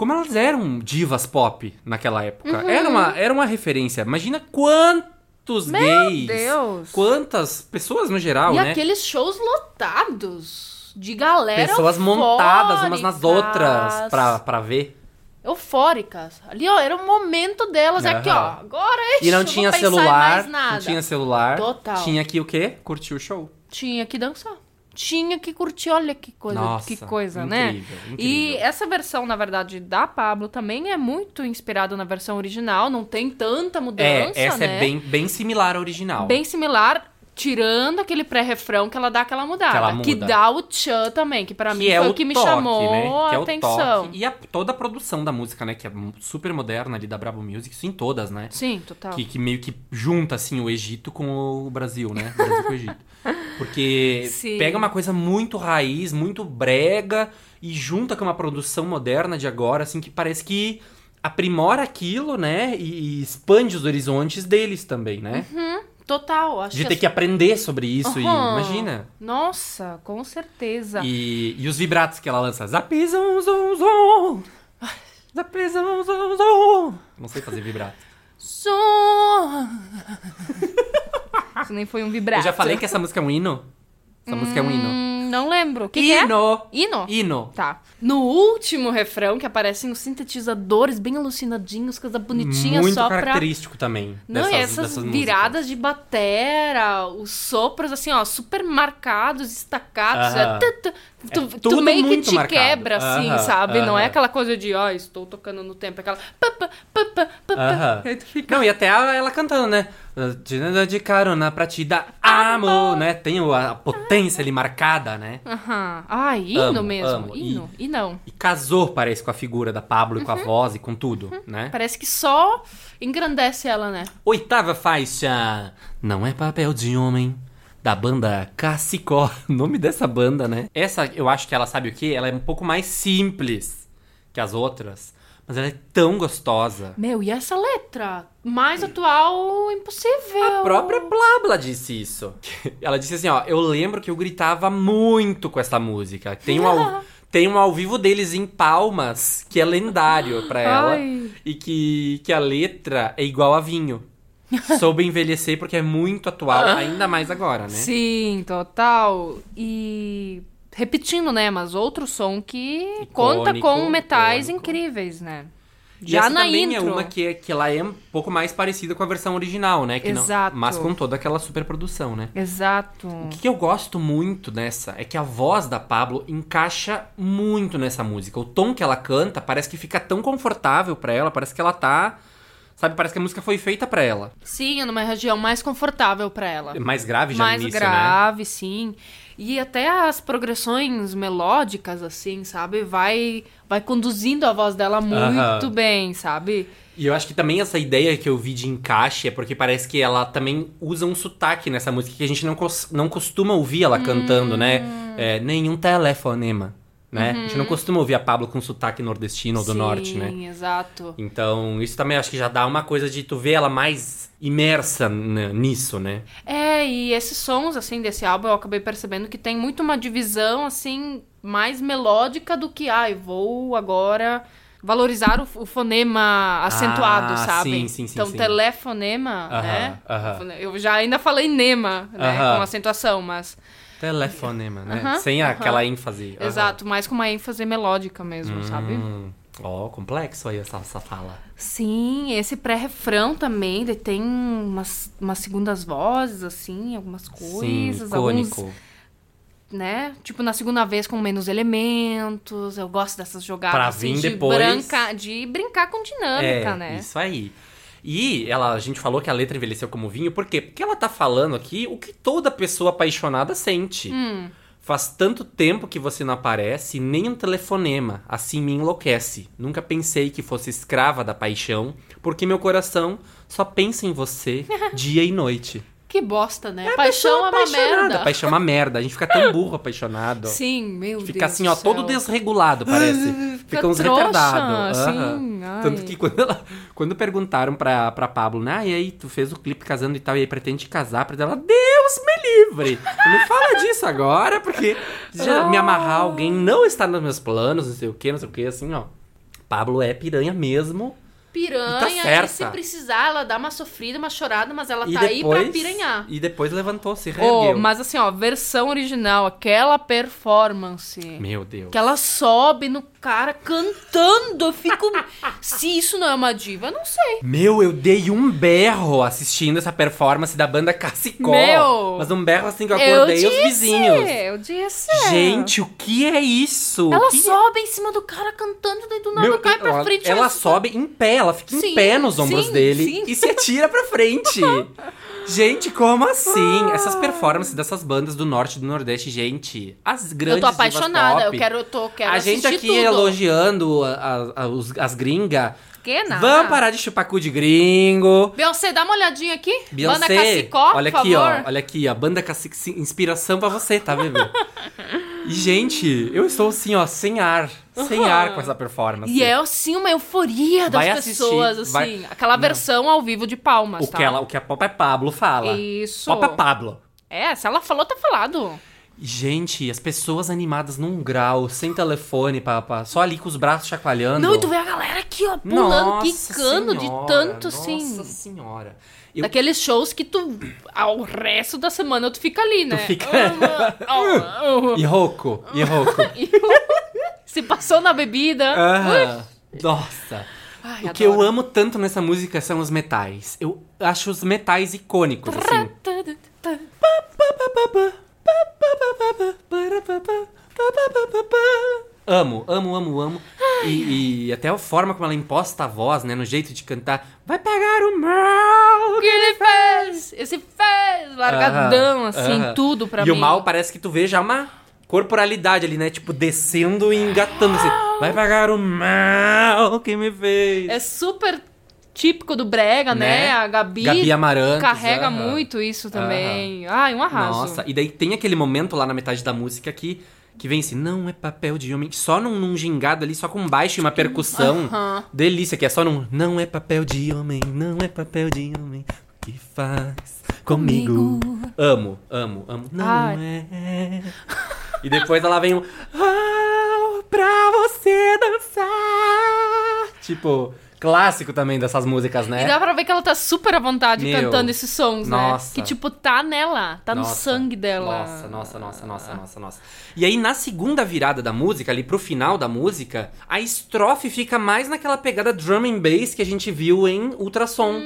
[SPEAKER 1] Como elas eram divas pop naquela época.
[SPEAKER 2] Uhum.
[SPEAKER 1] Era, uma, era uma referência. Imagina quanto quantos
[SPEAKER 2] Meu
[SPEAKER 1] gays,
[SPEAKER 2] Deus.
[SPEAKER 1] quantas pessoas no geral,
[SPEAKER 2] E
[SPEAKER 1] né?
[SPEAKER 2] aqueles shows lotados de galera
[SPEAKER 1] Pessoas montadas umas nas outras
[SPEAKER 2] eufóricas.
[SPEAKER 1] pra, pra ver.
[SPEAKER 2] Eufóricas. Ali, ó, era o momento delas. Aqui, ó. Agora é
[SPEAKER 1] E não tinha celular, não tinha celular.
[SPEAKER 2] Total.
[SPEAKER 1] Tinha que o quê? Curtir o show.
[SPEAKER 2] Tinha que dançar. Tinha que curtir, olha que coisa,
[SPEAKER 1] Nossa,
[SPEAKER 2] que coisa, né?
[SPEAKER 1] incrível,
[SPEAKER 2] E
[SPEAKER 1] incrível.
[SPEAKER 2] essa versão, na verdade, da Pablo também é muito inspirada na versão original, não tem tanta mudança,
[SPEAKER 1] É, essa
[SPEAKER 2] né?
[SPEAKER 1] é bem, bem similar à original.
[SPEAKER 2] Bem similar, tirando aquele pré-refrão que ela dá aquela mudada.
[SPEAKER 1] Que ela muda.
[SPEAKER 2] dá o tchan também, que pra mim
[SPEAKER 1] que é
[SPEAKER 2] foi
[SPEAKER 1] o
[SPEAKER 2] que me
[SPEAKER 1] toque,
[SPEAKER 2] chamou
[SPEAKER 1] né? Que
[SPEAKER 2] a
[SPEAKER 1] é o
[SPEAKER 2] atenção.
[SPEAKER 1] toque. E a- toda a produção da música, né? Que é super moderna ali da Bravo Music, isso em todas, né?
[SPEAKER 2] Sim, total.
[SPEAKER 1] Que, que meio que junta, assim, o Egito com o Brasil, né? O Brasil com o Egito. Porque
[SPEAKER 2] Sim.
[SPEAKER 1] pega uma coisa muito raiz, muito brega, e junta com uma produção moderna de agora, assim, que parece que aprimora aquilo, né? E, e expande os horizontes deles também, né?
[SPEAKER 2] Total, acho
[SPEAKER 1] De
[SPEAKER 2] que
[SPEAKER 1] ter
[SPEAKER 2] as-
[SPEAKER 1] que aprender sobre isso, e
[SPEAKER 2] Aham.
[SPEAKER 1] imagina.
[SPEAKER 2] Nossa, com certeza.
[SPEAKER 1] E, e os vibratos que ela lança. Zap, zum, zum, zum. Zap, zum, zum, zum. Não sei fazer vibrato.
[SPEAKER 2] Som. Isso nem foi um vibrato.
[SPEAKER 1] Eu já falei que essa música é um hino? Essa música é um hino.
[SPEAKER 2] Hum, não lembro. O que, que é?
[SPEAKER 1] hino!
[SPEAKER 2] Hino?
[SPEAKER 1] Hino.
[SPEAKER 2] Tá. No último refrão, que aparecem os sintetizadores bem alucinadinhos, coisa bonitinha
[SPEAKER 1] Muito
[SPEAKER 2] só pra...
[SPEAKER 1] característico também.
[SPEAKER 2] Não,
[SPEAKER 1] dessas,
[SPEAKER 2] e essas
[SPEAKER 1] dessas
[SPEAKER 2] viradas de batera, os sopros, assim, ó, super marcados, estacados.
[SPEAKER 1] Aham.
[SPEAKER 2] é tu,
[SPEAKER 1] É
[SPEAKER 2] tu meio que te
[SPEAKER 1] marcado.
[SPEAKER 2] quebra, assim,
[SPEAKER 1] Aham,
[SPEAKER 2] sabe? Não é aquela coisa de, ó, estou tocando no tempo, é aquela. pá, pá.
[SPEAKER 1] Aham.
[SPEAKER 2] Aí tu fica.
[SPEAKER 1] Não, e até ela, ela cantando, né? De- carona pra te dar amor, né? Tem a potência ali marcada, né?
[SPEAKER 2] Aham. Ah, hino
[SPEAKER 1] Amo,
[SPEAKER 2] mesmo.
[SPEAKER 1] amo.
[SPEAKER 2] Hino. E não.
[SPEAKER 1] E casou, parece, com a figura da Pablo e com a
[SPEAKER 2] Uhum.
[SPEAKER 1] voz e com tudo, né?
[SPEAKER 2] Parece que só engrandece ela, né?
[SPEAKER 1] Oitava faixa. Não é papel de homem. Da banda Cacicó. Nome dessa banda, né? Essa, eu acho que ela sabe o que? Ela é um pouco mais simples que as outras. Mas ela é tão gostosa.
[SPEAKER 2] Meu, e essa letra? Mais atual, impossível.
[SPEAKER 1] A própria Blabla disse isso. Ela disse assim, ó, eu lembro que eu gritava muito com essa música. Tem um ao, tem um ao vivo deles em Palmas, que é lendário pra ela.
[SPEAKER 2] Ai.
[SPEAKER 1] E que, que a letra é igual a vinho. Soube envelhecer porque é muito atual, ainda mais agora, né?
[SPEAKER 2] Sim, total. E repetindo, né? Mas outro som que conta com metais
[SPEAKER 1] icônico.
[SPEAKER 2] incríveis, né?
[SPEAKER 1] E
[SPEAKER 2] Já na
[SPEAKER 1] também
[SPEAKER 2] intro.
[SPEAKER 1] é uma que, que ela é um pouco mais parecida com a versão original, né? Que não-
[SPEAKER 2] Exato.
[SPEAKER 1] mas com toda aquela superprodução, né?
[SPEAKER 2] Exato.
[SPEAKER 1] O que eu gosto muito nessa é que a voz da Pablo encaixa muito nessa música. O tom que ela canta parece que fica tão confortável pra ela, parece que ela tá. Sabe, parece que a música foi feita pra ela.
[SPEAKER 2] Sim, é numa região mais confortável pra ela.
[SPEAKER 1] Mais grave já
[SPEAKER 2] mais
[SPEAKER 1] no início, né?
[SPEAKER 2] grave, sim. E até as progressões melódicas, assim, sabe? Vai, vai conduzindo a voz dela muito
[SPEAKER 1] Aham.
[SPEAKER 2] bem, sabe?
[SPEAKER 1] E eu acho que também essa ideia que eu vi de encaixe é porque parece que ela também usa um sotaque nessa música que a gente não, não costuma ouvir ela cantando, né?
[SPEAKER 2] Hum.
[SPEAKER 1] É, nenhum telefonema, né? A gente não costuma ouvir a Pablo com sotaque nordestino ou do
[SPEAKER 2] Uhum. Sim,
[SPEAKER 1] norte, né?
[SPEAKER 2] exato.
[SPEAKER 1] Então, isso também acho que já dá uma coisa de tu ver ela mais imersa nisso, né?
[SPEAKER 2] É, e esses sons, assim, desse álbum, eu acabei percebendo que tem muito uma divisão, assim, mais melódica do que, ai, vou agora valorizar o, o fonema acentuado,
[SPEAKER 1] Ah,
[SPEAKER 2] sabe?
[SPEAKER 1] sim, sim, sim,
[SPEAKER 2] então,
[SPEAKER 1] sim.
[SPEAKER 2] telefonema,
[SPEAKER 1] Aham,
[SPEAKER 2] né?
[SPEAKER 1] aham.
[SPEAKER 2] Eu já ainda falei nema, né?
[SPEAKER 1] Aham.
[SPEAKER 2] Com acentuação, mas...
[SPEAKER 1] Telefonema, né? Sem aquela ênfase.
[SPEAKER 2] Exato, mais com uma ênfase melódica mesmo, sabe?
[SPEAKER 1] Hum, Ó, complexo aí essa, essa fala.
[SPEAKER 2] Sim, esse pré-refrão também, ele tem umas, umas segundas vozes, assim, algumas coisas,
[SPEAKER 1] Sim,
[SPEAKER 2] alguns
[SPEAKER 1] icônico.
[SPEAKER 2] né? Tipo, na segunda vez com menos elementos. Eu gosto dessas jogadas
[SPEAKER 1] Pra
[SPEAKER 2] assim,
[SPEAKER 1] vir
[SPEAKER 2] de,
[SPEAKER 1] depois.
[SPEAKER 2] branca, de brincar com dinâmica,
[SPEAKER 1] é,
[SPEAKER 2] né?
[SPEAKER 1] isso aí. E ela, a gente falou que a letra envelheceu como vinho, por quê? Porque ela tá falando aqui o que toda pessoa apaixonada sente.
[SPEAKER 2] Hum.
[SPEAKER 1] Faz tanto tempo que você não aparece, nem um telefonema, assim me enlouquece. Nunca pensei que fosse escrava da paixão, porque meu coração só pensa em você dia e noite.
[SPEAKER 2] Que bosta, né?
[SPEAKER 1] a
[SPEAKER 2] Paixão é uma merda.
[SPEAKER 1] Paixão é uma merda. A gente fica tão burro apaixonado.
[SPEAKER 2] Sim, meu
[SPEAKER 1] Fica
[SPEAKER 2] Deus
[SPEAKER 1] assim,
[SPEAKER 2] do
[SPEAKER 1] ó, todo desregulado, parece. Fica uns retardados.
[SPEAKER 2] sim, ai.
[SPEAKER 1] Tanto que quando, ela, quando perguntaram pra, pra Pablo, né? Ah, e aí, tu fez o clipe casando e tal, e aí pretende casar? Pra ela, Deus me livre! Não me fala disso agora, porque já me amarrar alguém não está nos meus planos, não sei o que, não sei o que, assim, ó. Pablo é piranha mesmo.
[SPEAKER 2] Piranha.
[SPEAKER 1] E tá
[SPEAKER 2] e se precisar, ela dá uma sofrida, uma chorada, mas ela
[SPEAKER 1] E
[SPEAKER 2] tá aí pra
[SPEAKER 1] depois-
[SPEAKER 2] piranhar.
[SPEAKER 1] E depois levantou, se
[SPEAKER 2] Oh,
[SPEAKER 1] reergueu.
[SPEAKER 2] mas assim, ó, versão original, aquela performance.
[SPEAKER 1] Meu Deus.
[SPEAKER 2] Que ela sobe no cara cantando. Eu fico. Se isso não é uma diva, eu não sei.
[SPEAKER 1] Meu, eu dei um berro assistindo essa performance da banda Cacicó.
[SPEAKER 2] Meu!
[SPEAKER 1] Mas um berro assim que eu acordei os vizinhos.
[SPEAKER 2] Eu disse.
[SPEAKER 1] Gente, o que é isso?
[SPEAKER 2] Ela
[SPEAKER 1] que...
[SPEAKER 2] sobe em cima do cara cantando, daí do nada
[SPEAKER 1] Meu,
[SPEAKER 2] cai pra
[SPEAKER 1] ela,
[SPEAKER 2] frente.
[SPEAKER 1] ela sobe em pé, ela fica em
[SPEAKER 2] Sim,
[SPEAKER 1] pé nos ombros
[SPEAKER 2] sim,
[SPEAKER 1] dele
[SPEAKER 2] sim.
[SPEAKER 1] e se atira pra frente. gente, como assim? Essas performances dessas bandas do norte e do nordeste, gente, as grandes
[SPEAKER 2] Eu tô apaixonada,
[SPEAKER 1] pop.
[SPEAKER 2] eu quero, eu tô, quero
[SPEAKER 1] A gente aqui
[SPEAKER 2] tudo.
[SPEAKER 1] elogiando a- a- os- as gringas.
[SPEAKER 2] Que nada.
[SPEAKER 1] Vamos parar de chupar cu de gringo.
[SPEAKER 2] Beyoncé, dá uma olhadinha aqui.
[SPEAKER 1] Beyoncé,
[SPEAKER 2] Banda Cacicó,
[SPEAKER 1] olha aqui,
[SPEAKER 2] favor.
[SPEAKER 1] ó. Olha aqui, a banda Cacique, inspiração pra você, tá, bebê? e, gente, eu estou assim, ó, sem ar. Sem ar com essa performance.
[SPEAKER 2] E é assim uma euforia das
[SPEAKER 1] Vai assistir,
[SPEAKER 2] pessoas, assim.
[SPEAKER 1] vai-
[SPEAKER 2] Aquela
[SPEAKER 1] Não.
[SPEAKER 2] versão ao vivo de palmas,
[SPEAKER 1] o,
[SPEAKER 2] tá?
[SPEAKER 1] que ela, o que a Pop é Pablo fala.
[SPEAKER 2] Isso.
[SPEAKER 1] Pop é Pablo.
[SPEAKER 2] É, se ela falou, tá falado.
[SPEAKER 1] Gente, as pessoas animadas num grau, sem telefone, pra- só ali com os braços chacoalhando.
[SPEAKER 2] Não, e tu vê a galera aqui, ó, pulando,
[SPEAKER 1] Nossa
[SPEAKER 2] quicando de
[SPEAKER 1] Senhora,
[SPEAKER 2] tanto,
[SPEAKER 1] Nossa
[SPEAKER 2] assim.
[SPEAKER 1] senhora. Eu,
[SPEAKER 2] Daqueles shows que tu, ao resto da semana, tu fica ali, né?
[SPEAKER 1] fica-
[SPEAKER 2] Ah,
[SPEAKER 1] E rouco, e rouco.
[SPEAKER 2] Se passou na bebida.
[SPEAKER 1] Aham. Nossa.
[SPEAKER 2] Ai,
[SPEAKER 1] o que eu
[SPEAKER 2] adoro.
[SPEAKER 1] amo tanto nessa música são os metais. Eu acho os metais icônicos, assim. Amo, amo, amo, amo. E, e até a forma como ela imposta a voz, né? No jeito de cantar. Vai pegar o mal.
[SPEAKER 2] Que ele fez? Esse fez! Largadão,
[SPEAKER 1] Aham,
[SPEAKER 2] assim,
[SPEAKER 1] aham.
[SPEAKER 2] tudo pra
[SPEAKER 1] e
[SPEAKER 2] mim.
[SPEAKER 1] o mal parece que tu vê já uma corporalidade ali, né? Tipo, descendo e engatando assim. Vai pagar o mal que me fez.
[SPEAKER 2] É super típico do brega, né?
[SPEAKER 1] Né?
[SPEAKER 2] A Gabi,
[SPEAKER 1] Gabi Amarantos,
[SPEAKER 2] carrega
[SPEAKER 1] aham.
[SPEAKER 2] muito isso também. Ai, um arraso.
[SPEAKER 1] Nossa, e daí tem aquele momento lá na metade da música que, que vem assim, não é papel de homem, só num, num gingado ali, só com baixo e uma percussão.
[SPEAKER 2] Aham.
[SPEAKER 1] Delícia, que é só num, não é papel de homem, não é papel de homem, o que faz comigo? Amo, amo, amo, não
[SPEAKER 2] Ai.
[SPEAKER 1] é. E depois ela vem um, ah, pra você dançar. Tipo, clássico também dessas músicas, né?
[SPEAKER 2] E dá pra ver que ela tá super à vontade
[SPEAKER 1] Meu,
[SPEAKER 2] cantando esses sons,
[SPEAKER 1] nossa.
[SPEAKER 2] né? Que, tipo, tá nela, tá no
[SPEAKER 1] Nossa,
[SPEAKER 2] sangue dela.
[SPEAKER 1] Nossa, nossa, nossa, nossa, nossa, nossa. E aí, na segunda virada da música, ali pro final da música, a estrofe fica mais naquela pegada drum and bass que a gente viu em Ultrassom.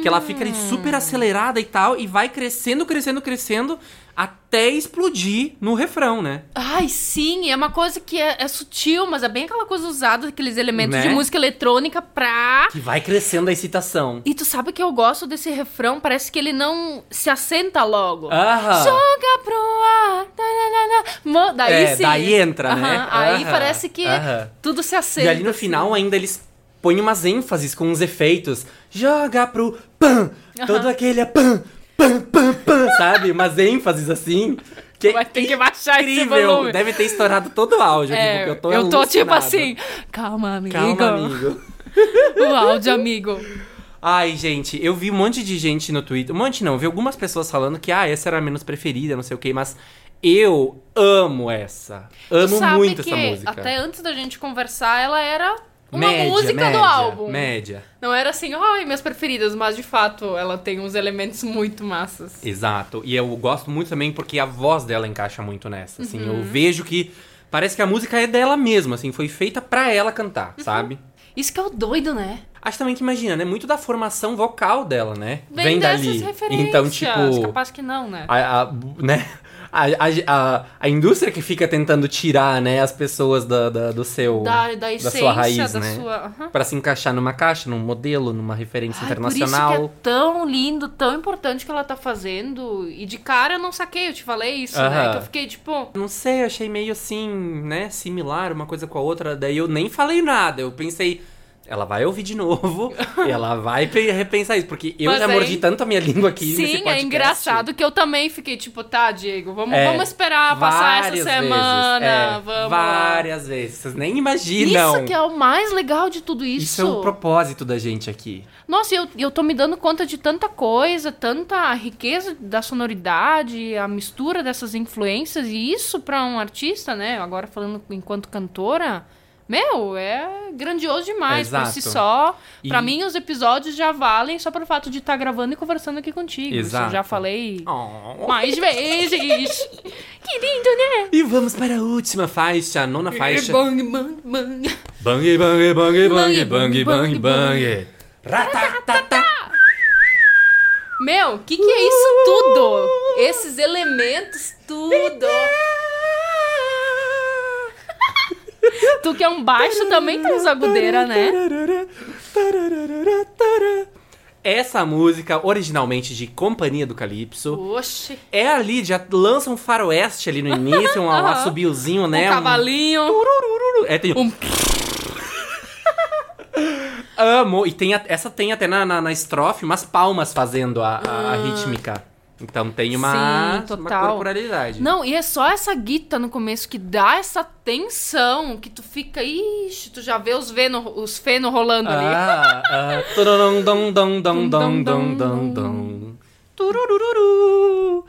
[SPEAKER 1] Que ela fica ali super acelerada e tal, e vai crescendo, crescendo, crescendo, até explodir no refrão, né?
[SPEAKER 2] Ai, sim, é uma coisa que é, é sutil, mas é bem aquela coisa usada, aqueles elementos
[SPEAKER 1] Né?
[SPEAKER 2] de música eletrônica pra.
[SPEAKER 1] Que vai crescendo a excitação.
[SPEAKER 2] E tu sabe que eu gosto desse refrão, parece que ele não se assenta logo.
[SPEAKER 1] Aham.
[SPEAKER 2] Joga pro ar. tá, tá, tá, Daí
[SPEAKER 1] É,
[SPEAKER 2] sim.
[SPEAKER 1] daí entra, né?
[SPEAKER 2] Aham, Aí
[SPEAKER 1] Aham,
[SPEAKER 2] parece que
[SPEAKER 1] aham.
[SPEAKER 2] tudo se assenta.
[SPEAKER 1] E ali no
[SPEAKER 2] assim.
[SPEAKER 1] final ainda eles põem umas ênfases com uns efeitos. Joga pro pam, todo aquele pam, pam, pam, pam, sabe? Umas ênfases assim. Que
[SPEAKER 2] Vai ter que baixar esse
[SPEAKER 1] incrível.
[SPEAKER 2] volume.
[SPEAKER 1] Deve ter estourado todo o áudio
[SPEAKER 2] É,
[SPEAKER 1] porque eu tô
[SPEAKER 2] eu tô tipo assim, calma, amigo.
[SPEAKER 1] Calma, amigo.
[SPEAKER 2] O áudio, amigo.
[SPEAKER 1] Ai, gente, eu vi um monte de gente no Twitter. Um monte não, eu vi algumas pessoas falando que, ah, essa era a menos preferida, não sei o quê, mas eu amo essa. Amo muito
[SPEAKER 2] que
[SPEAKER 1] essa música.
[SPEAKER 2] Até antes da gente conversar, ela era uma
[SPEAKER 1] média,
[SPEAKER 2] música
[SPEAKER 1] média,
[SPEAKER 2] do álbum.
[SPEAKER 1] Média.
[SPEAKER 2] Não era assim, ai, minhas preferidas, mas de fato ela tem uns elementos muito massas.
[SPEAKER 1] Exato. E eu gosto muito também porque a voz dela encaixa muito nessa. Assim,
[SPEAKER 2] Uhum.
[SPEAKER 1] eu vejo que parece que a música é dela mesma, assim, foi feita pra ela cantar,
[SPEAKER 2] Uhum.
[SPEAKER 1] sabe?
[SPEAKER 2] Isso que é o doido, né?
[SPEAKER 1] Acho também que imagina, né? Muito da formação vocal dela, né?
[SPEAKER 2] Vem, dessas
[SPEAKER 1] dali.
[SPEAKER 2] referências.
[SPEAKER 1] Então, tipo,
[SPEAKER 2] Capaz que não, né?
[SPEAKER 1] a, a- né? A, a, a, indústria que fica tentando tirar, né, as pessoas da, da- do seu
[SPEAKER 2] Da, da essência,
[SPEAKER 1] sua raiz,
[SPEAKER 2] da
[SPEAKER 1] né?
[SPEAKER 2] sua... Aham.
[SPEAKER 1] Pra se encaixar numa caixa, num modelo, numa referência
[SPEAKER 2] Ai,
[SPEAKER 1] internacional.
[SPEAKER 2] Por isso que é tão lindo, tão importante que ela tá fazendo. E de cara eu não saquei, eu te falei isso, né?
[SPEAKER 1] Aham.
[SPEAKER 2] Que eu fiquei tipo.
[SPEAKER 1] Não sei, eu achei meio assim, né, similar uma coisa com a outra. Daí eu nem falei nada. Eu pensei, ela vai ouvir de novo e ela vai pe- repensar isso. Porque eu
[SPEAKER 2] Mas
[SPEAKER 1] já
[SPEAKER 2] aí-
[SPEAKER 1] mordi tanto a minha língua aqui nesse
[SPEAKER 2] Sim,
[SPEAKER 1] podcast.
[SPEAKER 2] é engraçado que eu também fiquei tipo, tá, Diego, vamos,
[SPEAKER 1] É,
[SPEAKER 2] vamos esperar passar essa semana.
[SPEAKER 1] vezes, é,
[SPEAKER 2] vamos.
[SPEAKER 1] Várias vezes. Vocês nem imaginam.
[SPEAKER 2] Isso que é o mais legal de tudo isso.
[SPEAKER 1] Isso é o propósito da gente aqui.
[SPEAKER 2] Nossa, eu, eu tô me dando conta de tanta coisa, tanta riqueza da sonoridade, a mistura dessas influências, e isso pra um artista, né? Agora falando enquanto cantora, Meu, é grandioso demais por si
[SPEAKER 1] Exato.
[SPEAKER 2] só.
[SPEAKER 1] E-
[SPEAKER 2] Pra mim, os episódios já valem só pelo fato de estar gravando e conversando aqui contigo. Isso eu
[SPEAKER 1] Exato.
[SPEAKER 2] já falei
[SPEAKER 1] Oh.
[SPEAKER 2] mais vezes. que lindo, né?
[SPEAKER 1] E vamos para a última faixa, a nona faixa.
[SPEAKER 2] Bang, bang, bang.
[SPEAKER 1] Bang, bang, bang, bang, bang, bang,
[SPEAKER 2] Bang.
[SPEAKER 1] Ratatatá.
[SPEAKER 2] Meu, que que é isso tudo? Esses elementos, tudo. tu que é um baixo também tem agudeira, né?
[SPEAKER 1] Essa música, originalmente de Companhia do Calypso,
[SPEAKER 2] Oxe.
[SPEAKER 1] é ali, já lança um faroeste ali no início, um, um
[SPEAKER 2] Aham.
[SPEAKER 1] assobiozinho,
[SPEAKER 2] Um
[SPEAKER 1] né?
[SPEAKER 2] cavalinho.
[SPEAKER 1] turururu. É, tem
[SPEAKER 2] Um-
[SPEAKER 1] Amo. E tem a- essa tem até na, na, na estrofe umas palmas fazendo a, a- a rítmica. Então tem uma.
[SPEAKER 2] Sim,
[SPEAKER 1] uma
[SPEAKER 2] total.
[SPEAKER 1] corporalidade.
[SPEAKER 2] Não, e é só essa guita no começo que dá essa tensão, que tu fica, ixi, tu já vê os, veno, os feno rolando ali.
[SPEAKER 1] Ah, ah, tururum, dum, dum, dum, dum, dum, dum, dum. Turururu.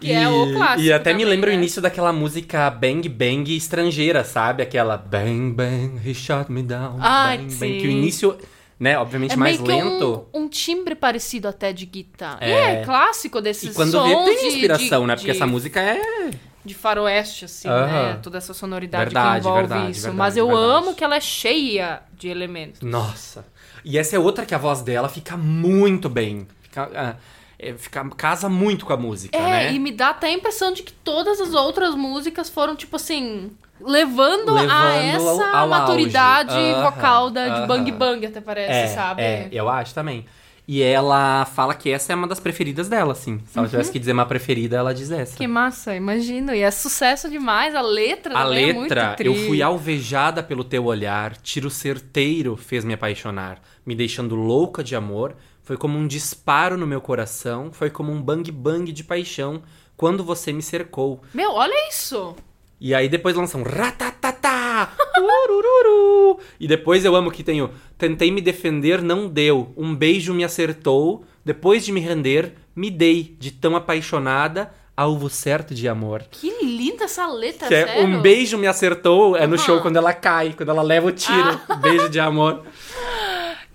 [SPEAKER 2] Que é o clássico.
[SPEAKER 1] E até me
[SPEAKER 2] também,
[SPEAKER 1] lembra
[SPEAKER 2] né?
[SPEAKER 1] o início daquela música Bang Bang estrangeira, sabe? Aquela Bang Bang, he shot me down.
[SPEAKER 2] Ai,
[SPEAKER 1] bang,
[SPEAKER 2] sim.
[SPEAKER 1] bang. Que o início, né, obviamente
[SPEAKER 2] É
[SPEAKER 1] mais lento.
[SPEAKER 2] um, um timbre parecido até de guitarra.
[SPEAKER 1] É.
[SPEAKER 2] É, clássico desses
[SPEAKER 1] E quando
[SPEAKER 2] sons
[SPEAKER 1] vê, tem inspiração,
[SPEAKER 2] de,
[SPEAKER 1] né? Porque
[SPEAKER 2] de,
[SPEAKER 1] essa música é.
[SPEAKER 2] de faroeste, assim,
[SPEAKER 1] Aham.
[SPEAKER 2] né? Toda essa sonoridade
[SPEAKER 1] Verdade,
[SPEAKER 2] que envolve
[SPEAKER 1] verdade,
[SPEAKER 2] isso.
[SPEAKER 1] verdade,
[SPEAKER 2] Mas eu amo que ela é cheia de elementos.
[SPEAKER 1] Nossa. E essa é outra que a voz dela fica muito bem. Fica, ah, é, fica- casa muito com a música,
[SPEAKER 2] É,
[SPEAKER 1] né?
[SPEAKER 2] e me dá até a impressão de que todas as outras músicas foram, tipo assim, levando, a
[SPEAKER 1] Levando ao-
[SPEAKER 2] essa maturidade
[SPEAKER 1] auge. Aham,
[SPEAKER 2] vocal da, de
[SPEAKER 1] aham.
[SPEAKER 2] Bang Bang, até parece,
[SPEAKER 1] É,
[SPEAKER 2] sabe?
[SPEAKER 1] é, eu acho também. E ela fala que essa é uma das preferidas dela, assim. Se ela tivesse que dizer uma preferida, ela diz essa.
[SPEAKER 2] Uhum. Que massa, imagino. E é sucesso demais. A letra
[SPEAKER 1] A
[SPEAKER 2] é muito
[SPEAKER 1] letra,
[SPEAKER 2] tri.
[SPEAKER 1] eu fui alvejada pelo teu olhar, tiro certeiro fez me apaixonar, me deixando louca de amor, foi como um disparo no meu coração, foi como um bang bang de paixão quando você me cercou.
[SPEAKER 2] Meu, olha isso.
[SPEAKER 1] E aí depois lançam ratatatá, urururu. E depois eu amo que tem o tentei me defender, não deu, um beijo me acertou, depois de me render, me dei de tão apaixonada, alvo certo de amor.
[SPEAKER 2] Que linda essa letra,
[SPEAKER 1] Que é
[SPEAKER 2] sério.
[SPEAKER 1] um beijo me acertou, é no
[SPEAKER 2] Aham.
[SPEAKER 1] show quando ela cai, quando ela leva o tiro.
[SPEAKER 2] Ah.
[SPEAKER 1] Beijo de amor.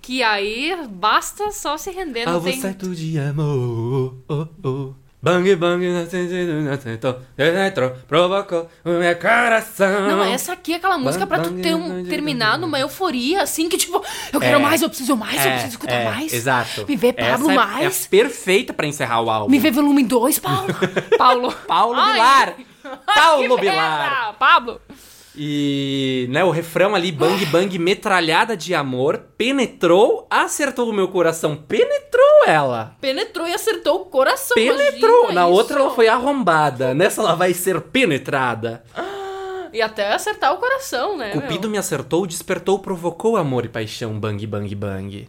[SPEAKER 2] Que aí basta só se render, não
[SPEAKER 1] Alvo
[SPEAKER 2] tem...
[SPEAKER 1] certo de amor. Oh, oh. Bang, bang, provocou o meu coração.
[SPEAKER 2] Não, essa aqui é aquela música pra tu ter um, terminar numa euforia, assim, que tipo, eu quero
[SPEAKER 1] É.
[SPEAKER 2] mais, eu preciso mais, eu
[SPEAKER 1] É,
[SPEAKER 2] preciso escutar
[SPEAKER 1] é,
[SPEAKER 2] mais.
[SPEAKER 1] Exato.
[SPEAKER 2] Me vê Pablo
[SPEAKER 1] Essa é-
[SPEAKER 2] mais.
[SPEAKER 1] É perfeita pra encerrar o álbum.
[SPEAKER 2] Me vê volume 2, Paulo. Paulo.
[SPEAKER 1] Paulo
[SPEAKER 2] Ai.
[SPEAKER 1] Vilar. Paulo
[SPEAKER 2] merda, Pablo.
[SPEAKER 1] E, né, o refrão ali, bang bang, metralhada de amor, penetrou, acertou o meu coração, penetrou ela.
[SPEAKER 2] Penetrou e acertou o coração.
[SPEAKER 1] Penetrou. Na
[SPEAKER 2] isso.
[SPEAKER 1] outra ela foi arrombada. Nessa ela vai ser penetrada.
[SPEAKER 2] E até acertar o coração, né?
[SPEAKER 1] Cupido
[SPEAKER 2] meu?
[SPEAKER 1] me acertou, despertou, provocou amor e paixão. Bang, bang, bang.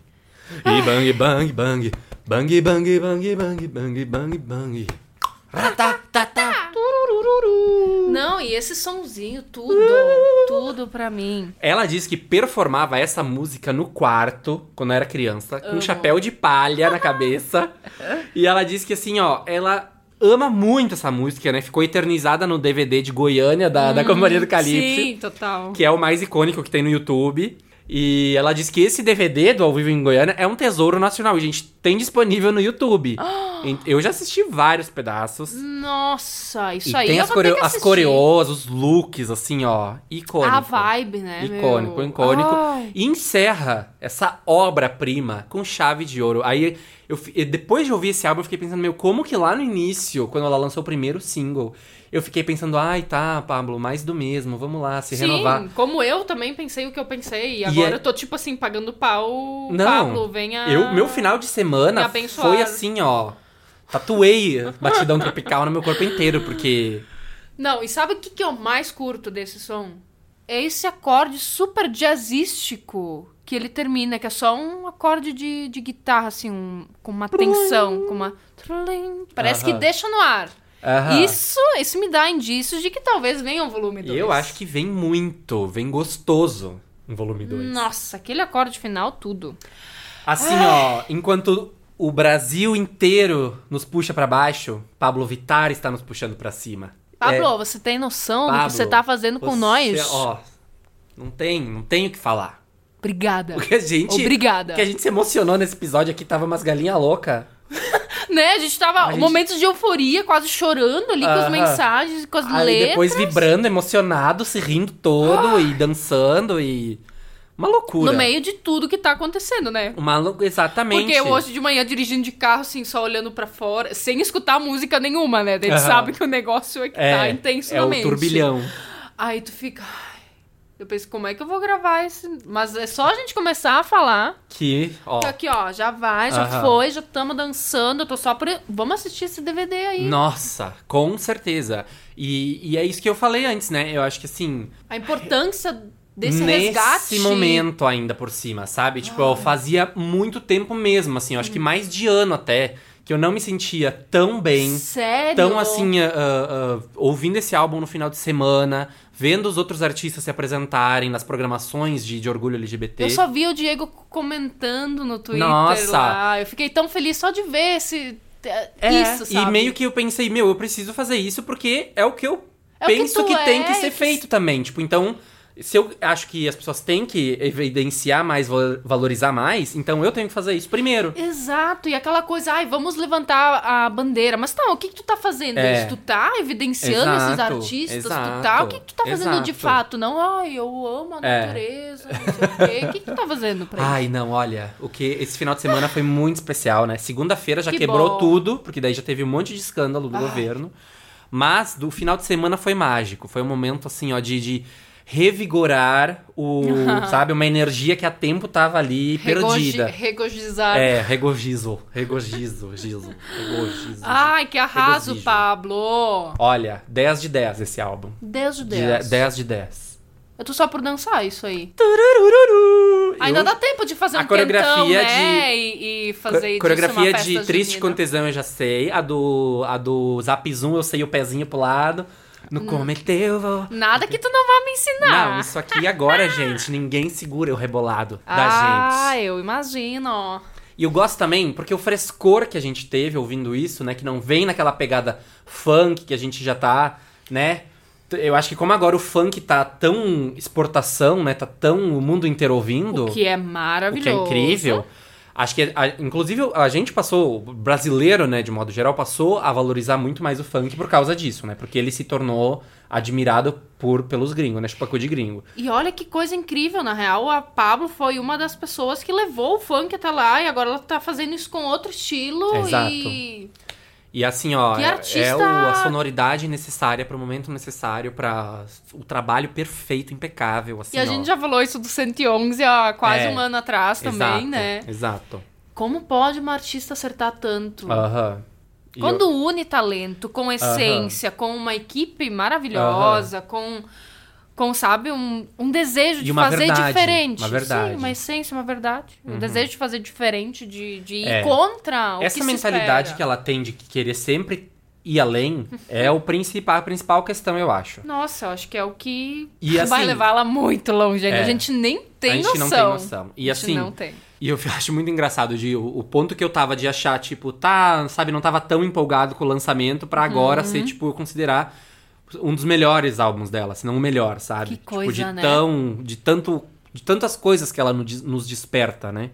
[SPEAKER 1] E bang, bang, bang. Bang, bang, bang, bang, bang, bang, bang. Ratatatá.
[SPEAKER 2] Não, e esse sonzinho, tudo, tudo pra mim.
[SPEAKER 1] Ela disse que performava essa música no quarto, quando era criança, com um chapéu de palha na cabeça. e ela disse que assim, ó, ela ama muito essa música, né? Ficou eternizada no DVD de Goiânia da, da Companhia do Calypso.
[SPEAKER 2] Sim, total.
[SPEAKER 1] que é o mais icônico que tem no YouTube. E ela diz que esse DVD do Ao Vivo em Goiânia é um tesouro nacional. E, gente, tem disponível no YouTube. Em- Eu já assisti vários pedaços.
[SPEAKER 2] Nossa, isso
[SPEAKER 1] e
[SPEAKER 2] aí
[SPEAKER 1] tem as,
[SPEAKER 2] que
[SPEAKER 1] as coreos, os looks, assim, ó. Icônico.
[SPEAKER 2] A vibe, né,
[SPEAKER 1] Icônico,
[SPEAKER 2] meu?
[SPEAKER 1] icônico.
[SPEAKER 2] Ai.
[SPEAKER 1] E encerra essa obra-prima com chave de ouro. Aí, eu, depois de ouvir esse álbum, eu fiquei pensando, meu, como que lá no início, quando ela lançou o primeiro single, eu fiquei pensando, ai, tá, Pablo, mais do mesmo, vamos lá, se
[SPEAKER 2] Sim,
[SPEAKER 1] renovar.
[SPEAKER 2] como eu também pensei o que eu pensei. E agora
[SPEAKER 1] é-
[SPEAKER 2] eu tô, tipo assim, pagando pau.
[SPEAKER 1] Não,
[SPEAKER 2] Pablo, venha.
[SPEAKER 1] eu, meu final de semana foi assim, ó. Tatuei batidão tropical no meu corpo inteiro, porque.
[SPEAKER 2] Não, e sabe o que, que eu mais curto desse som? É esse acorde super jazzístico que ele termina, que é só um acorde de, de guitarra, assim, um- com uma tensão, com uma. Parece que deixa no ar.
[SPEAKER 1] Aham.
[SPEAKER 2] Isso, isso me dá indícios de que talvez venha um volume 2.
[SPEAKER 1] Eu acho que vem muito, vem gostoso em volume 2.
[SPEAKER 2] Nossa, aquele acorde final, tudo.
[SPEAKER 1] Assim, ó, enquanto o Brasil inteiro nos puxa pra baixo, Pablo Vittar está nos puxando pra cima.
[SPEAKER 2] Pablo,
[SPEAKER 1] É,
[SPEAKER 2] você tem noção do
[SPEAKER 1] Pablo,
[SPEAKER 2] que você tá fazendo com
[SPEAKER 1] você,
[SPEAKER 2] nós?
[SPEAKER 1] Ó, Não tem, não tem o que falar.
[SPEAKER 2] Obrigada.
[SPEAKER 1] Porque a gente.
[SPEAKER 2] Obrigada.
[SPEAKER 1] Que a gente se emocionou nesse episódio aqui, tava umas galinhas loucas.
[SPEAKER 2] Né? A gente tava.
[SPEAKER 1] gente-
[SPEAKER 2] Momentos de euforia, quase chorando ali com as mensagens, com as
[SPEAKER 1] Aí
[SPEAKER 2] letras.
[SPEAKER 1] depois vibrando, emocionado, se rindo todo e dançando e. Uma loucura.
[SPEAKER 2] No meio de tudo que tá acontecendo, né?
[SPEAKER 1] Uma Exatamente.
[SPEAKER 2] Porque eu hoje de manhã dirigindo de carro, assim, só olhando pra fora, sem escutar música nenhuma, né? Gente
[SPEAKER 1] Aham.
[SPEAKER 2] sabe que o negócio é que tá intenso
[SPEAKER 1] é o turbilhão.
[SPEAKER 2] Aí tu fica. Eu penso, como é que eu vou gravar esse. Mas é só a gente começar a falar.
[SPEAKER 1] Que, ó.
[SPEAKER 2] Que aqui, ó, já vai, já
[SPEAKER 1] Aham.
[SPEAKER 2] foi, já estamos dançando. Eu tô só por. Vamos assistir esse DVD aí.
[SPEAKER 1] Nossa, com certeza. E, e é isso que eu falei antes, né? Eu acho que assim.
[SPEAKER 2] A importância desse
[SPEAKER 1] nesse
[SPEAKER 2] resgate.
[SPEAKER 1] momento ainda por cima, sabe? Tipo, eu fazia muito tempo mesmo, assim, eu acho que mais de ano até, que eu não me sentia tão bem.
[SPEAKER 2] Sério?
[SPEAKER 1] Tão assim, ah, ah, ouvindo esse álbum no final de semana, vendo os outros artistas se apresentarem nas programações de, de orgulho LGBT.
[SPEAKER 2] Eu só vi o Diego comentando no Twitter
[SPEAKER 1] Nossa.
[SPEAKER 2] lá. Eu fiquei tão feliz só de ver esse.
[SPEAKER 1] É,
[SPEAKER 2] isso, sabe?
[SPEAKER 1] E meio que eu pensei, meu, eu preciso fazer isso porque é o que eu
[SPEAKER 2] É que
[SPEAKER 1] penso que, tem que
[SPEAKER 2] é,
[SPEAKER 1] ser
[SPEAKER 2] que-
[SPEAKER 1] feito também. Tipo, então, se eu acho que as pessoas têm que evidenciar mais, val- valorizar mais, então eu tenho que fazer isso primeiro.
[SPEAKER 2] Exato, e aquela coisa, ai, vamos levantar a bandeira. Mas tá, o que, que tu tá fazendo?
[SPEAKER 1] É.
[SPEAKER 2] Isso? Tu tá evidenciando esses
[SPEAKER 1] Exato,
[SPEAKER 2] artistas? Tu
[SPEAKER 1] exato,
[SPEAKER 2] tá? O que, que tu tá fazendo de
[SPEAKER 1] exato.
[SPEAKER 2] fato? Não, ai, eu amo a
[SPEAKER 1] É.
[SPEAKER 2] natureza, não sei o quê. O que, que tu tá fazendo pra isso?
[SPEAKER 1] Ai, não, olha, o que esse final de semana foi muito especial, né? Segunda-feira já
[SPEAKER 2] Que
[SPEAKER 1] quebrou
[SPEAKER 2] bom.
[SPEAKER 1] tudo, porque daí já teve um monte de escândalo do
[SPEAKER 2] Ai.
[SPEAKER 1] governo. Mas do final de semana foi mágico. Foi um momento assim, ó, de, de revigorar o, sabe, uma energia que há tempo tava ali perdida.
[SPEAKER 2] Regozizar.
[SPEAKER 1] É, regogizo, regogizo, gizo, regogizo.
[SPEAKER 2] Ai, que arraso,
[SPEAKER 1] Regozijo.
[SPEAKER 2] Pablo.
[SPEAKER 1] Olha, 10 de 10 esse álbum.
[SPEAKER 2] 10 de
[SPEAKER 1] De
[SPEAKER 2] 10.
[SPEAKER 1] 10 de 10.
[SPEAKER 2] Eu tô só por dançar isso aí.
[SPEAKER 1] Turururu.
[SPEAKER 2] Ainda
[SPEAKER 1] Eu-
[SPEAKER 2] dá tempo de fazer
[SPEAKER 1] A
[SPEAKER 2] um quentão,
[SPEAKER 1] coreografia
[SPEAKER 2] né? E, e fazer disso
[SPEAKER 1] Coreografia de Triste
[SPEAKER 2] junina.
[SPEAKER 1] com Tesão eu já sei. A do, a do Zap Zoom eu sei o pezinho pro lado. No cometeu, vou...
[SPEAKER 2] Nada que tu não vá me ensinar.
[SPEAKER 1] Não, isso aqui agora, gente, ninguém segura o rebolado da
[SPEAKER 2] ah,
[SPEAKER 1] gente.
[SPEAKER 2] eu imagino.
[SPEAKER 1] E eu gosto também, porque o frescor que a gente teve ouvindo isso, né? Que não vem naquela pegada funk que a gente já tá, né? Eu acho que como agora o funk tá tão exportação, né? Tá tão o mundo inteiro ouvindo.
[SPEAKER 2] O que é
[SPEAKER 1] O
[SPEAKER 2] maravilhoso.
[SPEAKER 1] que é incrível. Acho que, a- inclusive, a gente passou, o brasileiro, né, de modo geral, passou a valorizar muito mais o funk por causa disso, né? Porque ele se tornou admirado por, pelos gringos, né? Chupacu de gringo.
[SPEAKER 2] E olha que coisa incrível, na real, a Pablo foi uma das pessoas que levou o funk até lá e agora ela tá fazendo isso com outro estilo
[SPEAKER 1] Exato.
[SPEAKER 2] e...
[SPEAKER 1] E assim, ó, é, é o- a sonoridade necessária para o momento necessário para o trabalho perfeito, impecável, assim,
[SPEAKER 2] E a
[SPEAKER 1] ó.
[SPEAKER 2] gente já falou isso do 111 há quase
[SPEAKER 1] É,
[SPEAKER 2] um ano atrás também,
[SPEAKER 1] exato,
[SPEAKER 2] né?
[SPEAKER 1] Exato.
[SPEAKER 2] Como pode uma artista acertar tanto?
[SPEAKER 1] Aham. E
[SPEAKER 2] Quando
[SPEAKER 1] eu-
[SPEAKER 2] une talento, com essência, com uma equipe maravilhosa, com, com sabe, um, um desejo de fazer
[SPEAKER 1] verdade,
[SPEAKER 2] diferente.
[SPEAKER 1] uma verdade. Uhum.
[SPEAKER 2] Sim, uma essência, uma verdade. Um desejo de fazer diferente, de, de ir
[SPEAKER 1] É.
[SPEAKER 2] contra o
[SPEAKER 1] Essa
[SPEAKER 2] que
[SPEAKER 1] mentalidade que ela tem de querer sempre ir além é o principal, a principal questão, eu acho.
[SPEAKER 2] Nossa, eu acho que é o que
[SPEAKER 1] E
[SPEAKER 2] vai
[SPEAKER 1] assim-
[SPEAKER 2] levar ela muito longe.
[SPEAKER 1] É.
[SPEAKER 2] A gente nem tem
[SPEAKER 1] a gente
[SPEAKER 2] noção.
[SPEAKER 1] não tem noção. E
[SPEAKER 2] a gente
[SPEAKER 1] assim,
[SPEAKER 2] não tem.
[SPEAKER 1] E eu acho muito engraçado de o, o ponto que eu tava de achar, tipo, tá, sabe, não tava tão empolgado com o lançamento pra agora
[SPEAKER 2] Uhum.
[SPEAKER 1] ser, tipo, considerar um dos melhores álbuns dela, se não o melhor, sabe?
[SPEAKER 2] Que
[SPEAKER 1] tipo,
[SPEAKER 2] coisa,
[SPEAKER 1] de
[SPEAKER 2] né?
[SPEAKER 1] tão, de tanto, de tantas coisas que ela no- nos desperta, né?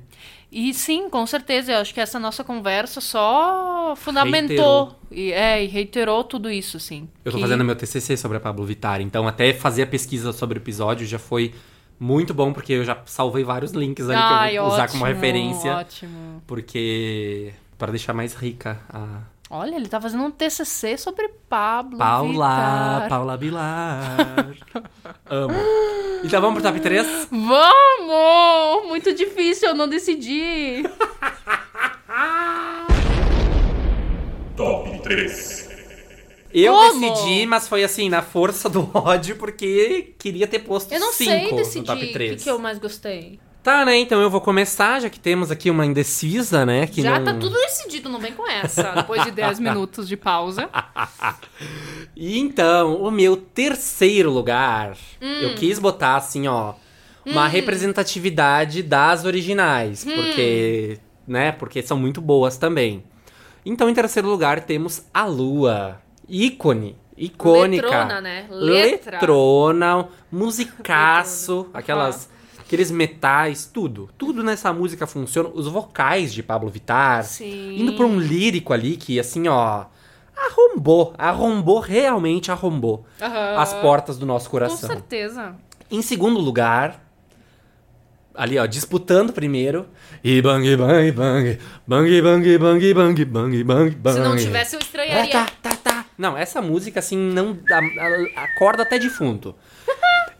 [SPEAKER 2] E sim, com certeza. Eu acho que essa nossa conversa só fundamentou e, é, e reiterou tudo isso, sim.
[SPEAKER 1] Eu tô
[SPEAKER 2] Que-
[SPEAKER 1] fazendo meu TCC sobre a Pablo Vittar, então até fazer a pesquisa sobre o episódio já foi muito bom, porque eu já salvei vários links ali
[SPEAKER 2] Ai,
[SPEAKER 1] que eu vou usar como
[SPEAKER 2] ótimo,
[SPEAKER 1] referência,
[SPEAKER 2] Ótimo.
[SPEAKER 1] porque para deixar mais rica a
[SPEAKER 2] Olha, ele tá fazendo um TCC sobre Pablo
[SPEAKER 1] Paula,
[SPEAKER 2] Vittar.
[SPEAKER 1] Paula Bilar. Amo. Então vamos pro top 3?
[SPEAKER 2] Vamos! Muito difícil, eu não decidi.
[SPEAKER 3] Top 3.
[SPEAKER 1] Eu
[SPEAKER 2] Como?
[SPEAKER 1] decidi, mas foi assim, na força do ódio, porque queria ter posto
[SPEAKER 2] Eu não
[SPEAKER 1] 5
[SPEAKER 2] sei
[SPEAKER 1] no
[SPEAKER 2] decidir
[SPEAKER 1] top
[SPEAKER 2] o que,
[SPEAKER 1] 3.
[SPEAKER 2] que eu mais gostei.
[SPEAKER 1] Tá, né? Então eu vou começar, já que temos aqui uma indecisa, né? Que
[SPEAKER 2] Já
[SPEAKER 1] não...
[SPEAKER 2] tá tudo decidido, não vem com essa. Depois de 10 minutos de pausa.
[SPEAKER 1] E então, o meu terceiro lugar,
[SPEAKER 2] Hum.
[SPEAKER 1] eu quis botar assim, ó, uma representatividade das originais,
[SPEAKER 2] Hum.
[SPEAKER 1] porque, né, porque são muito boas também. Então, em terceiro lugar, temos a Lua, ícone, Icônica.
[SPEAKER 2] Letrona, né? Letra.
[SPEAKER 1] Letrona, musicaço, aquelas aqueles metais, tudo. Tudo nessa música funciona. Os vocais de Pablo Vittar.
[SPEAKER 2] Sim.
[SPEAKER 1] Indo pra um lírico ali que, assim, ó. Arrombou. Arrombou, realmente arrombou
[SPEAKER 2] uhum.
[SPEAKER 1] as portas do nosso coração.
[SPEAKER 2] Com certeza.
[SPEAKER 1] Em segundo lugar, ali, ó, disputando primeiro. E bang, bang, bang. Bang, bang, bang, bang, bang, bang, bang.
[SPEAKER 2] Se não tivesse, eu estranharia.
[SPEAKER 1] Tá, tá, tá. tá. Não, essa música, assim, não. A, a, acorda até defunto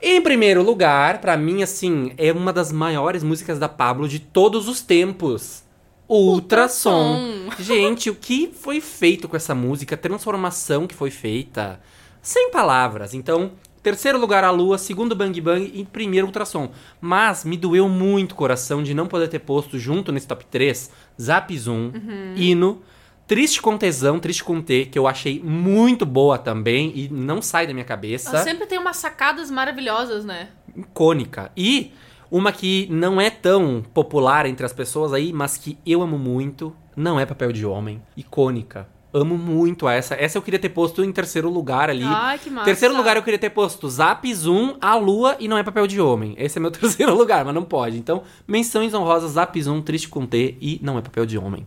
[SPEAKER 1] em primeiro lugar, pra mim assim, é uma das maiores músicas da Pablo de todos os tempos. Ultrassom.
[SPEAKER 2] Ultrassom.
[SPEAKER 1] Gente, o que foi feito com essa música, a transformação que foi feita, sem palavras. Então, terceiro lugar a Lua, segundo Bang Bang e primeiro Ultrassom. Mas me doeu muito o coração de não poder ter posto junto nesse top 3 Zap Zoom, Hino, Triste com Tesão, Triste com T, que eu achei muito boa também e não sai da minha cabeça.
[SPEAKER 2] Ela sempre tem umas sacadas maravilhosas, né?
[SPEAKER 1] Icônica. E uma que não é tão popular entre as pessoas aí, mas que eu amo muito, não é Papel de Homem. Icônica. Amo muito essa. Essa eu queria ter posto em terceiro lugar ali.
[SPEAKER 2] Ai, que massa.
[SPEAKER 1] Terceiro lugar eu queria ter posto Zap, Zoom, A Lua e não é Papel de Homem. Esse é meu terceiro lugar, mas não pode. Então, menções honrosas, Zap, Zoom, Triste com T e não é Papel de Homem.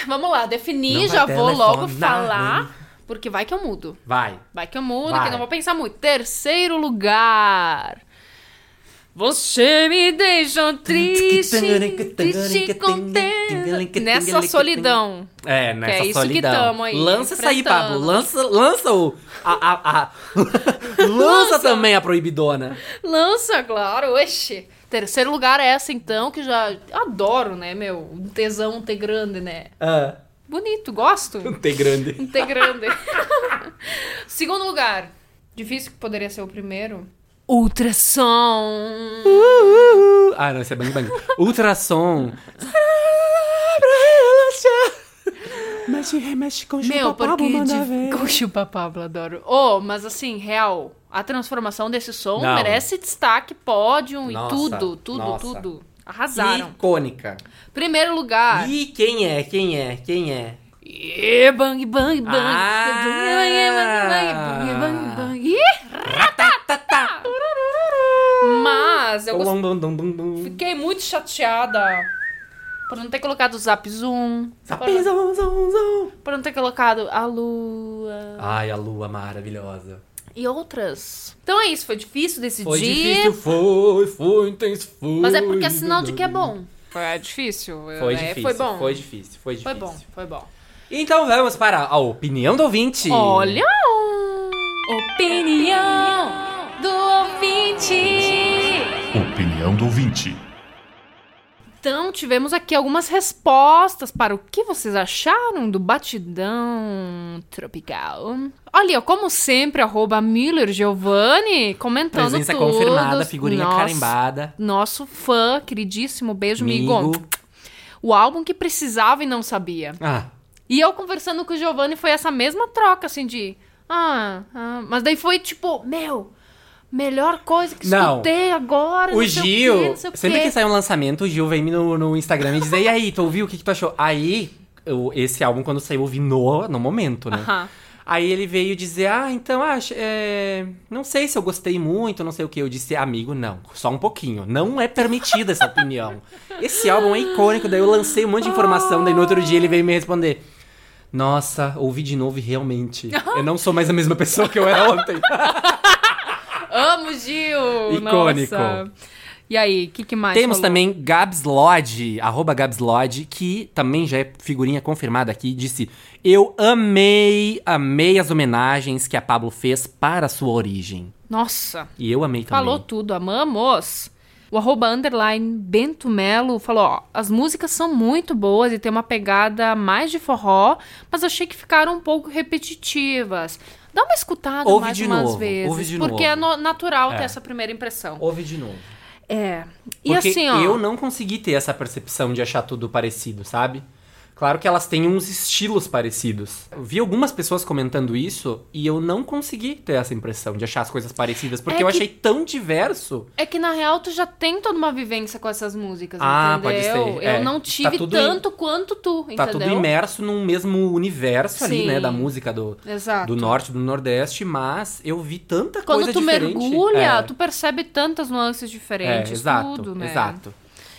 [SPEAKER 2] Vamos lá, definir, já vou logo falar. Porque vai que eu mudo.
[SPEAKER 1] Vai.
[SPEAKER 2] Vai que eu mudo,
[SPEAKER 1] Vai.
[SPEAKER 2] que eu não vou pensar muito. Terceiro lugar. Você me deixou triste, triste contente. Nessa solidão.
[SPEAKER 1] É, nessa
[SPEAKER 2] é isso que
[SPEAKER 1] solidão.
[SPEAKER 2] tamo aí,
[SPEAKER 1] Lança essa aí. Pablo. Lança, lança o. A, a, a- lança,
[SPEAKER 2] Lança.
[SPEAKER 1] também a proibidona.
[SPEAKER 2] Lança, claro, oxe. Terceiro lugar é essa, então, que já adoro, né, meu? Um tesão, um T grande, né?
[SPEAKER 1] Ah,
[SPEAKER 2] Bonito, gosto.
[SPEAKER 1] um T grande.
[SPEAKER 2] Um T grande. Segundo lugar. Difícil que poderia ser o primeiro. Ultrassom.
[SPEAKER 1] Ah, não, esse é bang bang. Ultrassom. Mexe, remexe com
[SPEAKER 2] Meu, porque de... com chupa Pablo, adoro. Oh, mas assim, real, a transformação desse som
[SPEAKER 1] Não.
[SPEAKER 2] merece destaque, pódio e tudo, tudo,
[SPEAKER 1] nossa.
[SPEAKER 2] tudo. Arrasaram.
[SPEAKER 1] Icônica.
[SPEAKER 2] Primeiro lugar.
[SPEAKER 1] E quem é? Quem é? Quem é?
[SPEAKER 2] Yeah, bang, bang, bang.
[SPEAKER 1] Ah.
[SPEAKER 2] Bang, bang, bang, bang. Ih,
[SPEAKER 1] Tá,
[SPEAKER 2] Mas eu gostei. Fiquei muito chateada por não ter colocado o Zap Zoom.
[SPEAKER 1] Zap,
[SPEAKER 2] Por,
[SPEAKER 1] zum, zum, zum.
[SPEAKER 2] por não ter colocado a lua.
[SPEAKER 1] Ai, a lua maravilhosa.
[SPEAKER 2] E outras. Então é isso, foi difícil decidir.
[SPEAKER 1] Foi difícil, foi, foi intenso, foi.
[SPEAKER 2] Mas é porque é sinal de que é bom. Foi difícil.
[SPEAKER 1] Foi
[SPEAKER 2] é,
[SPEAKER 1] difícil,
[SPEAKER 2] Foi bom.
[SPEAKER 1] Foi difícil, foi
[SPEAKER 2] Foi
[SPEAKER 1] difícil.
[SPEAKER 2] bom, foi bom.
[SPEAKER 1] Então vamos para a opinião do ouvinte.
[SPEAKER 2] Olha! Opinião do ouvinte.
[SPEAKER 3] Opinião do ouvinte.
[SPEAKER 2] Então, tivemos aqui algumas respostas para o que vocês acharam do Batidão Tropical. Olha, ó, como sempre, arroba Miller Giovanni comentando
[SPEAKER 1] Presença
[SPEAKER 2] tudo.
[SPEAKER 1] confirmada, figurinha
[SPEAKER 2] Nosso-
[SPEAKER 1] carimbada.
[SPEAKER 2] Nosso fã, queridíssimo, beijo, amigo.
[SPEAKER 1] Amigo.
[SPEAKER 2] O álbum que precisava e não sabia.
[SPEAKER 1] Ah,
[SPEAKER 2] E eu conversando com o Giovanni foi essa mesma troca, assim, de. Ah, ah, mas daí foi tipo, meu, melhor coisa que
[SPEAKER 1] Não.
[SPEAKER 2] escutei agora.
[SPEAKER 1] o
[SPEAKER 2] não sei
[SPEAKER 1] Gil,
[SPEAKER 2] quê, não sei o
[SPEAKER 1] sempre
[SPEAKER 2] quê.
[SPEAKER 1] que sai um lançamento, o Gil vem no, no Instagram e diz: E aí, tu ouviu? O que, que tu achou? Aí, eu- esse álbum, quando saiu, eu ouvi no, no momento, né?
[SPEAKER 2] Aham.
[SPEAKER 1] Aí ele veio dizer, ah, então, ah, é, não sei se eu gostei muito, não sei o que. Eu disse, amigo, não, só um pouquinho. Não é permitida essa opinião. Esse álbum é icônico, daí eu lancei um monte de informação, daí no outro dia ele veio me responder. Nossa, ouvi de novo e realmente. Eu não sou mais a mesma pessoa que eu era ontem.
[SPEAKER 2] Amo, Gil!
[SPEAKER 1] Icônico.
[SPEAKER 2] Nossa. E aí, o que, que mais?
[SPEAKER 1] Temos
[SPEAKER 2] falou?
[SPEAKER 1] também Gabs Lodge, arroba Gabs Lodge, que também já é figurinha confirmada aqui, disse: Eu amei, amei as homenagens que a Pablo fez para a sua origem.
[SPEAKER 2] Nossa,
[SPEAKER 1] E eu amei também.
[SPEAKER 2] falou tudo, amamos. O arroba underline Bento Melo falou, ó, as músicas são muito boas e tem uma pegada mais de forró, mas achei que ficaram um pouco repetitivas. Dá uma escutada
[SPEAKER 1] Ouve
[SPEAKER 2] mais
[SPEAKER 1] de
[SPEAKER 2] umas
[SPEAKER 1] novo,
[SPEAKER 2] vezes,
[SPEAKER 1] ouve de
[SPEAKER 2] porque
[SPEAKER 1] novo.
[SPEAKER 2] é natural ter
[SPEAKER 1] É.
[SPEAKER 2] essa primeira impressão.
[SPEAKER 1] Ouve de novo.
[SPEAKER 2] É. E
[SPEAKER 1] Porque
[SPEAKER 2] assim, ó.
[SPEAKER 1] eu não consegui ter essa percepção de achar tudo parecido, sabe? Claro que elas têm uns estilos parecidos. Eu vi algumas pessoas comentando isso e eu não consegui ter essa impressão de achar as coisas parecidas, porque
[SPEAKER 2] É
[SPEAKER 1] eu
[SPEAKER 2] que-
[SPEAKER 1] achei tão diverso.
[SPEAKER 2] É que na real tu já tem toda uma vivência com essas músicas,
[SPEAKER 1] Ah,
[SPEAKER 2] entendeu?
[SPEAKER 1] pode ser,
[SPEAKER 2] Eu
[SPEAKER 1] é.
[SPEAKER 2] não
[SPEAKER 1] Tá
[SPEAKER 2] tive
[SPEAKER 1] tudo
[SPEAKER 2] tanto quanto tu, entendeu?
[SPEAKER 1] Tá tudo imerso num mesmo universo ali,
[SPEAKER 2] Sim.
[SPEAKER 1] né, da música do,
[SPEAKER 2] Exato.
[SPEAKER 1] do norte, do nordeste, mas eu vi tanta
[SPEAKER 2] Quando
[SPEAKER 1] coisa
[SPEAKER 2] tu
[SPEAKER 1] diferente.
[SPEAKER 2] mergulha,
[SPEAKER 1] É.
[SPEAKER 2] tu percebe tantas nuances
[SPEAKER 1] É,
[SPEAKER 2] diferentes,
[SPEAKER 1] exato,
[SPEAKER 2] tudo, né?
[SPEAKER 1] exato.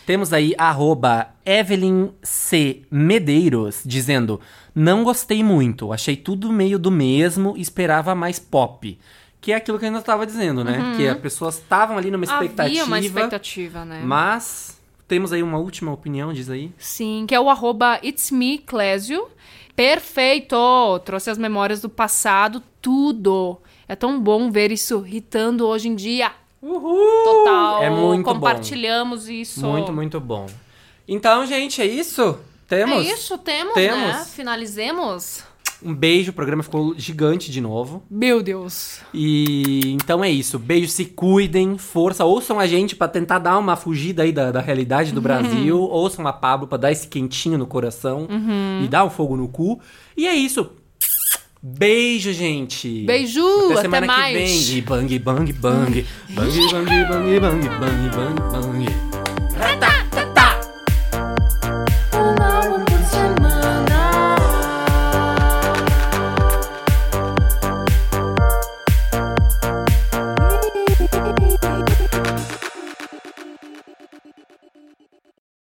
[SPEAKER 1] Temos aí arroba Evelyn C. Medeiros dizendo: Não gostei muito, achei tudo meio do mesmo, esperava mais pop. Que é aquilo que a gente estava dizendo, né? Que as pessoas estavam ali numa expectativa.
[SPEAKER 2] Uhum. Havia uma expectativa, né?
[SPEAKER 1] Mas temos aí uma última opinião, diz aí.
[SPEAKER 2] Sim, que é o arroba It's Me Clésio. Perfeito! Trouxe as memórias do passado, tudo. É tão bom ver isso hitando hoje em dia.
[SPEAKER 1] Uhul!
[SPEAKER 2] Total.
[SPEAKER 1] É muito bom.
[SPEAKER 2] Compartilhamos isso.
[SPEAKER 1] Muito, muito bom. Então, gente, é isso? Temos?
[SPEAKER 2] É isso, temos,
[SPEAKER 1] Temos.
[SPEAKER 2] né? Finalizemos.
[SPEAKER 1] Um beijo, o programa ficou gigante de novo.
[SPEAKER 2] Meu Deus.
[SPEAKER 1] E então é isso. Beijo, se cuidem, força. Ouçam a gente pra tentar dar uma fugida aí da, da realidade do Brasil. Ouçam a Pablo pra dar esse quentinho no coração e dar um fogo no cu. E é isso. Beijo, gente.
[SPEAKER 2] Beijo,
[SPEAKER 1] até,
[SPEAKER 2] até
[SPEAKER 1] semana
[SPEAKER 2] mais.
[SPEAKER 1] que vem. E bang, bang, bang. Bang, bang, bang, bang, bang, bang, bang.